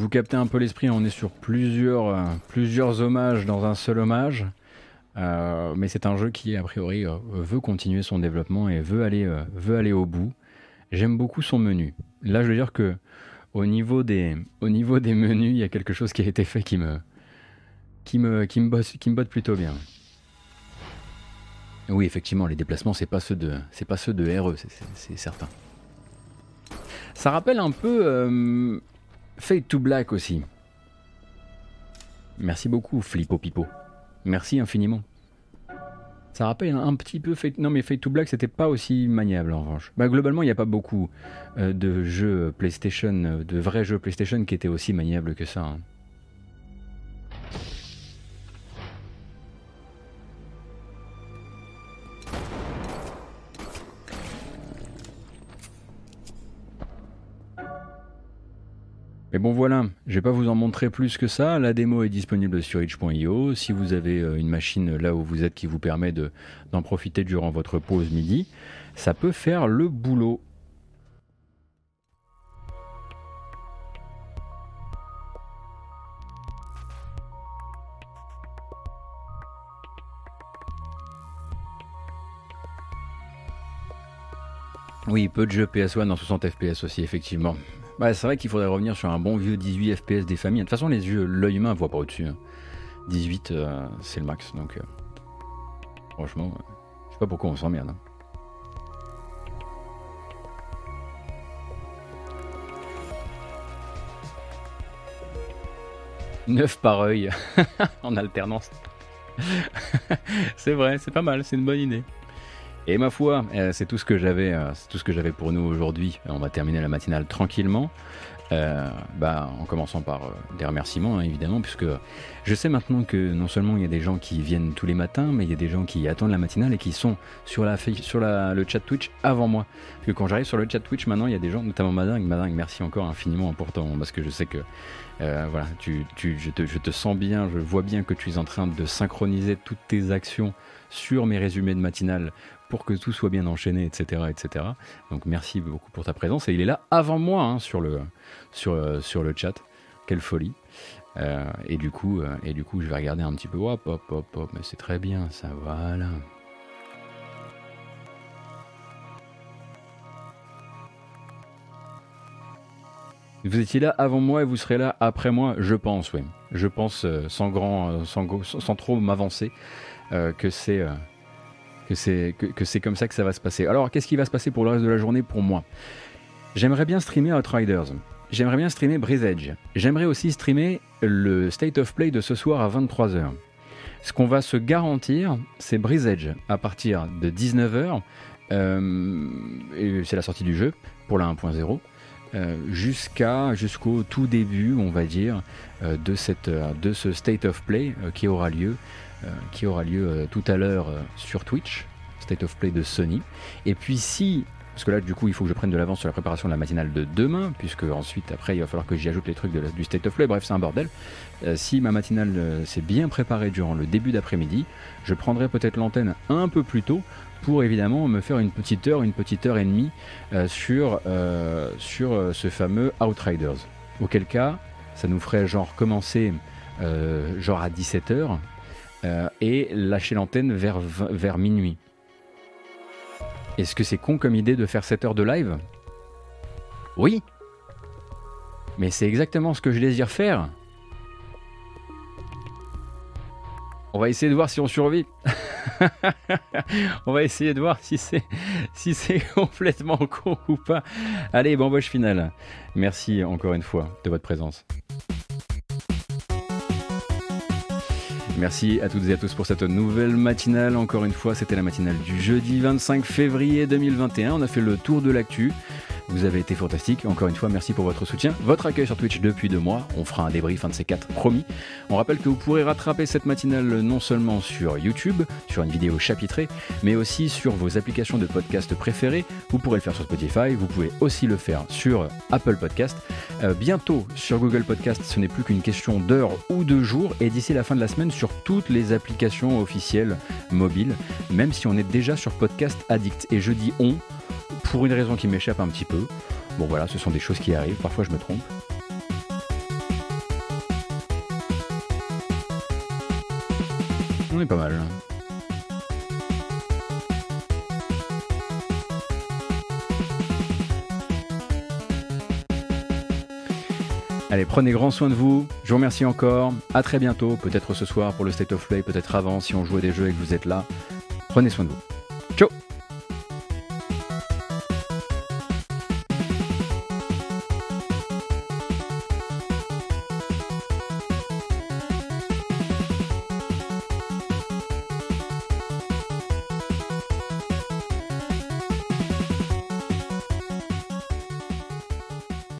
Vous captez un peu l'esprit, on est sur plusieurs, euh, plusieurs hommages dans un seul hommage. Euh, mais c'est un jeu qui, a priori, euh, veut continuer son développement et veut aller, veut aller au bout. J'aime beaucoup son menu. Là, je veux dire que au niveau des, au niveau des menus, il y a quelque chose qui a été fait qui me, qui me, qui me, qui me botte plutôt bien. Oui, effectivement, les déplacements, c'est pas ceux de, c'est pas ceux de RE, c'est certain. Ça rappelle un peu Fade to Black aussi. Merci beaucoup, Flippo Pipo. Merci infiniment. Ça rappelle un, petit peu Fade... Non mais Fade to Black c'était pas aussi maniable en revanche. Bah, globalement il n'y a pas beaucoup euh, de jeux PlayStation, euh, de vrais jeux PlayStation qui étaient aussi maniables que ça. Hein. Mais bon voilà, je vais pas vous en montrer plus que ça. La démo est disponible sur itch.io. Si vous avez euh, une machine là où vous êtes qui vous permet d'en profiter durant votre pause midi, ça peut faire le boulot. Oui, peu de jeux PS1 en 60 FPS aussi, effectivement. Bah, c'est vrai qu'il faudrait revenir sur un bon vieux 18 FPS des familles. De toute façon, les yeux, l'œil humain voit pas au-dessus. 18, hein. euh, c'est le max. Donc, euh, franchement, euh, je sais pas pourquoi on s'emmerde. Hein. Neuf par œil en alternance. c'est vrai, c'est pas mal, c'est une bonne idée. Et ma foi, euh, c'est tout ce que j'avais, euh, tout ce que j'avais pour nous aujourd'hui. On va terminer la matinale tranquillement. Euh, bah, en commençant par des remerciements hein, évidemment, puisque je sais maintenant que non seulement il y a des gens qui viennent tous les matins, mais il y a des gens qui attendent la matinale et qui sont sur, la, sur le chat Twitch avant moi. Parce quand j'arrive sur le chat Twitch maintenant, il y a des gens, notamment Madingue, Madingue, merci encore infiniment important, parce que je sais que voilà, tu, tu, je, te, je te sens bien, je vois bien que tu es en train de synchroniser toutes tes actions sur mes résumés de matinale pour que tout soit bien enchaîné, etc., etc. Donc merci beaucoup pour ta présence. Et il est là avant moi hein, sur, le, sur, euh, sur le chat. Quelle folie. et, du coup, et du coup, je vais regarder un petit peu. Hop, hop, hop, hop, mais c'est très bien, ça, voilà. Vous étiez là avant moi et vous serez là après moi, je pense, oui. Je pense, sans, grand, sans, sans trop m'avancer, que c'est que c'est que, comme ça que ça va se passer. Alors, qu'est-ce qui va se passer pour le reste de la journée pour moi? J'aimerais bien streamer Outriders. J'aimerais bien streamer Breeze Edge. J'aimerais aussi streamer le State of Play de ce soir à 23h. Ce qu'on va se garantir, c'est Breeze Edge à partir de 19h. Euh, c'est la sortie du jeu pour la 1.0. Euh, jusqu'à jusqu'au tout début, on va dire, euh, de, cette, de ce State of Play qui aura lieu qui aura lieu euh, tout à l'heure euh, sur Twitch, State of Play de Sony. Et puis si parce que là, du coup, il faut que je prenne de l'avance sur la préparation de la matinale de demain, puisque ensuite, après, il va falloir que j'y ajoute les trucs du State of Play. Bref, c'est un bordel. si ma matinale s'est bien préparée durant le début d'après-midi, je prendrai peut-être l'antenne un peu plus tôt pour évidemment me faire une petite heure, une petite heure et demie sur, sur ce fameux Outriders. Auquel cas, ça nous ferait genre commencer genre à 17h euh, et lâcher l'antenne vers, minuit. Est-ce que c'est con comme idée de faire 7 heures de live? Oui. Mais c'est exactement ce que je désire faire. On va essayer de voir si on survit. on va essayer de voir si c'est si c'est complètement con ou pas. Allez, bamboche finale. Merci encore une fois de votre présence. Merci à toutes et à tous pour cette nouvelle matinale. Encore une fois, c'était la matinale du jeudi 25 février 2021. On a fait le tour de l'actu. Vous avez été fantastique. Encore une fois, merci pour votre soutien, votre accueil sur Twitch depuis deux mois. On fera un débrief, un de ces quatre, promis. On rappelle que vous pourrez rattraper cette matinale non seulement sur YouTube, sur une vidéo chapitrée, mais aussi sur vos applications de podcast préférées. Vous pourrez le faire sur Spotify, vous pouvez aussi le faire sur Apple Podcast. Euh, bientôt sur Google Podcast, ce n'est plus qu'une question d'heures ou de jours, et d'ici la fin de la semaine sur toutes les applications officielles mobiles, même si on est déjà sur Podcast Addict. Et je dis on pour une raison qui m'échappe un petit peu. Bon voilà, ce sont des choses qui arrivent, parfois je me trompe. On est pas mal. Allez, prenez grand soin de vous. Je vous remercie encore. À très bientôt. Peut-être ce soir pour le State of Play, peut-être avant si on joue à des jeux et que vous êtes là. Prenez soin de vous. Ciao